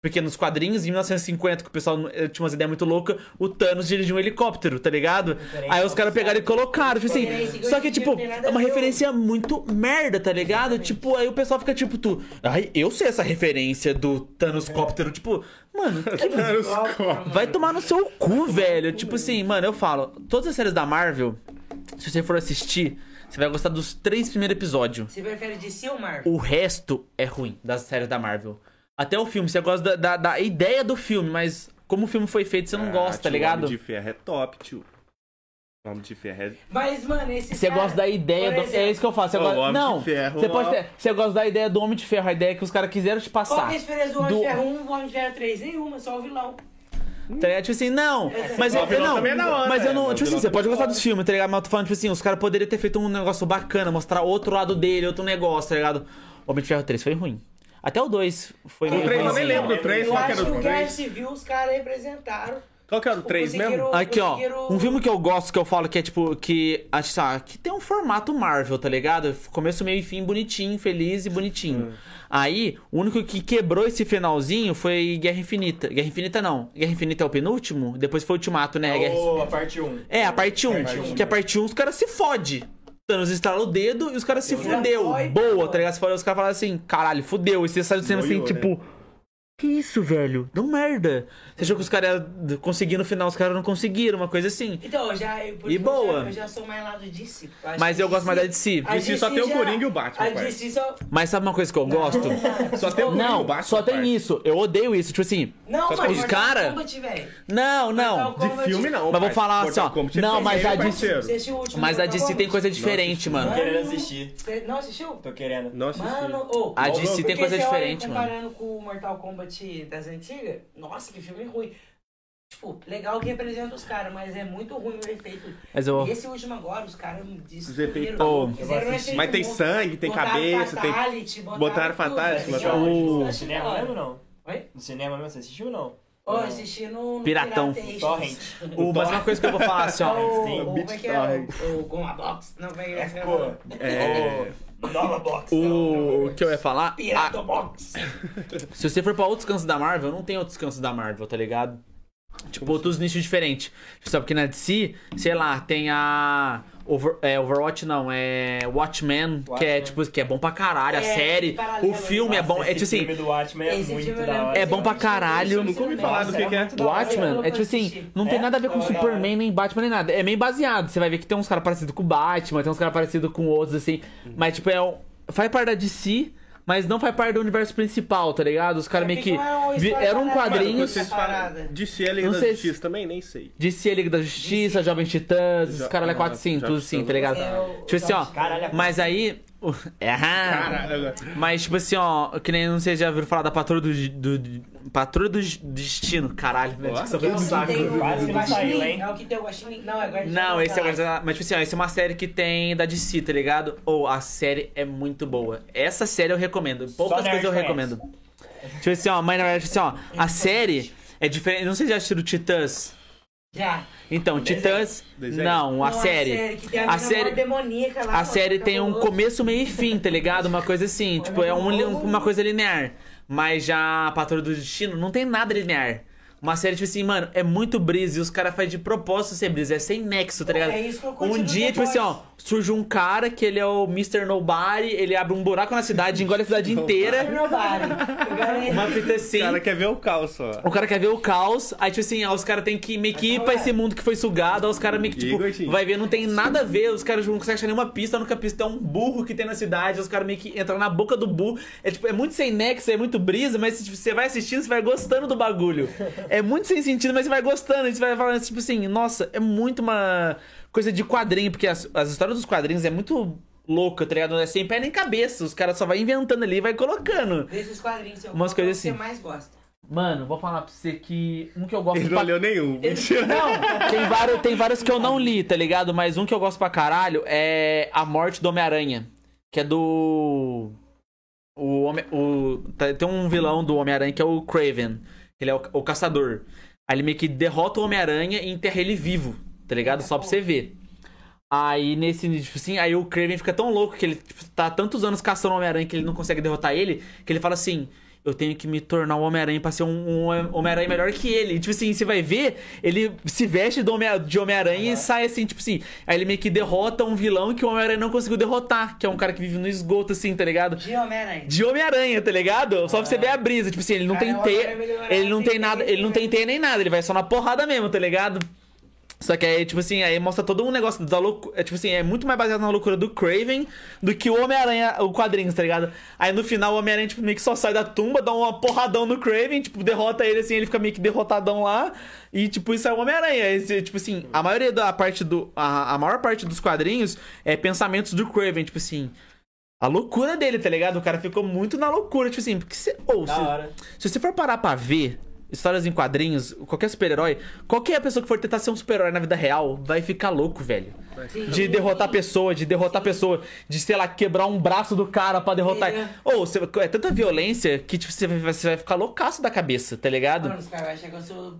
Porque nos quadrinhos, em 1950, que o pessoal eh, tinha umas ideias muito loucas, o Thanos dirigiu um helicóptero, tá ligado? Aí os caras pegaram e colocaram, tipo assim. Só que, tipo, é uma referência muito merda, tá ligado? Tipo, aí o pessoal fica tipo, tu. Ai, eu sei essa referência do Thanos Cóptero. Tipo, mano, que Vai tomar no seu cu, velho. Tipo assim, mano, eu falo, todas as séries da Marvel, se você for assistir, você vai gostar dos três primeiros episódios. Você prefere DC ou Marvel? O resto é ruim das séries da Marvel. Até o filme, você gosta da, da, da ideia do filme, mas como o filme foi feito, você não gosta, tá tio, ligado? O Homem de Ferro é top, tio. O Homem de Ferro é... Mas, mano, esse Você cara, gosta da ideia do. É isso que eu faço. Você Ô, gosta... Homem de Não, Ferro, você pode ter. Você gosta da ideia do Homem de Ferro, a ideia que os caras quiseram te Qual passar. que é a diferença do Homem Do- de Ferro 1 e do Homem de Ferro 3? Nenhuma, só o vilão. Tá ligado? Tipo assim, não. Mas O eu, não. também é da hora, mas eu é, não. Tipo o assim, você pode é gostar dos filmes, tá ligado? Mas eu tô falando, tipo assim, os caras poderiam ter feito um negócio bacana, mostrar outro lado dele, outro negócio, tá ligado? Homem de Ferro 3 foi ruim. Até o 2 foi O meio 3 eu nem lembro do 3, Eu qual que acho era que o o Guerra 3? Civil os caras representaram. Qual que era o 3 mesmo? Conseguiram- Aqui, ó. Um filme que eu gosto, que eu falo que é tipo. Que. Acho que, ah, que tem um formato Marvel, tá ligado? Começo, meio e fim, bonitinho, feliz e bonitinho. Aí, o único que quebrou esse finalzinho foi Guerra Infinita. Guerra Infinita não. Guerra Infinita é o penúltimo? Depois foi o Ultimato, né? Guerra- Ou a parte 1. É, a parte 1. Parte um. Que a parte 1 os caras se fode. Thanos estrala o dedo e os caras se fudeu. foi, Boa, tá ligado? Os caras falam assim, caralho, fudeu. E você sai do cinema assim, né? Que isso, velho? Deu merda. Você achou que os caras iam conseguir no final, os caras não conseguiram, uma coisa assim. Então, eu já, eu, por E eu boa. já- Eu já sou mais lá do DC. Mas eu gosto mais da DC. a DC só tem o já- Coringa e o Batman, A. DC só... Mas sabe uma coisa que eu gosto? Só tem o Coringa e o Não, Batman, só tem isso. Eu odeio isso. Tipo assim, Não, Só mas os Mortal cara- Kombat, velho. não, não. De filme não, Mas vou falar assim, ó, é não, mas a DC assistiu o Mas a DC tem coisa diferente, mano. Tô querendo assistir. Não assistiu? Tô querendo. Não assisti. Mano, ô, A DC tem coisa diferente, mano. comparando com o Mortal Kombat das antigas, nossa, que filme ruim. Tipo, legal que representa os caras, mas é muito ruim o efeito. Mas eu. E esse último agora, os caras Os efeitos- Oh. Mas tem sangue, tem Botaram cabeça, tem... fatality, botaram, botaram tudo, fatality, botaram- O- No cinema mesmo ou não? Oi? No cinema mesmo, você assistiu ou não? Ô, eu assisti no, no Piratão. Torrent. O, mas uma coisa que eu vou falar assim, ó. O, o, como é que é? O, o Goma Box? Não, como é que é? É. É... Nova Box. O que eu ia falar? Pirata Ah, Box. se você for pra outros cantos da Marvel, não tem outros cantos da Marvel, tá ligado? Tipo, outros nichos diferentes. Só porque na DC, sei lá, tem a. Over- é, Overwatch não, é Watchmen, que é Watchmen. tipo, que é bom pra caralho. a É, série, paralelo, o filme é Nossa, bom. É tipo assim, filme do Watchmen é muito filme eu da hora. É bom pra caralho. Eu nunca ouvi falar do que que é. Watchmen é tipo assim, não tem É? nada a ver com. Superman, nem Batman, nem nada. É meio baseado. Você vai ver que tem uns caras parecidos com o Batman, tem uns caras parecidos com outros, assim. Mas, tipo, é um. Faz parte da DC, mas não faz parte do universo principal, tá ligado? Os caras É, meio que. não é uma vi- história Era um paralela, quadrinho. mano. DC é Liga Não da sei Justiça também? Nem sei. DC, a Liga da Justiça, Jovens Titãs, os caras ah, quatro assim, já tudo assim, precisou tá ligado? É Tipo assim, ó. É Mas aí. É. Caralho. Mas, tipo assim, ó, que nem não sei se já ouviram falar da Patrulha do, do, do- Patrulha do Destino, caralho, velho. Que é que saco. Quase que não saiu, Guaxinim. hein? É o que tem o Guaxinim. Não, é Guardião Não, esse é. Galáxia. Mas, tipo assim, ó, essa é uma série que tem da DC, tá ligado? Ou a série é muito boa. Essa série eu recomendo. Poucas coisas eu recomendo. Tipo assim, ó, mas na verdade, assim, ó, a série é diferente. Não sei se já assistiram Titãs. Já. Então, Titãs. Desenho? Não, a Não, série. que tem a, A série- demoníaca lá, A série tem um começo, meio e fim, tá ligado? Uma coisa assim, tipo, é um- uma coisa linear. Mas já a Patrulha do Destino não tem nada linear. Uma série, tipo assim, mano, é muito brisa e os caras fazem de propósito ser brisa, é sem nexo, tá ligado? É isso que eu Um dia, tipo assim, ó, surge um cara que ele é o Mr. Nobody, ele abre um buraco na cidade, engole a cidade inteira. Nobody. Eu garanto. Uma fita O assim. cara quer ver o caos só. O cara quer ver o caos, aí tipo assim, ó, os caras tem que meio que ir pra esse mundo que foi sugado, aí os caras meio que, tipo, vai ver, não tem nada a ver, os caras não conseguem achar nenhuma pista, a única pista é um burro que tem na cidade, os caras meio que entram na boca do burro. É tipo, é muito sem nexo, é muito brisa, mas tipo, você vai assistindo, você vai gostando do bagulho. É muito sem sentido, mas você vai gostando, você vai falando, tipo assim, nossa, é muito uma coisa de quadrinho, porque as, as histórias dos quadrinhos é muito louca, tá ligado? Não é sem pé nem cabeça, os caras só vai inventando ali e vai colocando. Desses quadrinhos, Umas coisas que assim. você mais gosta? Mano, vou falar pra você que um que eu gosto Ele não pra olhou nenhum. Mentira. não, tem vários, tem vários que eu não li, tá ligado? Mas um que eu gosto pra caralho é A Morte do Homem-Aranha. Que é do. O, Homem- o tá- Tem um vilão do Homem-Aranha que é o Craven. Ele é o, o caçador. Aí ele meio que derrota o Homem-Aranha e enterra ele vivo, tá ligado? Só pra você ver. Aí nesse, tipo assim, aí o Craven fica tão louco que ele tipo, tá tantos anos caçando o Homem-Aranha que ele não consegue derrotar ele, que ele fala assim. Eu tenho que me tornar um Homem-Aranha pra ser um, um Homem-Aranha melhor que ele. E, tipo assim, você vai ver, ele se veste de Homem-Aranha e sai assim, tipo assim. Aí ele meio que derrota um vilão que o Homem-Aranha não conseguiu derrotar, que é um cara que vive no esgoto, assim, tá ligado? De Homem-Aranha. De Homem-Aranha, tá ligado? Só pra você ver a brisa. Tipo assim, ele não Cara, tem o teia. Ele não tem nada. Ele não tem teia nem nada, ele vai só na porrada mesmo, tá ligado? Só que aí, tipo assim, aí mostra todo um negócio da loucura. É, tipo assim, é muito mais baseado na loucura do Craven do que o Homem-Aranha, o quadrinhos, tá ligado? Aí no final o Homem-Aranha, tipo, meio que só sai da tumba, dá uma porradão no Craven, tipo, derrota ele assim, ele fica meio que derrotadão lá. E, tipo, isso é o Homem-Aranha. Tipo assim, a maioria da parte do. A, a maior parte dos quadrinhos é pensamentos do Craven, tipo assim. A loucura dele, tá ligado? O cara ficou muito na loucura, tipo assim, porque se, ou, se, se você for parar pra ver histórias em quadrinhos, qualquer super-herói, qualquer pessoa que for tentar ser um super-herói na vida real vai ficar louco, velho. De derrotar a pessoa, de derrotar a pessoa, de, sei lá, quebrar um braço do cara pra derrotar. É. Ou, você- é tanta violência que, tipo, você vai, você vai ficar loucaço da cabeça, tá ligado? Mano, os caras vão achar que eu sou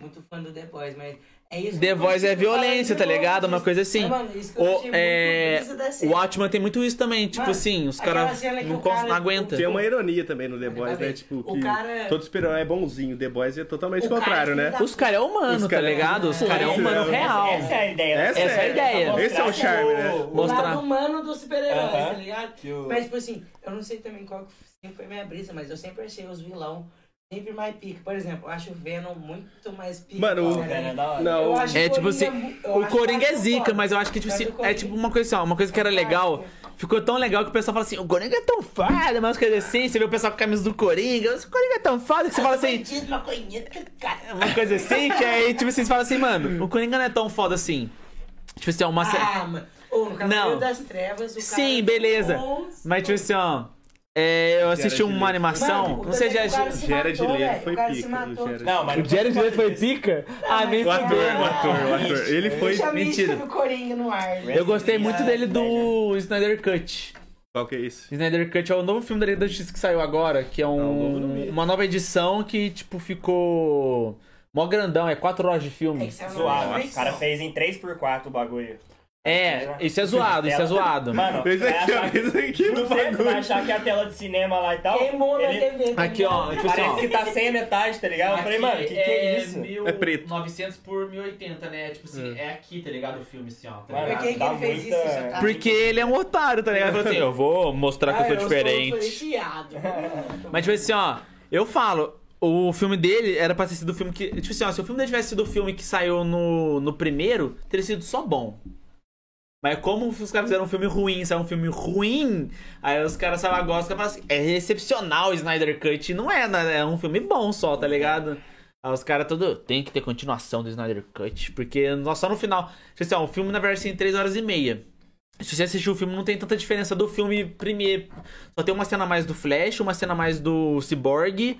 muito fã do The Boys, mas é isso. The Voice é violência, tá ligado? Uma coisa assim. Mas, mano, isso que eu O, é... o Watchman tem muito isso também, tipo Mano, assim, os caras não, cara- não aguentam. Tem uma ironia também no The Boys, né? Tipo, o que cara- todo super-herói é bonzinho. The Boys é totalmente O contrário, né? Os caras é humano, tá é- ligado? Os caras é humano real. Essa é a ideia. Essa é a ideia. Esse é o charme, né? o- Mostrar. lado humano dos super-heróis, tá ligado? Mas, tipo assim, eu não sei também qual que sempre foi minha brisa, mas eu sempre achei os vilão sempre mais pica. Por exemplo, eu acho o Venom muito mais pica. Mano, que o- o Homem-Aranha. Venom é da hora. Não, Eu acho É o tipo assim, mu- eu o acho Coringa é mais zica, foda. mas eu acho que tipo assim, o Coringa- é tipo uma coisa assim, ó, uma coisa que era legal. Ficou tão legal que o pessoal fala assim, o Coringa é tão foda, mas coisa assim, você vê o pessoal com a camisa do Coringa, o Coringa é tão foda que você fala assim, Bandido, maconheiro, cara. uma coisa assim, que aí tipo assim, você fala assim, mano, o Coringa não é tão foda assim. Tipo assim, é uma série. Ah, mano. Ô, no Cavaleiro Não. das Trevas, o cara... Sim, beleza. Nossa. Mas tipo assim, ó. É, eu assisti Jared uma animação. Mano, não sei, já. se Jared matou, Leto foi O cara se pica, matou. o Jared- Não, mas O Jared Leto foi pica? Ah, nem O ator, o ator, o ator. Ele foi. Mentira. Eu gostei muito dele do Snyder Cut. Qual que é esse? Snyder Cut é o novo filme da Liga da Justiça que saiu agora, que é um, não vi. uma nova edição que, tipo, ficou mó grandão, é 4 horas de É filme. Zoado. Netflix. O cara fez em 3x4 o bagulho. É, isso é zoado, isso é zoado. Mano, Esse aqui, ó, achar que- esse aqui do você vai bagulho. achar que é a tela de cinema lá e tal. Queimou na ele TV. tá Aqui, ó, ligado? tipo assim, ó. Parece que tá sem a metade, tá ligado? Eu falei, mano, que que é isso? É preto. 900 por 1080, né? Tipo assim, é, aqui, tá ligado? O filme, assim, ó. Tá Mano, Por que, que ele fez muita- isso? Tá- Porque ele é um otário, tá ligado? Ele falou assim, eu vou mostrar que eu sou diferente. diferenciado. Mas, tipo assim, ó, eu falo, o filme dele era pra ter sido o filme que. Tipo assim, ó, se o filme dele tivesse sido o filme que saiu no, no primeiro, teria sido só bom. Mas como os caras fizeram um filme ruim, saiu um filme ruim, aí os caras só gostam e falam assim, é excepcional o Snyder Cut. Não é, né? É um filme bom só, tá ligado? Aí os caras tudo. Tem que ter continuação do Snyder Cut. Porque só no final. Tipo assim, ó, o filme na verdade tem 3 horas e meia. Se você assistir o filme, não tem tanta diferença do filme primeiro. Só tem uma cena mais do Flash, uma cena mais do Cyborg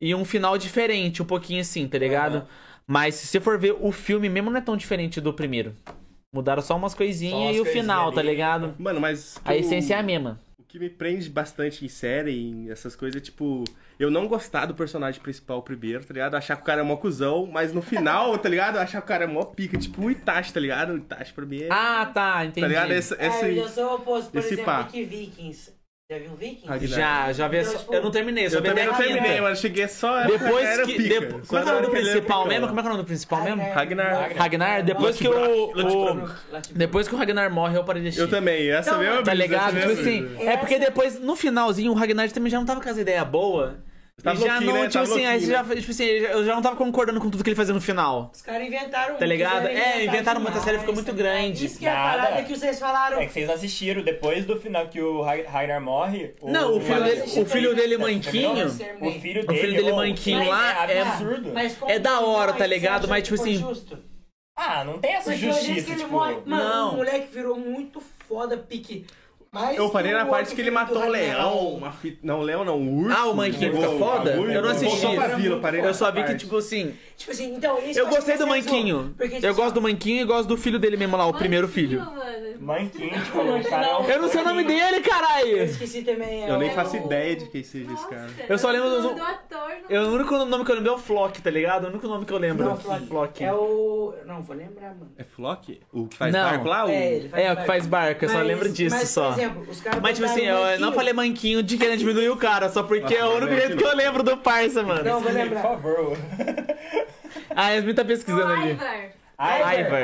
e um final diferente, um pouquinho assim, tá ligado? Aham. Mas se você for ver o filme mesmo, não é tão diferente do primeiro. Mudaram só umas Só coisinhas umas e o final, ali. tá ligado? Mano, mas. A o- essência é a mesma. O que me prende bastante em série, em essas coisas, é tipo, eu não gostar do personagem principal primeiro, tá ligado? Achar que o cara é mó cuzão, mas no final, tá ligado? Achar que o cara é mó pica, tipo o Itachi, tá ligado? O Itachi pra mim é. Ah, tá, entendi. tá ligado? Esse, É, esse... eu sou o oposto, por esse exemplo, pá. que Vikings. Já viu? Ragnar. Já, já vi. Então, essa- tipo, Eu não terminei, só Eu também até não terminei, mano. Cheguei só. Depois que. pica. depo- Só Como é que é o nome do principal mesmo? Como é que é o nome do principal mesmo? Ragnar. Ragnar, depois que o. Depois que o Ragnar morre, eu parei de assistir. Eu também, essa Então, mesma Tá ligado? Tipo assim, é porque depois, no finalzinho, o Ragnar também já não tava com as ideias boas. E já não, né? tipo Tava assim, aí louquinho, já, né? tipo assim, eu já não tava concordando com tudo que ele fazia no final. Os caras inventaram Tá ligado? É, inventar inventaram muito, a série ficou muito tá ligado? grande. Isso que é a Nada. parada que vocês falaram. É que vocês assistiram, depois do final que o Rag- Ragnar morre. Não, o filho dele, o filho dele manquinho, O filho O dele, filho dele oh, manquinho é lá é- absurdo. Mas como É da que hora, tá você ligado? acha Mas, que tipo foi assim, justo? Ah, não tem essa Porque o justiça, que ele tipo... morre- Mano, Não. o moleque virou muito foda, pique. Mais Eu parei na parte que ele matou um leão, uma fita... Não, um leão não, um urso. Ah, o manquinho fica foda? Eu não assisti. eu parei eu só vi que, tipo assim, Tipo assim, então, isso eu gostei do manquinho. Porque, tipo Eu gosto do manquinho e gosto do filho dele mesmo lá, o primeiro filho. Manquinho, tipo, o cara é um... Eu não sei o nome dele, Eu caralho! esqueci também. é Eu nem o- faço ideia de quem seja esse cara. Eu só lembro do- do ator. não- Eu, o único nome que eu lembro é o Flock, tá ligado? O único nome que eu lembro. Não, Flock. Flock. É o. Não, vou lembrar, mano. É Flock? O que faz Não. barco lá? O... É, ele faz É, o que faz barco, eu só Mas- lembro disso mas, só. Por exemplo, os caras Mas, tipo assim, eu manquinho. não falei manquinho de querer diminuir o cara, só porque é o único manquinho jeito que eu lembro do parça, mano. Não, vou Por lembrar. Favor. A Yasmin tá pesquisando ali. Ivar. Ivor,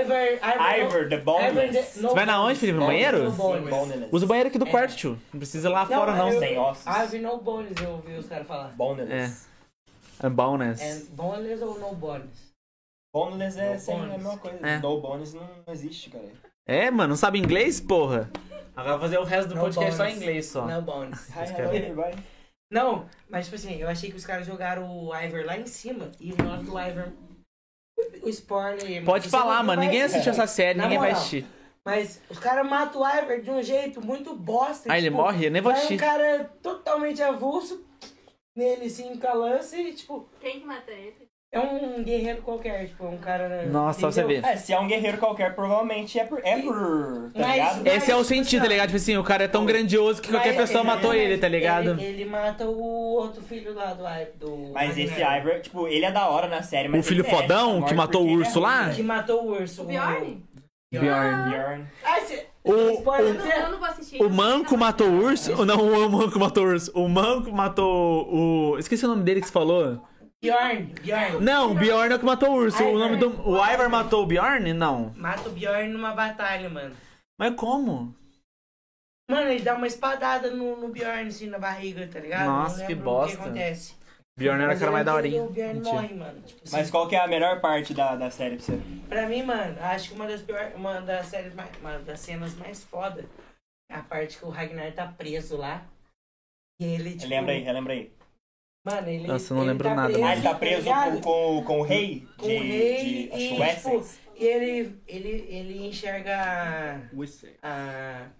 Ivor, Ivor, the boneless. Você vai na onde, Felipe? No banheiro? No bones. Boneless. Usa o banheiro aqui do quarto, tio. Não precisa ir lá fora, não. Sem ossos. Ivor no bones, eu ouvi os caras falar. Boneless. É bonus. É boneless ou no bones? Boneless é No sem bones. a mesma coisa. É. No bonus não existe, cara. É, mano, não sabe inglês, porra? Agora vou fazer o resto do No podcast só em inglês só. No bones. Hi, hello, everybody. Não, mas tipo assim, eu achei que os caras jogaram o Ivor lá em cima e o nome do Ivor. O aí. Pode falar, mano. vai- Ninguém assistiu essa série, Na ninguém vai moral. assistir. Mas os caras matam o Ivor de um jeito muito bosta. Ah, ele tipo, morre? Eu nem vou vai assistir. um cara totalmente avulso nele, assim, com a lança e, tipo, Quem que mata ele? É um guerreiro qualquer, tipo, um cara... Nossa, só você ver. É, se é um guerreiro qualquer, provavelmente é por... É por tá Mas- ligado? Esse é o Mas, sentido, tá ligado? Tipo assim, o cara é tão grandioso que qualquer Mas, pessoa matou ele- ele, tá ligado? Ele, ele mata o outro filho lá do. Do Mas esse Ragnar. Ivor, tipo, ele é da hora na série, mas O filho merece fodão que matou o ele urso é lá? Que matou o urso. O Bjorn? Bjorn. Bjorn. Ah, cê... O- Eu não, cê- eu não vou assistir. O Manco matou o urso? Não, o Manco matou o urso. O Manco matou o. Esqueci o nome dele que você falou. Bjorn, Bjorn. Não, o Bjorn é o que matou o urso. O Ivar. nome do. O Ivar matou o Bjorn? Não. Mata o Bjorn numa batalha, mano. Mas como? Mano, ele dá uma espadada no, no Bjorn, assim, na barriga, tá ligado? Nossa, que bosta. O que acontece. Bjorn era o cara mais daorinha. que O Bjorn Mentira. morre, mano. Tipo, assim, Mas qual que é a melhor parte da, da série pra você? Pra mim, mano, acho que uma das piores, uma das séries mais, uma das cenas mais foda é a parte que o Ragnar tá preso lá. E ele, tipo... Lembra aí, relembra aí. Mano, ele. Nossa, eu não ele lembro tá nada, preso, Ah, ele tá tá preso com, com, com o rei Com de, o rei de, e, tipo, e ele, ele, ele enxerga a.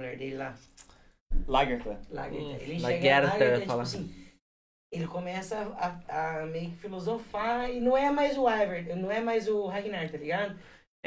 Mulher dele lá. Lagertha. Lagertha. Hum, Ele enxerga Lagertha, tipo assim. Ele começa a, a meio que filosofar e não é mais o Ivor, não é mais o Ragnar, tá ligado?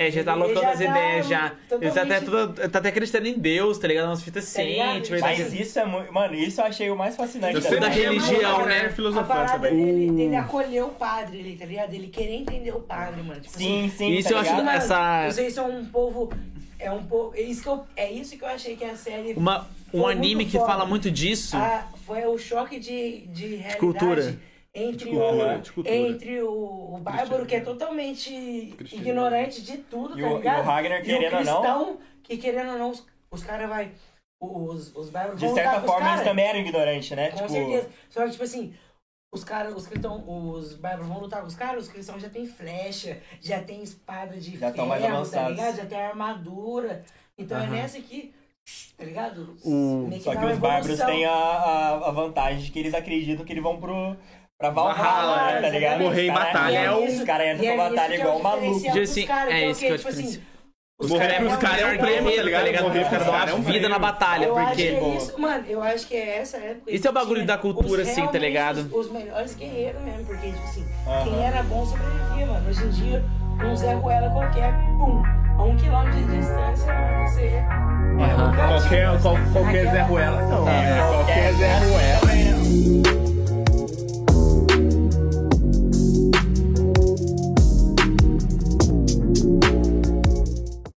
É, já tá Ele loucando as tá ideias já. Ele tá até, tudo, tá até acreditando em Deus, tá ligado? Umas fitas Tá assim, tipo, ele Mas tá- Mas isso é muito. Mano, isso eu achei o mais fascinante Eu da sei da da série. religião, né? A Filosofando parada também. dele, Uh. dele acolher o padre ali, tá ligado? Ele querer entender o padre, mano. Tipo Sim, sim. Isso tá eu acho ligado? Mano, essa- Vocês são um povo. É um povo. É isso que eu, é isso que eu achei que a série. Uma, um anime que fala muito disso. Ah, foi o choque de, de realidade cultura. Entre, cultura, o, cultura. entre o, o bárbaro, que é totalmente Cristiano. ignorante de tudo, E tá o- e o ligado? Ragnar, E o querendo ou não- que querendo ou não, os, os caras vai. Os, os bárbaros De certa forma, eles também eram ignorantes, né? Com tipo, certeza. Só que, tipo assim, os caras, os cristãos, os bárbaros vão lutar com os caras, os cristãos já tem flecha, já tem espada de Já ferro, mais tá avançados. ligado? Já tem armadura. Então Aham. é nessa que, tá ligado? O- Só que uma os bárbaros têm a, a, a vantagem de que eles acreditam que eles vão pro. Pra Valhalla, Valhalla, né? Tá ligado? Morrer em batalha E é o- Os caras e entram é pra batalha igual é o maluco. assim, é isso que eu tipo te assim, disse. os caras é um é um prêmio, tá ligado? tá ligado? Os caras dão Morrer a é um vida na batalha, eu acho que é porque. isso, mano, eu acho que é essa época. Isso é o bagulho da cultura, assim, tá ligado? Os, os melhores guerreiros mesmo, porque, tipo assim, Aham. quem era bom sobrevivia, mano. Hoje em dia, um Zé Ruela qualquer, pum, a um quilômetro de distância, mano, você. Qualquer, qual- qualquer Zé Ruela, não. É, É, qualquer Zé Ruela. Ruela.